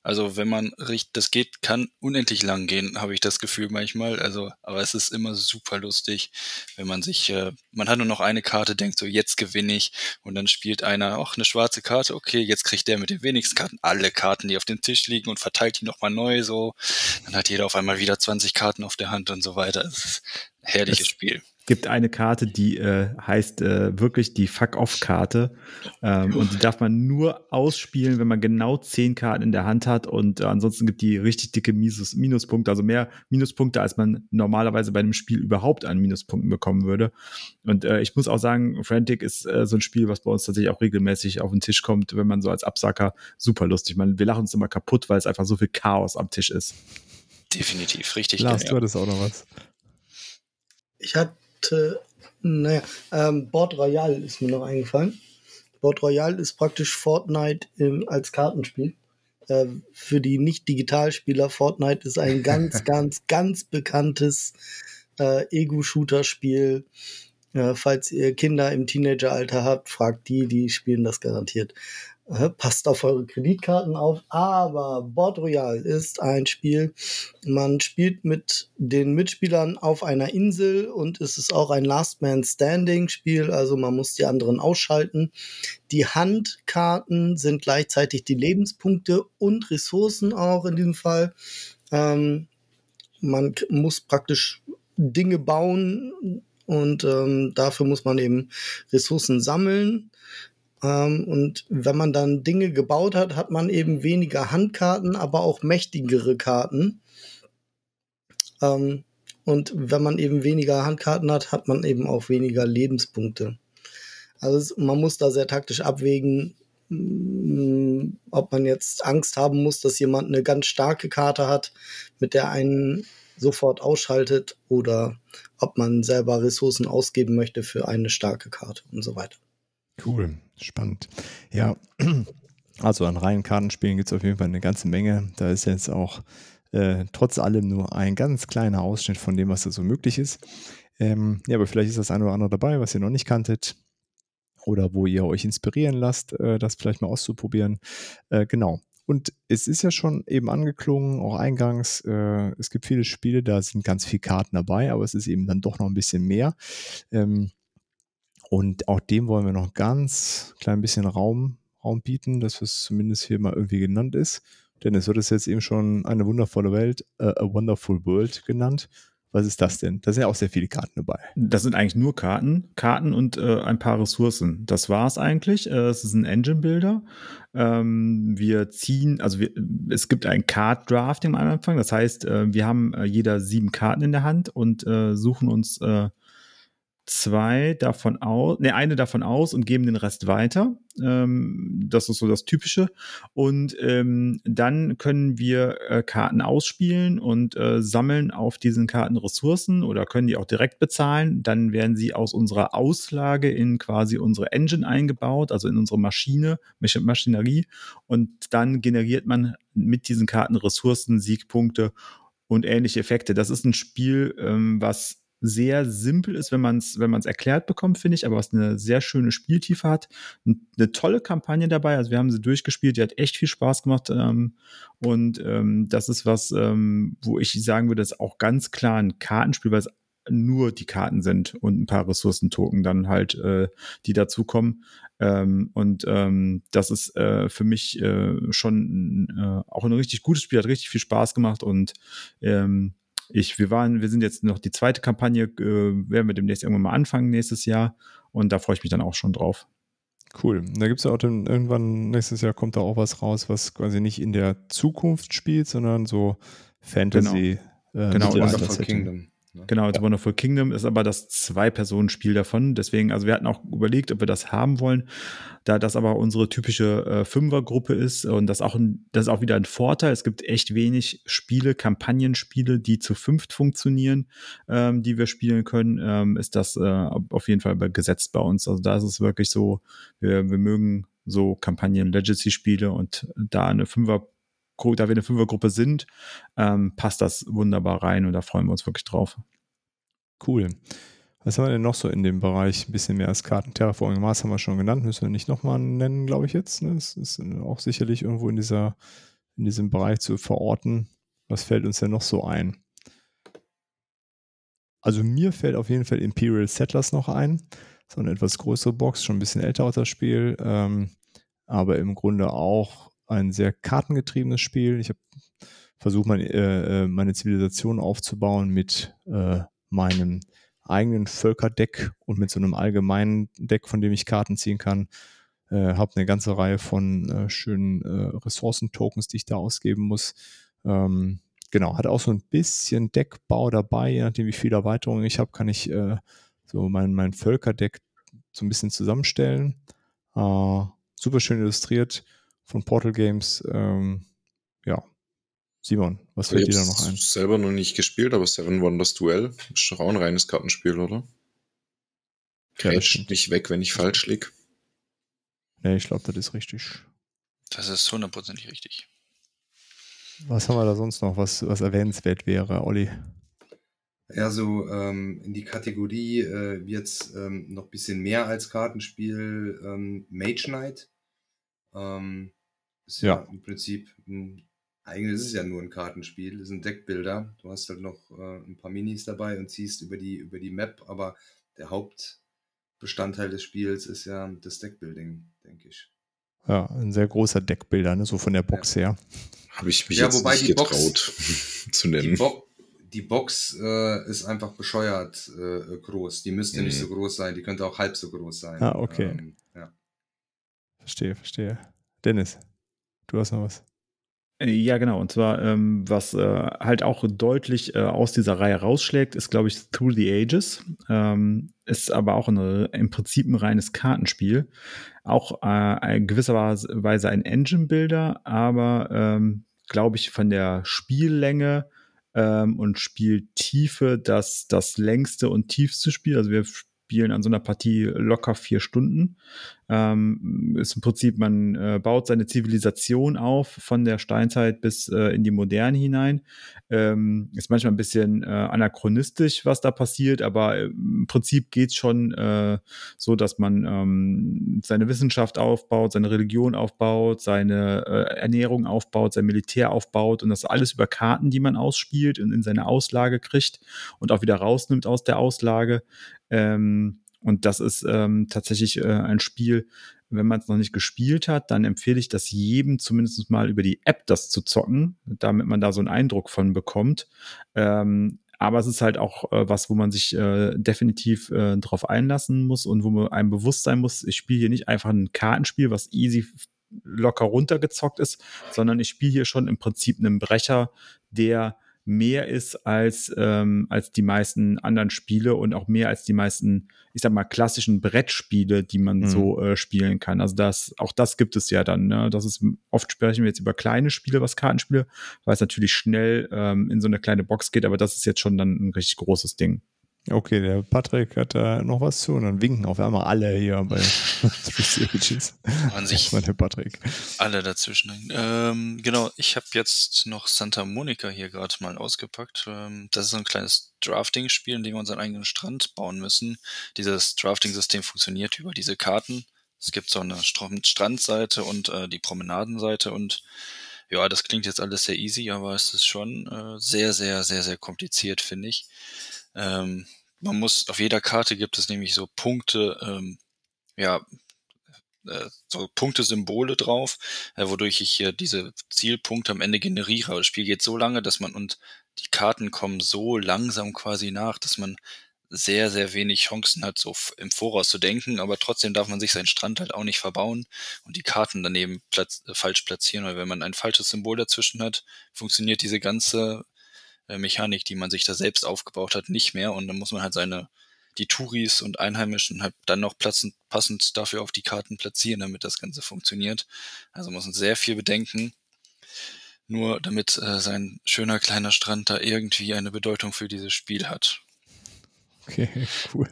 also wenn man richtig, das geht, kann unendlich lang gehen, habe ich das Gefühl manchmal. Also, aber es ist immer super lustig, wenn man sich, äh, man hat nur noch eine Karte, denkt so, jetzt gewinne ich, und dann spielt einer auch eine schwarze Karte. Okay, jetzt kriegt der mit den wenigsten Karten alle Karten, die auf dem Tisch liegen und verteilt die nochmal neu. So, dann hat jeder auf einmal wieder 20 Karten auf der Hand und so weiter. Es ist ein herrliches Es- Spiel. Gibt eine Karte, die äh, heißt äh, wirklich die Fuck-Off-Karte. Ähm, und die darf man nur ausspielen, wenn man genau zehn Karten in der Hand hat. Und äh, ansonsten gibt die richtig dicke Minus Minuspunkte, also mehr Minuspunkte, als man normalerweise bei einem Spiel überhaupt an Minuspunkten bekommen würde. Und äh, ich muss auch sagen, Frantic ist äh, so ein Spiel, was bei uns tatsächlich auch regelmäßig auf den Tisch kommt, wenn man so als Absacker super lustig. Man, wir lachen uns immer kaputt, weil es einfach so viel Chaos am Tisch ist. Definitiv, richtig Lars, du hattest auch noch was. Ich hatte, naja, ähm, Board Royale ist mir noch eingefallen. Board Royale ist praktisch Fortnite im, als Kartenspiel. Äh, für die Nicht-Digitalspieler, Fortnite ist ein ganz, ganz, ganz bekanntes äh, Ego-Shooter-Spiel. Äh, falls ihr Kinder im Teenageralter habt, fragt die, die spielen das garantiert. Äh, passt auf eure Kreditkarten auf. Aber Board Royale ist ein Spiel, man spielt mit den Mitspielern auf einer Insel und es ist auch ein Last Man Standing Spiel, also man muss die anderen ausschalten. Die Handkarten sind gleichzeitig die Lebenspunkte und Ressourcen auch in diesem Fall. Ähm, man muss praktisch Dinge bauen und ähm, dafür muss man eben Ressourcen sammeln. Ähm, und wenn man dann Dinge gebaut hat, hat man eben weniger Handkarten, aber auch mächtigere Karten. Ähm, und wenn man eben weniger Handkarten hat, hat man eben auch weniger Lebenspunkte. Also man muss da sehr taktisch abwägen, mm, ob man jetzt Angst haben muss, dass jemand eine ganz starke Karte hat, mit der einen sofort ausschaltet oder ob man selber Ressourcen ausgeben möchte für eine starke Karte und so weiter. Cool, spannend. Ja, also an reinen Kartenspielen gibt es auf jeden Fall eine ganze Menge. Da ist jetzt auch äh, trotz allem nur ein ganz kleiner Ausschnitt von dem, was da so möglich ist. Ähm, ja, aber vielleicht ist das eine oder andere dabei, was ihr noch nicht kanntet oder wo ihr euch inspirieren lasst, äh, das vielleicht mal auszuprobieren. Äh, genau. Und es ist ja schon eben angeklungen, auch eingangs, äh, es gibt viele Spiele, da sind ganz viele Karten dabei, aber es ist eben dann doch noch ein bisschen mehr. Ähm, und auch dem wollen wir noch ganz klein bisschen Raum, Raum bieten, dass es zumindest hier mal irgendwie genannt ist. Denn es wird es jetzt eben schon eine wundervolle Welt, äh, a wonderful world genannt. Was ist das denn? Da sind ja auch sehr viele Karten dabei. Das sind eigentlich nur Karten, Karten und äh, ein paar Ressourcen. Das war es eigentlich. Äh, es ist ein Engine-Builder. Ähm, wir ziehen, also wir, es gibt ein Card-Drafting am Anfang. Das heißt, äh, wir haben äh, jeder sieben Karten in der Hand und äh, suchen uns äh, zwei davon aus, ne, eine davon aus und geben den Rest weiter. Ähm, das ist so das Typische. Und ähm, dann können wir äh, Karten ausspielen und äh, sammeln auf diesen Karten Ressourcen oder können die auch direkt bezahlen. Dann werden sie aus unserer Auslage in quasi unsere Engine eingebaut, also in unsere Maschine, Maschinerie. Und dann generiert man mit diesen Karten Ressourcen, Siegpunkte und ähnliche Effekte. Das ist ein Spiel, ähm, was sehr simpel ist, wenn man es wenn erklärt bekommt, finde ich, aber was eine sehr schöne Spieltiefe hat. Eine tolle Kampagne dabei, also wir haben sie durchgespielt, die hat echt viel Spaß gemacht ähm, und ähm, das ist was, ähm, wo ich sagen würde, das ist auch ganz klar ein Kartenspiel, weil es nur die Karten sind und ein paar Ressourcentoken dann halt, äh, die dazukommen. Ähm, und ähm, das ist äh, für mich äh, schon äh, auch ein richtig gutes Spiel, hat richtig viel Spaß gemacht und ähm, ich, wir waren, wir sind jetzt noch die zweite Kampagne, äh, werden wir demnächst irgendwann mal anfangen nächstes Jahr und da freue ich mich dann auch schon drauf. Cool. Da gibt es ja auch dann irgendwann nächstes Jahr kommt da auch was raus, was quasi nicht in der Zukunft spielt, sondern so Fantasy. Genau, äh, genau. Wonderful Kingdom. Ne? Genau, The ja. Wonderful Kingdom ist aber das Zwei-Personen-Spiel davon. Deswegen, also wir hatten auch überlegt, ob wir das haben wollen. Da das aber unsere typische äh, Fünfergruppe ist und das auch, ein, das ist auch wieder ein Vorteil. Es gibt echt wenig Spiele, Kampagnenspiele, die zu fünft funktionieren, ähm, die wir spielen können, ähm, ist das äh, auf jeden Fall gesetzt bei uns. Also da ist es wirklich so, wir, wir mögen so Kampagnen-Legacy-Spiele und da eine Fünfer da wir eine Fünfergruppe sind, ähm, passt das wunderbar rein und da freuen wir uns wirklich drauf. Cool. Was haben wir denn noch so in dem Bereich? Ein bisschen mehr als Karten. Terraforming Mars haben wir schon genannt, müssen wir nicht nochmal nennen, glaube ich jetzt. Ne? Das ist auch sicherlich irgendwo in, dieser, in diesem Bereich zu verorten. Was fällt uns denn noch so ein? Also mir fällt auf jeden Fall Imperial Settlers noch ein. So eine etwas größere Box, schon ein bisschen älter aus das Spiel, ähm, aber im Grunde auch ein sehr kartengetriebenes Spiel. Ich habe versucht, mein, äh, äh, meine Zivilisation aufzubauen mit äh, meinem eigenen Völkerdeck und mit so einem allgemeinen Deck, von dem ich Karten ziehen kann. Äh, habe eine ganze Reihe von äh, schönen äh, Ressourcentokens, die ich da ausgeben muss. Ähm, genau, hat auch so ein bisschen Deckbau dabei, je nachdem, wie viele Erweiterungen ich habe, kann ich äh, so mein, mein Völkerdeck so ein bisschen zusammenstellen. Äh, super schön illustriert von Portal Games. Ähm, ja. Simon, was fällt dir da noch ein? selber noch nicht gespielt, aber Seven Wonders Duel ist doch auch ein reines Kartenspiel, oder? Grätscht ja, nicht weg, wenn ich falsch lieg. Nee, ich glaube, das ist richtig. Das ist hundertprozentig richtig. Was haben wir da sonst noch, was, was erwähnenswert wäre, Olli? Ja, so ähm, in die Kategorie äh, jetzt ähm, noch ein bisschen mehr als Kartenspiel ähm, Mage Knight. Ähm, ist ja. ja. im Prinzip ein, eigentlich ist es ja nur ein Kartenspiel, ist ein Deckbilder. Du hast halt noch äh, ein paar Minis dabei und ziehst über die, über die Map, aber der Hauptbestandteil des Spiels ist ja das Deckbuilding, denke ich. Ja, ein sehr großer Deckbilder, ne? so von der Box ja. her. Habe ich mich ja, jetzt nicht getraut Box, zu nennen. Die, Bo die Box äh, ist einfach bescheuert äh, groß. Die müsste mhm. nicht so groß sein, die könnte auch halb so groß sein. Ah, okay. Ähm, Verstehe, verstehe. Dennis, du hast noch was. Äh, ja, genau. Und zwar, ähm, was äh, halt auch deutlich äh, aus dieser Reihe rausschlägt, ist, glaube ich, Through the Ages. Ähm, ist aber auch eine, im Prinzip ein reines Kartenspiel. Auch äh, in gewisser Weise ein Engine-Builder, aber ähm, glaube ich, von der Spiellänge ähm, und spielt Tiefe das, das längste und tiefste Spiel. Also wir spielen an so einer Partie locker vier Stunden. Ähm, ist im Prinzip, man äh, baut seine Zivilisation auf von der Steinzeit bis äh, in die Moderne hinein. Ähm, ist manchmal ein bisschen äh, anachronistisch, was da passiert, aber im Prinzip geht es schon äh, so, dass man ähm, seine Wissenschaft aufbaut, seine Religion aufbaut, seine äh, Ernährung aufbaut, sein Militär aufbaut und das alles über Karten, die man ausspielt und in seine Auslage kriegt und auch wieder rausnimmt aus der Auslage. Ähm, und das ist ähm, tatsächlich äh, ein Spiel, wenn man es noch nicht gespielt hat, dann empfehle ich das jedem zumindest mal über die App das zu zocken, damit man da so einen Eindruck von bekommt. Ähm, aber es ist halt auch äh, was, wo man sich äh, definitiv äh, drauf einlassen muss und wo man einem bewusst sein muss, ich spiele hier nicht einfach ein Kartenspiel, was easy locker runtergezockt ist, sondern ich spiele hier schon im Prinzip einen Brecher, der mehr ist als, ähm, als die meisten anderen Spiele und auch mehr als die meisten, ich sag mal, klassischen Brettspiele, die man mhm. so äh, spielen kann. Also das, auch das gibt es ja dann. Ne? Das ist, oft sprechen wir jetzt über kleine Spiele, was Kartenspiele, weil es natürlich schnell ähm, in so eine kleine Box geht, aber das ist jetzt schon dann ein richtig großes Ding. Okay, der Patrick hat da noch was zu und dann winken auf einmal alle hier bei Three Ages. An sich der Patrick. alle dazwischen. Ähm, genau, ich habe jetzt noch Santa Monica hier gerade mal ausgepackt. Ähm, das ist so ein kleines Drafting-Spiel, in dem wir unseren eigenen Strand bauen müssen. Dieses Drafting-System funktioniert über diese Karten. Es gibt so eine Strandseite und äh, die Promenadenseite und ja, das klingt jetzt alles sehr easy, aber es ist schon äh, sehr, sehr, sehr, sehr kompliziert, finde ich. Ähm, man muss, auf jeder Karte gibt es nämlich so Punkte, ähm, ja, äh, so Punkte-Symbole drauf, äh, wodurch ich hier diese Zielpunkte am Ende generiere. Das Spiel geht so lange, dass man und die Karten kommen so langsam quasi nach, dass man sehr, sehr wenig Chancen hat, so im Voraus zu denken, aber trotzdem darf man sich seinen Strand halt auch nicht verbauen und die Karten daneben platz äh, falsch platzieren, weil wenn man ein falsches Symbol dazwischen hat, funktioniert diese ganze äh, Mechanik, die man sich da selbst aufgebaut hat, nicht mehr. Und dann muss man halt seine, die Touris und Einheimischen halt dann noch platzend, passend dafür auf die Karten platzieren, damit das Ganze funktioniert. Also muss man sehr viel bedenken. Nur damit äh, sein schöner kleiner Strand da irgendwie eine Bedeutung für dieses Spiel hat. Okay, cool.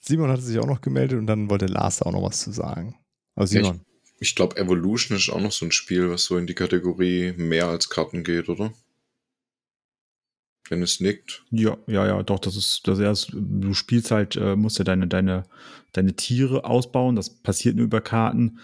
Simon hatte sich auch noch gemeldet und dann wollte Lars auch noch was zu sagen. Also Simon. ich, ich glaube, Evolution ist auch noch so ein Spiel, was so in die Kategorie mehr als Karten geht, oder? Wenn es nickt. Ja, ja, ja, doch, das ist, das erst, du spielst halt, äh, musst ja deine, deine, deine Tiere ausbauen, das passiert nur über Karten.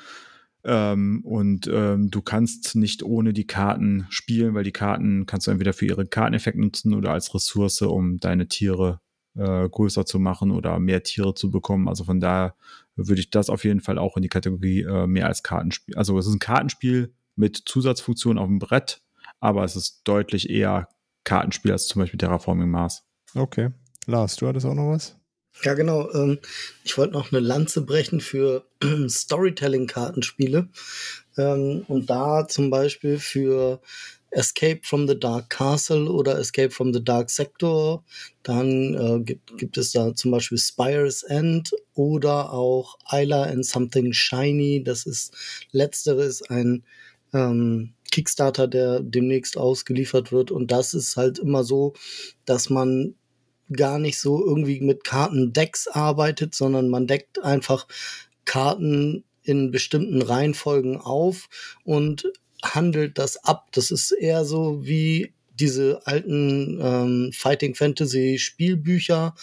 Ähm, und ähm, du kannst nicht ohne die Karten spielen, weil die Karten kannst du entweder für ihre Karteneffekt nutzen oder als Ressource, um deine Tiere äh, größer zu machen oder mehr Tiere zu bekommen. Also von daher würde ich das auf jeden Fall auch in die Kategorie äh, mehr als Kartenspiel. Also es ist ein Kartenspiel mit Zusatzfunktionen auf dem Brett, aber es ist deutlich eher Kartenspiel als zum Beispiel Terraforming Mars. Okay. Lars, du hattest auch noch was? Ja, genau. Ähm, ich wollte noch eine Lanze brechen für Storytelling-Kartenspiele. Ähm, und da zum Beispiel für Escape from the Dark Castle oder Escape from the Dark Sector. Dann äh, gibt, gibt es da zum Beispiel Spire's End oder auch Isla and Something Shiny. Das ist letzteres ein ähm, Kickstarter, der demnächst ausgeliefert wird. Und das ist halt immer so, dass man gar nicht so irgendwie mit Kartendecks arbeitet, sondern man deckt einfach Karten in bestimmten Reihenfolgen auf und handelt das ab. Das ist eher so wie diese alten ähm, Fighting Fantasy Spielbücher,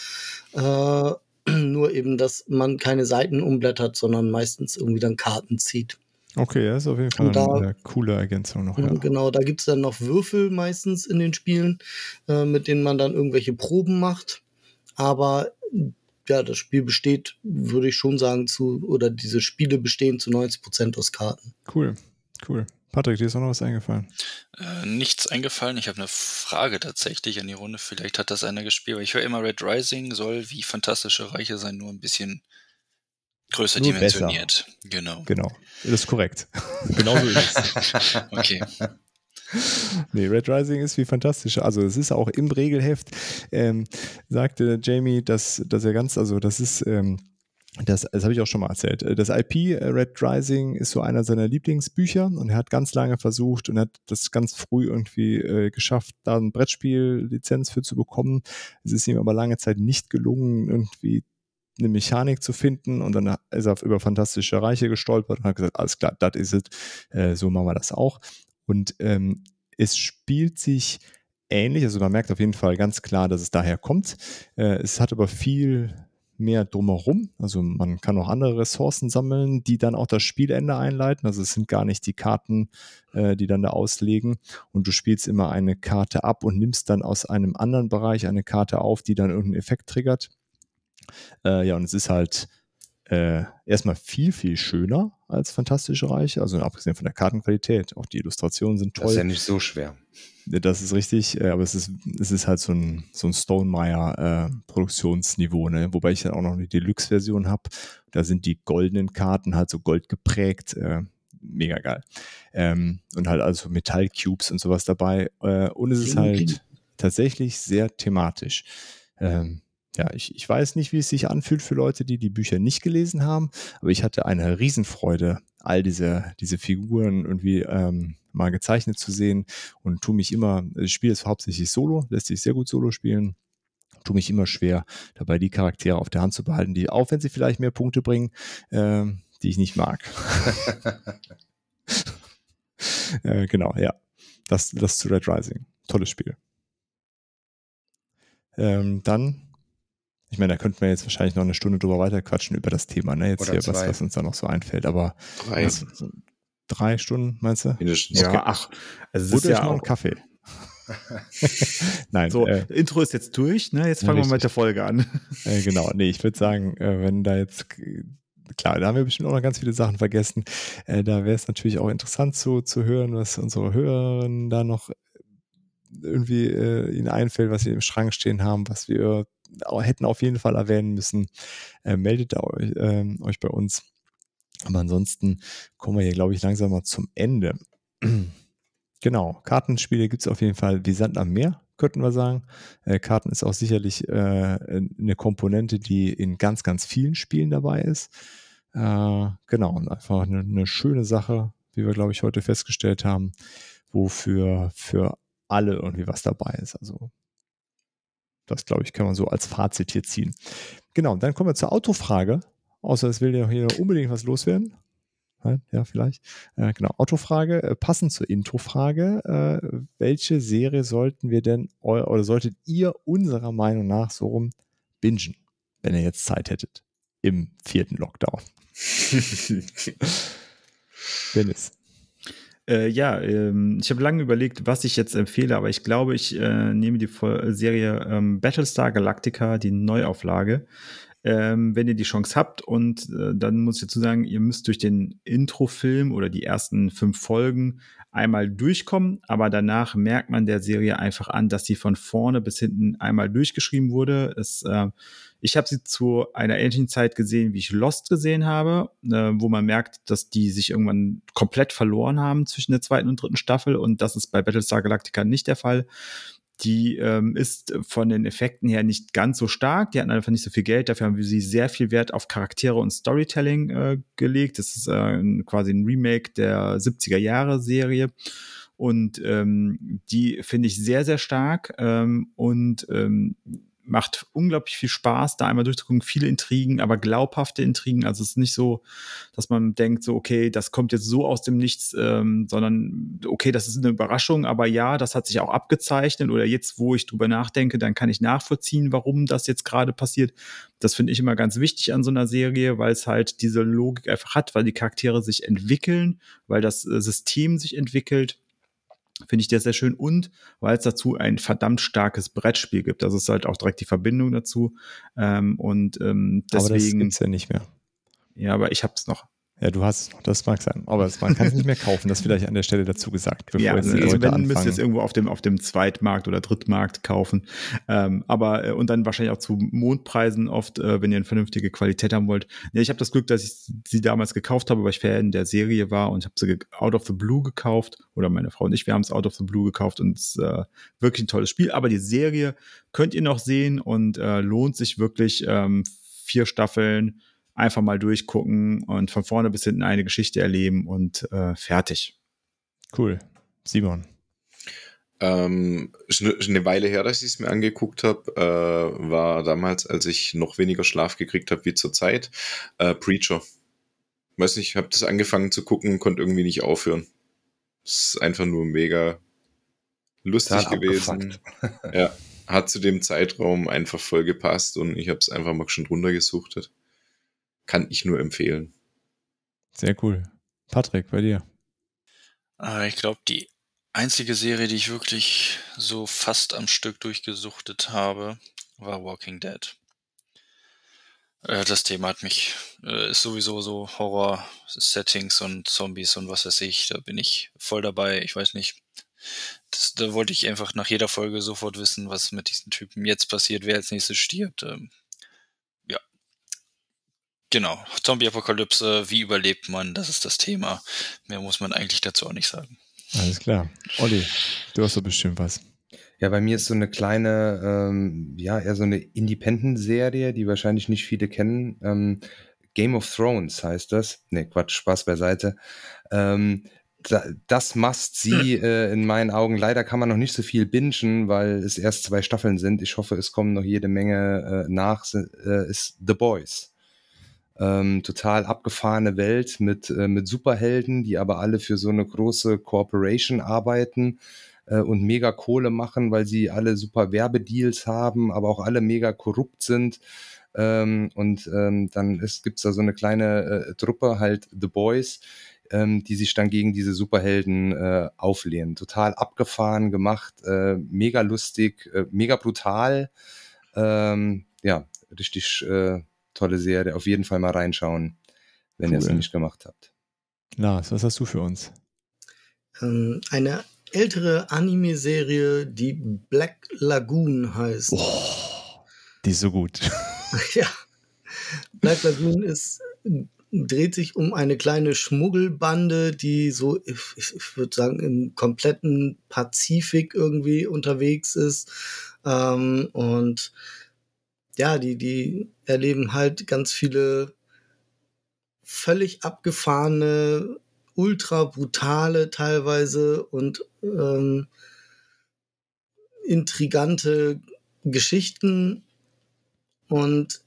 äh, nur eben, dass man keine Seiten umblättert, sondern meistens irgendwie dann Karten zieht. Okay, das ist auf jeden Fall da, eine coole Ergänzung noch. Ja. Genau, da gibt es dann noch Würfel meistens in den Spielen, äh, mit denen man dann irgendwelche Proben macht. Aber ja, das Spiel besteht, würde ich schon sagen, zu, oder diese Spiele bestehen zu 90 Prozent aus Karten. Cool, cool. Patrick, dir ist auch noch was eingefallen? Äh, nichts eingefallen. Ich habe eine Frage tatsächlich an die Runde. Vielleicht hat das einer gespielt. Ich höre immer, Red Rising soll wie fantastische Reiche sein, nur ein bisschen Größer Nur dimensioniert. Besser. Genau. Genau. Das ist korrekt. genau so ist es. okay. Nee, Red Rising ist wie fantastisch. Also es ist auch im Regelheft, ähm, sagte Jamie, dass, dass er ganz, also das ist ähm, das, das habe ich auch schon mal erzählt. Das IP äh, Red Rising ist so einer seiner Lieblingsbücher und er hat ganz lange versucht und hat das ganz früh irgendwie äh, geschafft, da ein Brettspiel-Lizenz für zu bekommen. Es ist ihm aber lange Zeit nicht gelungen, irgendwie eine Mechanik zu finden und dann ist er über fantastische Reiche gestolpert und hat gesagt, alles klar, das ist es, äh, so machen wir das auch. Und ähm, es spielt sich ähnlich, also man merkt auf jeden Fall ganz klar, dass es daher kommt. Äh, es hat aber viel mehr drumherum. Also man kann auch andere Ressourcen sammeln, die dann auch das Spielende einleiten. Also es sind gar nicht die Karten, äh, die dann da auslegen. Und du spielst immer eine Karte ab und nimmst dann aus einem anderen Bereich eine Karte auf, die dann irgendeinen Effekt triggert. Äh, ja, und es ist halt äh, erstmal viel, viel schöner als Fantastische Reiche, also abgesehen von der Kartenqualität. Auch die Illustrationen sind toll. Das ist ja nicht so schwer. Das ist richtig, äh, aber es ist, es ist halt so ein, so ein Stonemeyer-Produktionsniveau, äh, ne? wobei ich dann auch noch eine Deluxe-Version habe. Da sind die goldenen Karten halt so gold geprägt. Äh, mega geil. Ähm, und halt also Metallcubes und sowas dabei. Äh, und es ist halt tatsächlich sehr thematisch. Ähm, ja, ich, ich weiß nicht, wie es sich anfühlt für Leute, die die Bücher nicht gelesen haben, aber ich hatte eine Riesenfreude, all diese, diese Figuren irgendwie ähm, mal gezeichnet zu sehen und tue mich immer, ich spiele es hauptsächlich solo, lässt sich sehr gut solo spielen, tue mich immer schwer, dabei die Charaktere auf der Hand zu behalten, die, auch wenn sie vielleicht mehr Punkte bringen, äh, die ich nicht mag. äh, genau, ja. Das, das zu Red Rising. Tolles Spiel. Ähm, dann ich meine, da könnten wir jetzt wahrscheinlich noch eine Stunde drüber weiterquatschen über das Thema, ne? Jetzt Oder hier, was, was uns da noch so einfällt. Aber drei, was, drei Stunden, meinst du? Mindestens. Ja, okay. ach, also es ist ja auch ein Kaffee. Nein. So, äh, Intro ist jetzt durch, ne? Jetzt fangen ja, wir mit der Folge an. Äh, genau, nee, ich würde sagen, äh, wenn da jetzt klar, da haben wir bestimmt auch noch ganz viele Sachen vergessen. Äh, da wäre es natürlich auch interessant zu, zu hören, was unsere Hörerinnen da noch irgendwie äh, ihnen einfällt, was sie im Schrank stehen haben, was wir hätten auf jeden Fall erwähnen müssen. Äh, meldet euch, äh, euch bei uns. Aber ansonsten kommen wir hier, glaube ich, langsam mal zum Ende. genau, Kartenspiele gibt es auf jeden Fall wie Sand am Meer, könnten wir sagen. Äh, Karten ist auch sicherlich äh, eine Komponente, die in ganz, ganz vielen Spielen dabei ist. Äh, genau, und einfach eine, eine schöne Sache, wie wir, glaube ich, heute festgestellt haben, wofür für alle irgendwie was dabei ist. Also das, glaube ich, kann man so als Fazit hier ziehen. Genau, dann kommen wir zur Autofrage. Außer es will ja hier unbedingt was loswerden. Ja, vielleicht. Äh, genau, Autofrage, äh, passend zur Introfrage. Äh, welche Serie sollten wir denn oder solltet ihr unserer Meinung nach so rum bingen, wenn ihr jetzt Zeit hättet im vierten Lockdown? Dennis. Äh, ja, ähm, ich habe lange überlegt, was ich jetzt empfehle, aber ich glaube, ich äh, nehme die Serie ähm, Battlestar Galactica, die Neuauflage. Ähm, wenn ihr die Chance habt und äh, dann muss ich dazu sagen, ihr müsst durch den Introfilm oder die ersten fünf Folgen einmal durchkommen, aber danach merkt man der Serie einfach an, dass sie von vorne bis hinten einmal durchgeschrieben wurde. Es äh, ich habe sie zu einer ähnlichen Zeit gesehen, wie ich Lost gesehen habe, äh, wo man merkt, dass die sich irgendwann komplett verloren haben zwischen der zweiten und dritten Staffel und das ist bei Battlestar Galactica nicht der Fall. Die ähm, ist von den Effekten her nicht ganz so stark. Die hatten einfach nicht so viel Geld. Dafür haben wir sie sehr viel Wert auf Charaktere und Storytelling äh, gelegt. Das ist äh, quasi ein Remake der 70er Jahre Serie. Und ähm, die finde ich sehr, sehr stark. Ähm, und ähm, macht unglaublich viel Spaß, da einmal durchzugucken, viele Intrigen, aber glaubhafte Intrigen. Also es ist nicht so, dass man denkt, so, okay, das kommt jetzt so aus dem Nichts, ähm, sondern okay, das ist eine Überraschung, aber ja, das hat sich auch abgezeichnet oder jetzt, wo ich drüber nachdenke, dann kann ich nachvollziehen, warum das jetzt gerade passiert. Das finde ich immer ganz wichtig an so einer Serie, weil es halt diese Logik einfach hat, weil die Charaktere sich entwickeln, weil das äh, System sich entwickelt finde ich der sehr schön und weil es dazu ein verdammt starkes Brettspiel gibt. Das ist halt auch direkt die Verbindung dazu. Ähm, und ähm, deswegen. Aber das gibt's ja nicht mehr. Ja, aber ich habe es noch. Ja, du hast es noch, das mag sein. Aber man kann es nicht mehr kaufen, das vielleicht an der Stelle dazu gesagt. Bevor ja, also, also wenn, anfangen. müsst ihr es irgendwo auf dem, auf dem Zweitmarkt oder Drittmarkt kaufen. Ähm, aber, äh, und dann wahrscheinlich auch zu Mondpreisen oft, äh, wenn ihr eine vernünftige Qualität haben wollt. Ja, ich habe das Glück, dass ich sie damals gekauft habe, weil ich Fan der Serie war und habe sie out of the blue gekauft. Oder meine Frau und ich, wir haben es out of the blue gekauft und es ist äh, wirklich ein tolles Spiel. Aber die Serie könnt ihr noch sehen und äh, lohnt sich wirklich ähm, vier Staffeln einfach mal durchgucken und von vorne bis hinten eine Geschichte erleben und äh, fertig. Cool. Simon. Ähm, eine Weile her, dass ich es mir angeguckt habe, äh, war damals, als ich noch weniger Schlaf gekriegt habe wie zurzeit, äh, Preacher. Weiß nicht, ich habe das angefangen zu gucken, konnte irgendwie nicht aufhören. Es ist einfach nur mega lustig Total gewesen. ja, hat zu dem Zeitraum einfach voll gepasst und ich habe es einfach mal schon drunter gesuchtet. Kann ich nur empfehlen. Sehr cool. Patrick, bei dir. Äh, ich glaube, die einzige Serie, die ich wirklich so fast am Stück durchgesuchtet habe, war Walking Dead. Äh, das Thema hat mich, äh, ist sowieso so Horror-Settings und Zombies und was weiß ich, da bin ich voll dabei. Ich weiß nicht. Das, da wollte ich einfach nach jeder Folge sofort wissen, was mit diesen Typen jetzt passiert, wer als nächstes stirbt. Ähm. Genau. Zombie-Apokalypse, wie überlebt man? Das ist das Thema. Mehr muss man eigentlich dazu auch nicht sagen. Alles klar. Olli, du hast doch bestimmt was. Ja, bei mir ist so eine kleine, ähm, ja, eher so eine Independent-Serie, die wahrscheinlich nicht viele kennen. Ähm, Game of Thrones heißt das. Ne, Quatsch, Spaß beiseite. Ähm, da, das must sie äh, in meinen Augen. Leider kann man noch nicht so viel bingen, weil es erst zwei Staffeln sind. Ich hoffe, es kommen noch jede Menge äh, nach. Äh, ist The Boys. Ähm, total abgefahrene Welt mit, äh, mit Superhelden, die aber alle für so eine große Corporation arbeiten äh, und mega Kohle machen, weil sie alle super Werbedeals haben, aber auch alle mega korrupt sind. Ähm, und ähm, dann gibt es da so eine kleine äh, Truppe, halt The Boys, ähm, die sich dann gegen diese Superhelden äh, auflehnen. Total abgefahren gemacht, äh, mega lustig, äh, mega brutal. Ähm, ja, richtig äh, tolle Serie. Auf jeden Fall mal reinschauen, wenn cool. ihr es noch nicht gemacht habt. Lars, was hast du für uns? Ähm, eine ältere Anime-Serie, die Black Lagoon heißt. Oh, die ist so gut. ja. Black Lagoon ist dreht sich um eine kleine Schmuggelbande, die so, ich, ich würde sagen, im kompletten Pazifik irgendwie unterwegs ist. Ähm, und ja, die, die erleben halt ganz viele völlig abgefahrene, ultra brutale teilweise und ähm, intrigante Geschichten. Und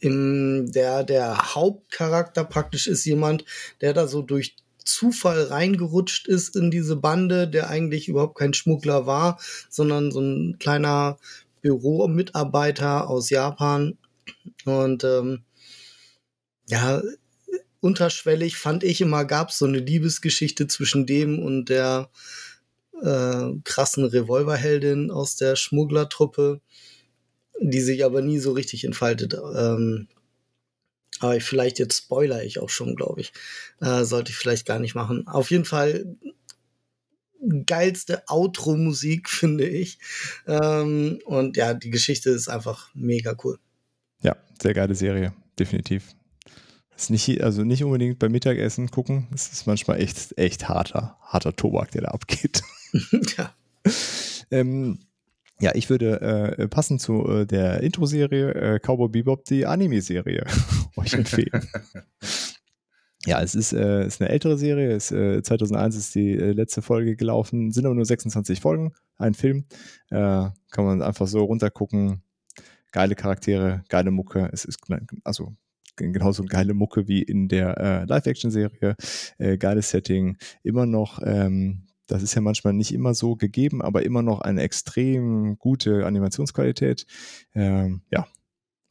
im, der, der Hauptcharakter praktisch ist jemand, der da so durch Zufall reingerutscht ist in diese Bande, der eigentlich überhaupt kein Schmuggler war, sondern so ein kleiner Büromitarbeiter aus Japan. Und ähm, ja, unterschwellig fand ich immer, gab es so eine Liebesgeschichte zwischen dem und der äh, krassen Revolverheldin aus der Schmugglertruppe die sich aber nie so richtig entfaltet. Ähm, aber vielleicht jetzt spoiler ich auch schon, glaube ich. Äh, sollte ich vielleicht gar nicht machen. Auf jeden Fall geilste Outro-Musik, finde ich. Ähm, und ja, die Geschichte ist einfach mega cool. Ja, sehr geile Serie, definitiv. Ist nicht, also nicht unbedingt beim Mittagessen gucken. Es ist manchmal echt, echt harter, harter Tobak, der da abgeht. ja. ähm, ja, ich würde äh, passend zu äh, der Intro-Serie äh, Cowboy Bebop die Anime-Serie euch empfehlen. Ja, es ist, äh, ist eine ältere Serie. Es, äh, 2001 ist die äh, letzte Folge gelaufen. Sind aber nur 26 Folgen, ein Film. Äh, kann man einfach so runtergucken. Geile Charaktere, geile Mucke. Es ist also genauso geile Mucke wie in der äh, Live-Action-Serie. Äh, geiles Setting. Immer noch ähm, das ist ja manchmal nicht immer so gegeben, aber immer noch eine extrem gute Animationsqualität. Ähm, ja,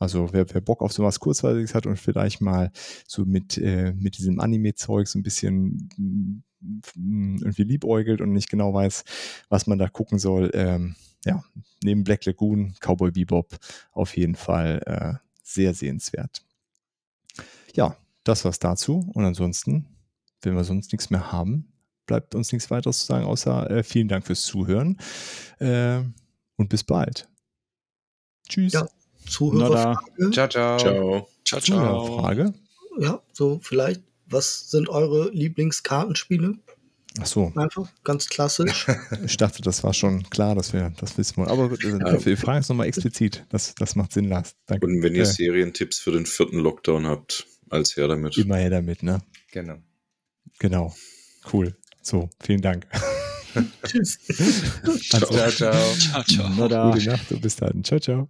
also wer, wer Bock auf sowas Kurzweiliges hat und vielleicht mal so mit, äh, mit diesem Anime-Zeug so ein bisschen mm, irgendwie liebäugelt und nicht genau weiß, was man da gucken soll, ähm, ja, neben Black Lagoon, Cowboy Bebop auf jeden Fall äh, sehr sehenswert. Ja, das war's dazu. Und ansonsten, wenn wir sonst nichts mehr haben, bleibt uns nichts weiteres zu sagen, außer äh, vielen Dank fürs Zuhören äh, und bis bald. Tschüss. Ja, Zuhörerfrage. Ciao, ciao. Ciao, ciao. ciao. Frage. Ja, so vielleicht, was sind eure Lieblingskartenspiele? Ach so. Einfach ganz klassisch. Ich dachte, das war schon klar, dass wir das wissen wollen. Aber äh, wir fragen es nochmal explizit. Das, das macht Sinn, Lars. Danke. Und wenn ihr Äh, Serientipps für den vierten Lockdown habt, als her damit. Immer her damit, ne? Genau. Genau. Cool. So, vielen Dank. Tschüss. Also, Ciao, ciao. Ciao, ciao. Gute Nacht und bis dann. Ciao, ciao.